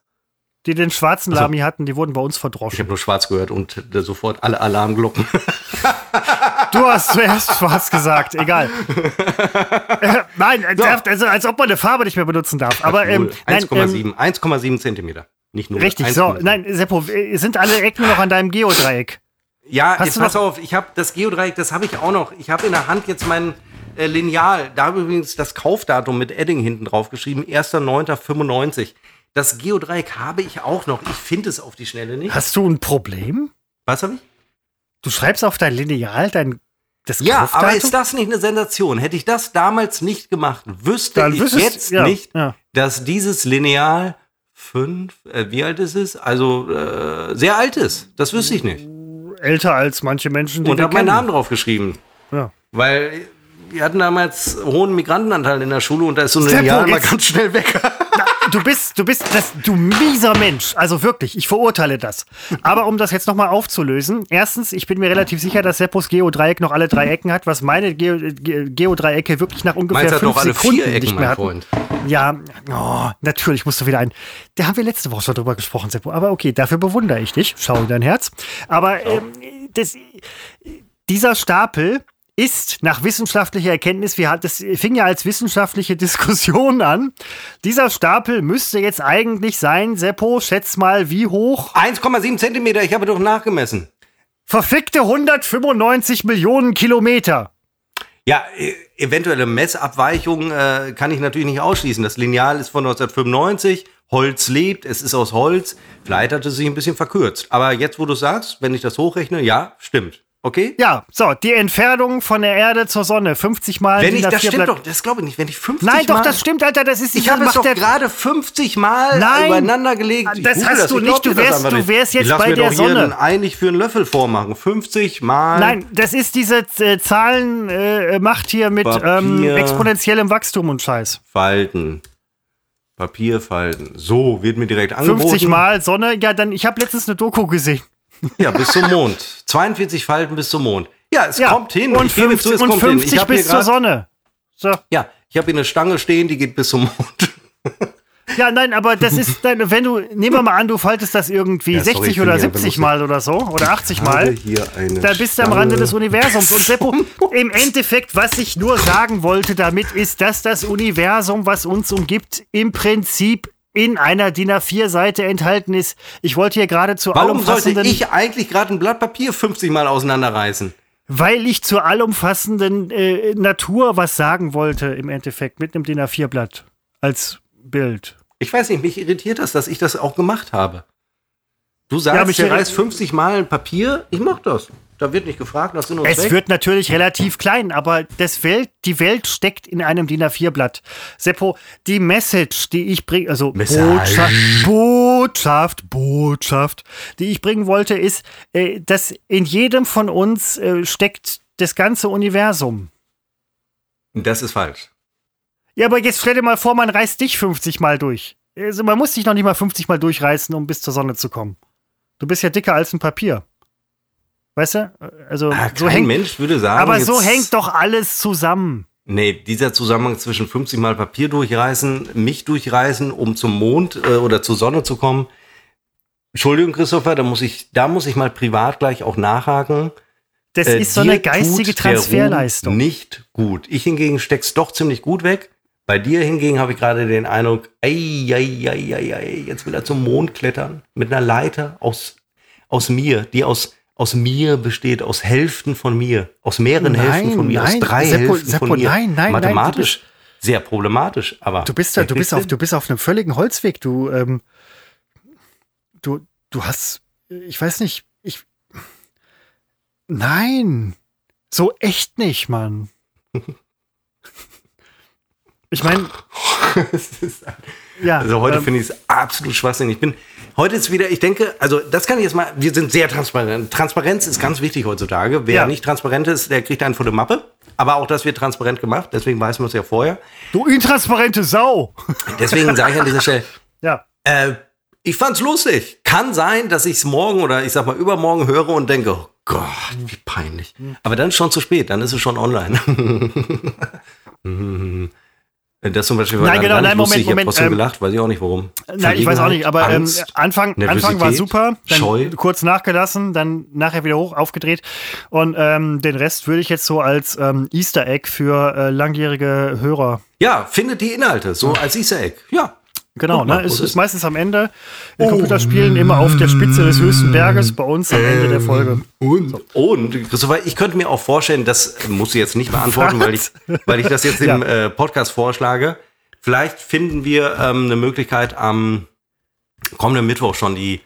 Die den schwarzen also, Lami hatten, die wurden bei uns verdroschen. Ich habe nur schwarz gehört und sofort alle Alarmglocken. <laughs> du hast zuerst schwarz gesagt, egal. <laughs> äh, nein, so. also, als ob man eine Farbe nicht mehr benutzen darf. Aber ähm, 1,7 ähm, Zentimeter. Nicht nur. Richtig, 1, so. Nein, Seppo, äh, sind alle Ecken noch an deinem Geodreieck? Ja, Hast jetzt pass auf, ich habe das Geodreieck, das habe ich auch noch. Ich habe in der Hand jetzt mein äh, Lineal. Da habe ich übrigens das Kaufdatum mit Edding hinten drauf geschrieben, 1.9.95. Das Geodreieck habe ich auch noch. Ich finde es auf die Schnelle nicht. Hast du ein Problem? Was habe ich? Du schreibst auf dein Lineal dein das Ja, aber ist das nicht eine Sensation? Hätte ich das damals nicht gemacht, wüsste Dann ich wüsstest, jetzt ja, nicht, ja. dass dieses Lineal fünf, äh, wie alt ist es? Also äh, sehr alt ist. Das wüsste ich nicht. Älter als manche Menschen, die Und habe meinen Namen drauf geschrieben. Ja. Weil wir hatten damals hohen Migrantenanteil in der Schule und da ist so ein Lineal mal ganz schnell weg. Du bist, du bist, das, du mieser Mensch. Also wirklich, ich verurteile das. Aber um das jetzt nochmal aufzulösen. Erstens, ich bin mir relativ sicher, dass Seppos Geodreieck noch alle drei Ecken hat, was meine Ge Ge Geodreiecke wirklich nach ungefähr fünf noch alle Sekunden vier Ecken, nicht mehr hatten. Ja, oh, natürlich musst du wieder ein. Da haben wir letzte Woche schon drüber gesprochen, Seppo. Aber okay, dafür bewundere ich dich. Schau in dein Herz. Aber ähm, das, dieser Stapel ist nach wissenschaftlicher Erkenntnis, wir hat, das fing ja als wissenschaftliche <laughs> Diskussion an. Dieser Stapel müsste jetzt eigentlich sein, Seppo, schätz mal, wie hoch? 1,7 Zentimeter, ich habe doch nachgemessen. Verfickte 195 Millionen Kilometer. Ja, e, eventuelle Messabweichungen äh, kann ich natürlich nicht ausschließen. Das Lineal ist von 1995, Holz lebt, es ist aus Holz. Vielleicht hat es sich ein bisschen verkürzt. Aber jetzt, wo du sagst, wenn ich das hochrechne, ja, stimmt. Okay? Ja, so, die Entfernung von der Erde zur Sonne, 50 Mal. Wenn ich, das stimmt doch, das glaube ich nicht, wenn ich 50 Nein, Mal. Nein, doch, das stimmt, Alter, das ist Ich habe es doch gerade 50 Mal Nein, übereinander gelegt. Ich das hast das, du nicht, du wärst, du wärst jetzt bei der Sonne. Ich eigentlich für einen Löffel vormachen, 50 Mal. Nein, das ist diese äh, Zahlenmacht äh, hier mit ähm, exponentiellem Wachstum und Scheiß. Falten. Papierfalten. So, wird mir direkt angeboten. 50 Mal Sonne, ja, dann, ich habe letztens eine Doku gesehen. Ja, bis zum Mond. 42 Falten bis zum Mond. Ja, es ja, kommt hin. Und, ich 50, zu, es und kommt 50 hin. bis zur Sonne. So. Ja, ich habe hier eine Stange stehen, die geht bis zum Mond. <laughs> Ja, nein, aber das ist, wenn du, nehmen wir mal an, du faltest das irgendwie ja, 60 sorry, oder 70 Mal oder so, oder 80 Mal, da bist du am Rande des Universums. Und Seppo, <laughs> im Endeffekt, was ich nur sagen wollte damit, ist, dass das Universum, was uns umgibt, im Prinzip in einer DIN A4-Seite enthalten ist. Ich wollte hier gerade zu Warum sollte ich eigentlich gerade ein Blatt Papier 50 Mal auseinanderreißen? Weil ich zur allumfassenden äh, Natur was sagen wollte, im Endeffekt, mit einem DIN A4-Blatt als Bild. Ich weiß nicht, mich irritiert das, dass ich das auch gemacht habe. Du sagst, ja, reißt 50 Mal ein Papier, ich mach das. Da wird nicht gefragt nach Sinn und Es Zweck. wird natürlich relativ klein, aber das Welt, die Welt steckt in einem DIN A4-Blatt. Seppo, die Message, die ich bringe, also Botschaft, Botschaft, Botschaft, die ich bringen wollte, ist, äh, dass in jedem von uns äh, steckt das ganze Universum. Das ist falsch. Ja, aber jetzt stell dir mal vor, man reißt dich 50 Mal durch. Also man muss dich noch nicht mal 50 Mal durchreißen, um bis zur Sonne zu kommen. Du bist ja dicker als ein Papier. Weißt du? Also ah, so hängt, Mensch würde sagen. Aber so hängt doch alles zusammen. Nee, dieser Zusammenhang zwischen 50 Mal Papier durchreißen, mich durchreißen, um zum Mond äh, oder zur Sonne zu kommen. Entschuldigung, Christopher, da muss ich, da muss ich mal privat gleich auch nachhaken. Das äh, ist so eine geistige Transferleistung. Nicht gut. Ich hingegen steck's doch ziemlich gut weg. Bei dir hingegen habe ich gerade den Eindruck, ei, ei, ei, ei, ei, jetzt will er zum Mond klettern mit einer Leiter aus, aus mir, die aus aus mir besteht, aus Hälften von mir, aus mehreren nein, Hälften von mir, nein, aus drei Seppo, Hälften Seppo, von mir. Nein, nein, Mathematisch. Nein, sehr problematisch. Aber du bist ja, du bist auf, du bist auf einem völligen Holzweg. Du, ähm, du, du hast, ich weiß nicht, ich, nein, so echt nicht, Mann. Ich meine, <laughs> ja, also heute ähm, finde ich es absolut schwachsinnig. Ich bin heute ist wieder, ich denke, also das kann ich jetzt mal, wir sind sehr transparent. Transparenz ist ganz wichtig heutzutage. Wer ja. nicht transparent ist, der kriegt einen vor der Mappe. Aber auch das wird transparent gemacht, deswegen weiß man es ja vorher. Du intransparente Sau! Deswegen sage ich an dieser Stelle, <laughs> ja. Äh, ich fand's lustig. Kann sein, dass ich es morgen oder ich sag mal übermorgen höre und denke, oh Gott, wie peinlich. Aber dann ist schon zu spät, dann ist es schon online. <laughs> Das zum Beispiel war nein, genau, nein, Moment, ich habe trotzdem ähm, gelacht, weiß ich auch nicht warum. Nein, ich weiß auch nicht, aber ähm, Anfang, Anfang war super, dann Scheu. kurz nachgelassen, dann nachher wieder hoch aufgedreht und ähm, den Rest würde ich jetzt so als ähm, Easter Egg für äh, langjährige Hörer. Ja, findet die Inhalte so als Easter Egg. Ja, Genau, ne? Es ist meistens am Ende in oh. Computerspielen immer auf der Spitze des höchsten Berges, bei uns am Ende der Folge. Und, so. und Christopher, ich könnte mir auch vorstellen, das musst du jetzt nicht beantworten, weil ich, <laughs> weil ich das jetzt im ja. äh, Podcast vorschlage. Vielleicht finden wir ähm, eine Möglichkeit, am kommenden Mittwoch schon die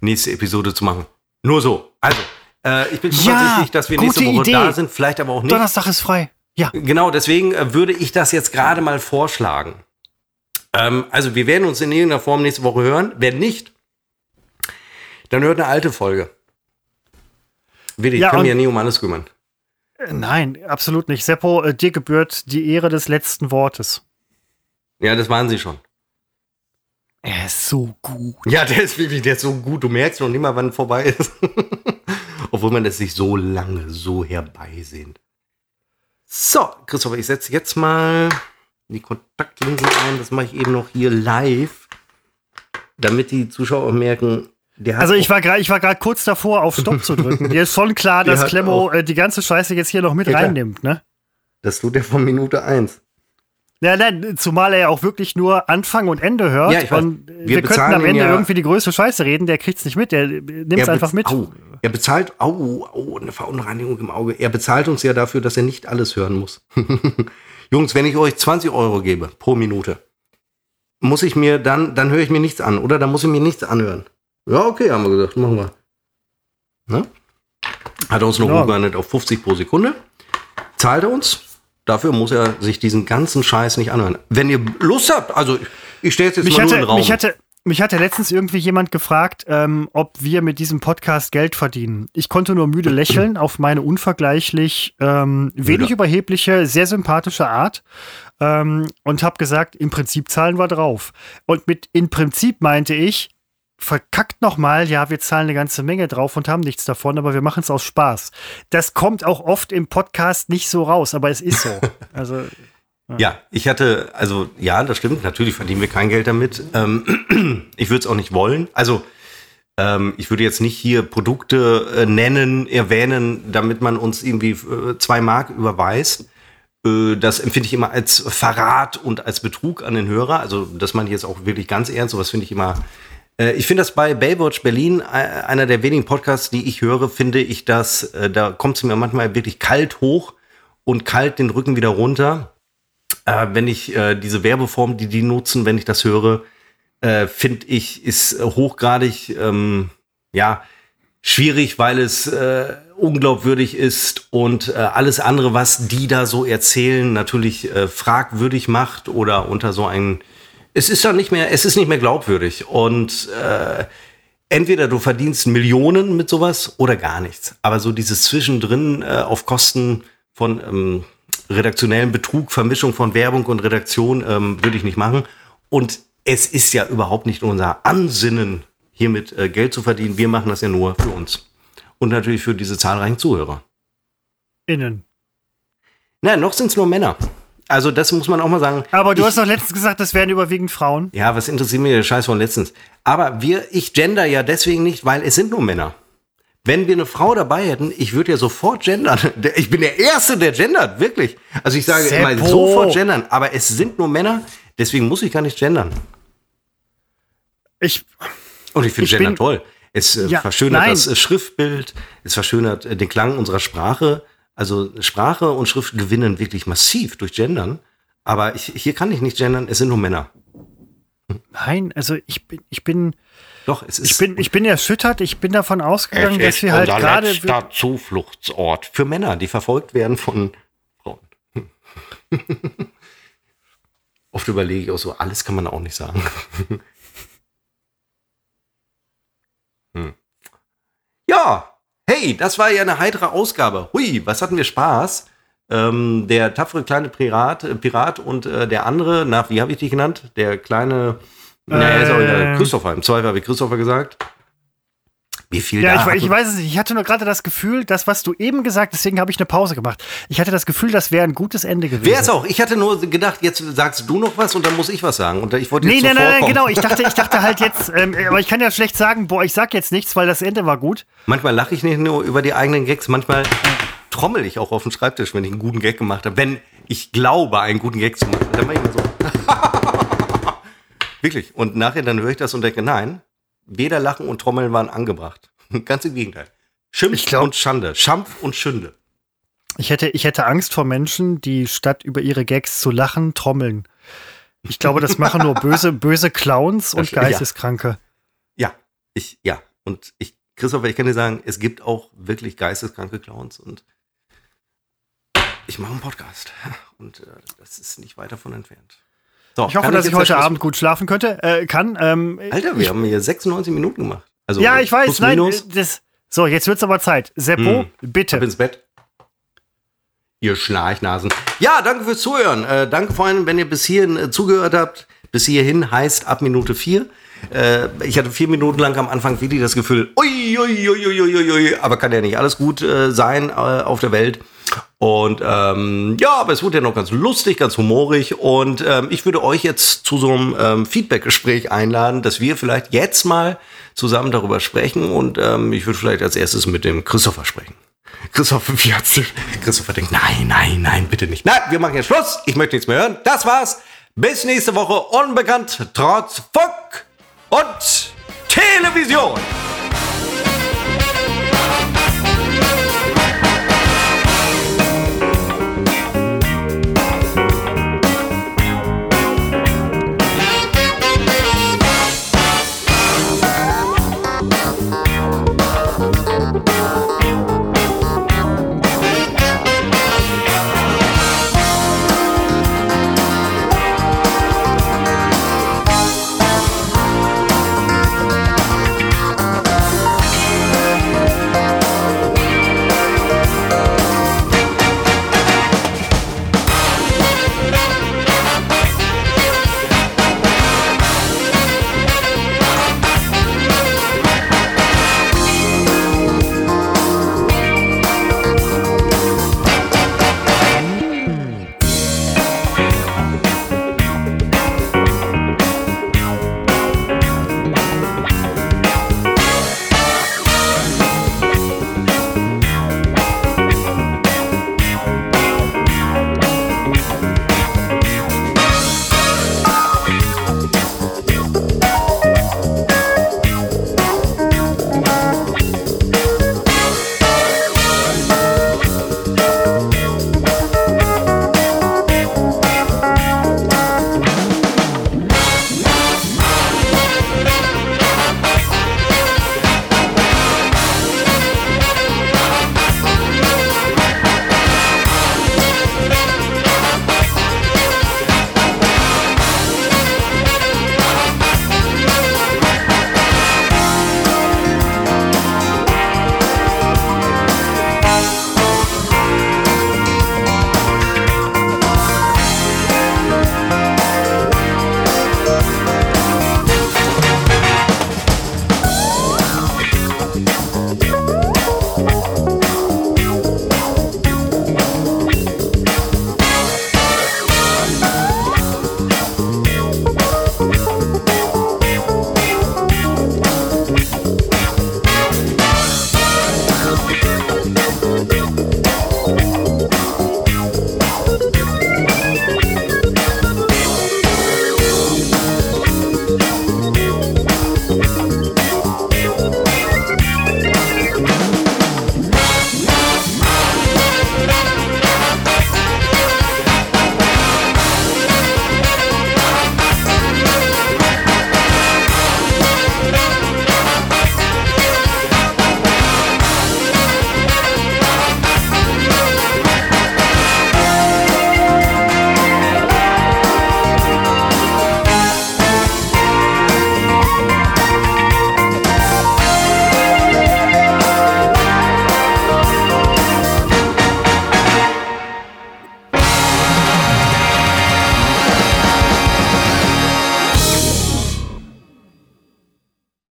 nächste Episode zu machen. Nur so. Also, äh, ich bin zuversichtlich, ja, dass wir nächste Woche Idee. da sind, vielleicht aber auch nicht. Donnerstag ist frei. Ja. Genau, deswegen äh, würde ich das jetzt gerade mal vorschlagen. Ähm, also wir werden uns in irgendeiner Form nächste Woche hören. Wenn nicht, dann hört eine alte Folge. Willi, ja, ich kann mich ja nie um alles kümmern. Äh, nein, absolut nicht. Seppo, äh, dir gebührt die Ehre des letzten Wortes. Ja, das waren sie schon. Er ist so gut. Ja, der ist wirklich, der ist so gut. Du merkst noch nicht mal, wann vorbei ist. <laughs> Obwohl man das sich so lange so herbeisehnt. So, Christopher, ich setze jetzt mal die Kontaktlinsen ein. Das mache ich eben noch hier live, damit die Zuschauer merken, also ich war gerade, ich war gerade kurz davor, auf Stopp zu drücken. <laughs> Dir ist schon klar, dass Klemmo äh, die ganze Scheiße jetzt hier noch mit ja, reinnimmt, ne? Das tut er von Minute eins. Ja, nein, zumal er ja auch wirklich nur Anfang und Ende hört. Ja, ich weiß. Und wir, wir könnten am Ende ja irgendwie die größte Scheiße reden, der kriegt's nicht mit, der nimmt es einfach mit. Au, er bezahlt, au, au, eine Verunreinigung im Auge. Er bezahlt uns ja dafür, dass er nicht alles hören muss. <laughs> Jungs, wenn ich euch 20 Euro gebe pro Minute, muss ich mir dann, dann höre ich mir nichts an, oder? Dann muss ich mir nichts anhören. Ja, okay, haben wir gesagt, machen wir. Ne? Hat er uns noch ja. auf 50 pro Sekunde. Zahlt er uns. Dafür muss er sich diesen ganzen Scheiß nicht anhören. Wenn ihr Lust habt, also ich stelle jetzt mich mal hatte, nur in den Raum. Mich hatte, mich hatte letztens irgendwie jemand gefragt, ähm, ob wir mit diesem Podcast Geld verdienen. Ich konnte nur müde lächeln auf meine unvergleichlich ähm, wenig überhebliche, sehr sympathische Art ähm, und habe gesagt, im Prinzip zahlen wir drauf. Und mit in Prinzip meinte ich, verkackt nochmal, ja, wir zahlen eine ganze Menge drauf und haben nichts davon, aber wir machen es aus Spaß. Das kommt auch oft im Podcast nicht so raus, aber es ist so. <laughs> Also ja, ich hatte, also ja, das stimmt, natürlich verdienen wir kein Geld damit. Ähm, <clears throat> ich würde es auch nicht wollen. Also ähm, ich würde jetzt nicht hier Produkte äh, nennen, erwähnen, damit man uns irgendwie äh, zwei Mark überweist. Äh, das empfinde ich immer als Verrat und als Betrug an den Hörer. Also das meine ich jetzt auch wirklich ganz ernst. Sowas finde ich immer äh, ich finde das bei Baywatch Berlin, äh, einer der wenigen Podcasts, die ich höre, finde ich das, äh, da kommt es mir manchmal wirklich kalt hoch und kalt den Rücken wieder runter äh, wenn ich äh, diese Werbeform, die die nutzen, wenn ich das höre, äh, finde ich, ist hochgradig, ähm, ja, schwierig, weil es äh, unglaubwürdig ist und äh, alles andere, was die da so erzählen, natürlich äh, fragwürdig macht oder unter so ein, es ist ja nicht mehr, es ist nicht mehr glaubwürdig und äh, entweder du verdienst Millionen mit sowas oder gar nichts, aber so dieses Zwischendrin äh, auf Kosten von ähm, redaktionellen Betrug, Vermischung von Werbung und Redaktion ähm, würde ich nicht machen. Und es ist ja überhaupt nicht unser Ansinnen, hiermit äh, Geld zu verdienen. Wir machen das ja nur für uns. Und natürlich für diese zahlreichen Zuhörer. Innen. Nein, noch sind es nur Männer. Also das muss man auch mal sagen. Aber du ich, hast doch letztens gesagt, das wären überwiegend Frauen. Ja, was interessiert mich der Scheiß von letztens? Aber wir, ich gender ja deswegen nicht, weil es sind nur Männer. Wenn wir eine Frau dabei hätten, ich würde ja sofort gendern. <laughs> Ich bin der Erste, der gendert, wirklich. Also ich sage Seppo. immer sofort gendern, aber es sind nur Männer, deswegen muss ich gar nicht gendern. Ich. Und ich finde Gender toll. Es äh, ja, verschönert nein. das äh, Schriftbild, es verschönert äh, den Klang unserer Sprache. Also Sprache und Schrift gewinnen wirklich massiv durch Gendern. Aber ich, hier kann ich nicht gendern, es sind nur Männer. Nein, also ich bin, ich bin, Doch, es ist ich bin, ich bin erschüttert. Ich bin davon ausgegangen, dass wir halt gerade. letzter Zufluchtsort für Männer, die verfolgt werden von Frauen. <laughs> Oft überlege ich auch so, alles kann man auch nicht sagen. <laughs> hm. Ja, hey, das war ja eine heitere Ausgabe. Hui, was hatten wir Spaß? Ähm, der tapfere kleine Pirat, Pirat und äh, der andere, nach, wie habe ich dich genannt? Der kleine, naja, ist auch egal, Ähm. Christopher. Im Zweifel habe ich Christopher gesagt. Wie viel Ja, da ich, ich weiß es nicht. Ich hatte nur gerade das Gefühl, das, was du eben gesagt deswegen habe ich eine Pause gemacht. Ich hatte das Gefühl, das wäre ein gutes Ende gewesen. Wer ist auch? Ich hatte nur gedacht, jetzt sagst du noch was und dann muss ich was sagen. Und ich wollte Nee, jetzt nee, nein, nein, zuvorkommen. genau. Ich dachte, ich dachte halt <laughs> jetzt, ähm, aber ich kann ja schlecht sagen, boah, ich sag jetzt nichts, weil das Ende war gut. Manchmal lache ich nicht nur über die eigenen Gags, manchmal trommel ich auch auf den Schreibtisch, wenn ich einen guten Gag gemacht habe. Wenn ich glaube, einen guten Gag zu machen, dann mache ich immer so. Wirklich. Und nachher dann höre ich das und denke, nein, weder Lachen und Trommeln waren angebracht. <laughs> Ganz im Gegenteil. Schimpf glaub- und Schande. Schampf und Schünde. Ich hätte, ich hätte Angst vor Menschen, die statt über ihre Gags zu lachen, trommeln. Ich glaube, das machen nur <laughs> böse, böse Clowns und Das- ja. Geisteskranke. Ja, ich, ja. Und ich, Christopher, ich kann dir sagen, es gibt auch wirklich geisteskranke Clowns und ich mache einen Podcast. <laughs> Und äh, das ist nicht weit davon entfernt. So, Ich hoffe, dass ich heute Abend gut schlafen könnte, äh, kann. Ähm, Alter, wir ich, haben hier 96 Minuten gemacht. Also ja, ich weiß, nein, äh, das, so, jetzt wird's aber Zeit. Seppo, Hm. Ab bitte. ins Bett. Ihr Schnarchnasen. Ja, danke fürs Zuhören. Äh, danke vor allem, wenn ihr bis hierhin äh, zugehört habt. Bis hierhin heißt ab Minute 4. Äh, ich hatte vier Minuten lang am Anfang wirklich das Gefühl, ui, ui, ui, ui, ui, ui, aber kann ja nicht alles gut äh, sein äh, auf der Welt. Und ähm, ja, aber es wurde ja noch ganz lustig, ganz humorig. Und ähm, ich würde euch jetzt zu so einem ähm, Feedback-Gespräch einladen, dass wir vielleicht jetzt mal zusammen darüber sprechen. Und ähm, ich würde vielleicht als erstes mit dem Christopher sprechen. Christopher, wie hat's dir? Christopher denkt, nein, nein, nein, bitte nicht. Nein, wir machen jetzt Schluss. Ich möchte nichts mehr hören. Das war's. Bis nächste Woche. Unbekannt, trotz Funk und Television.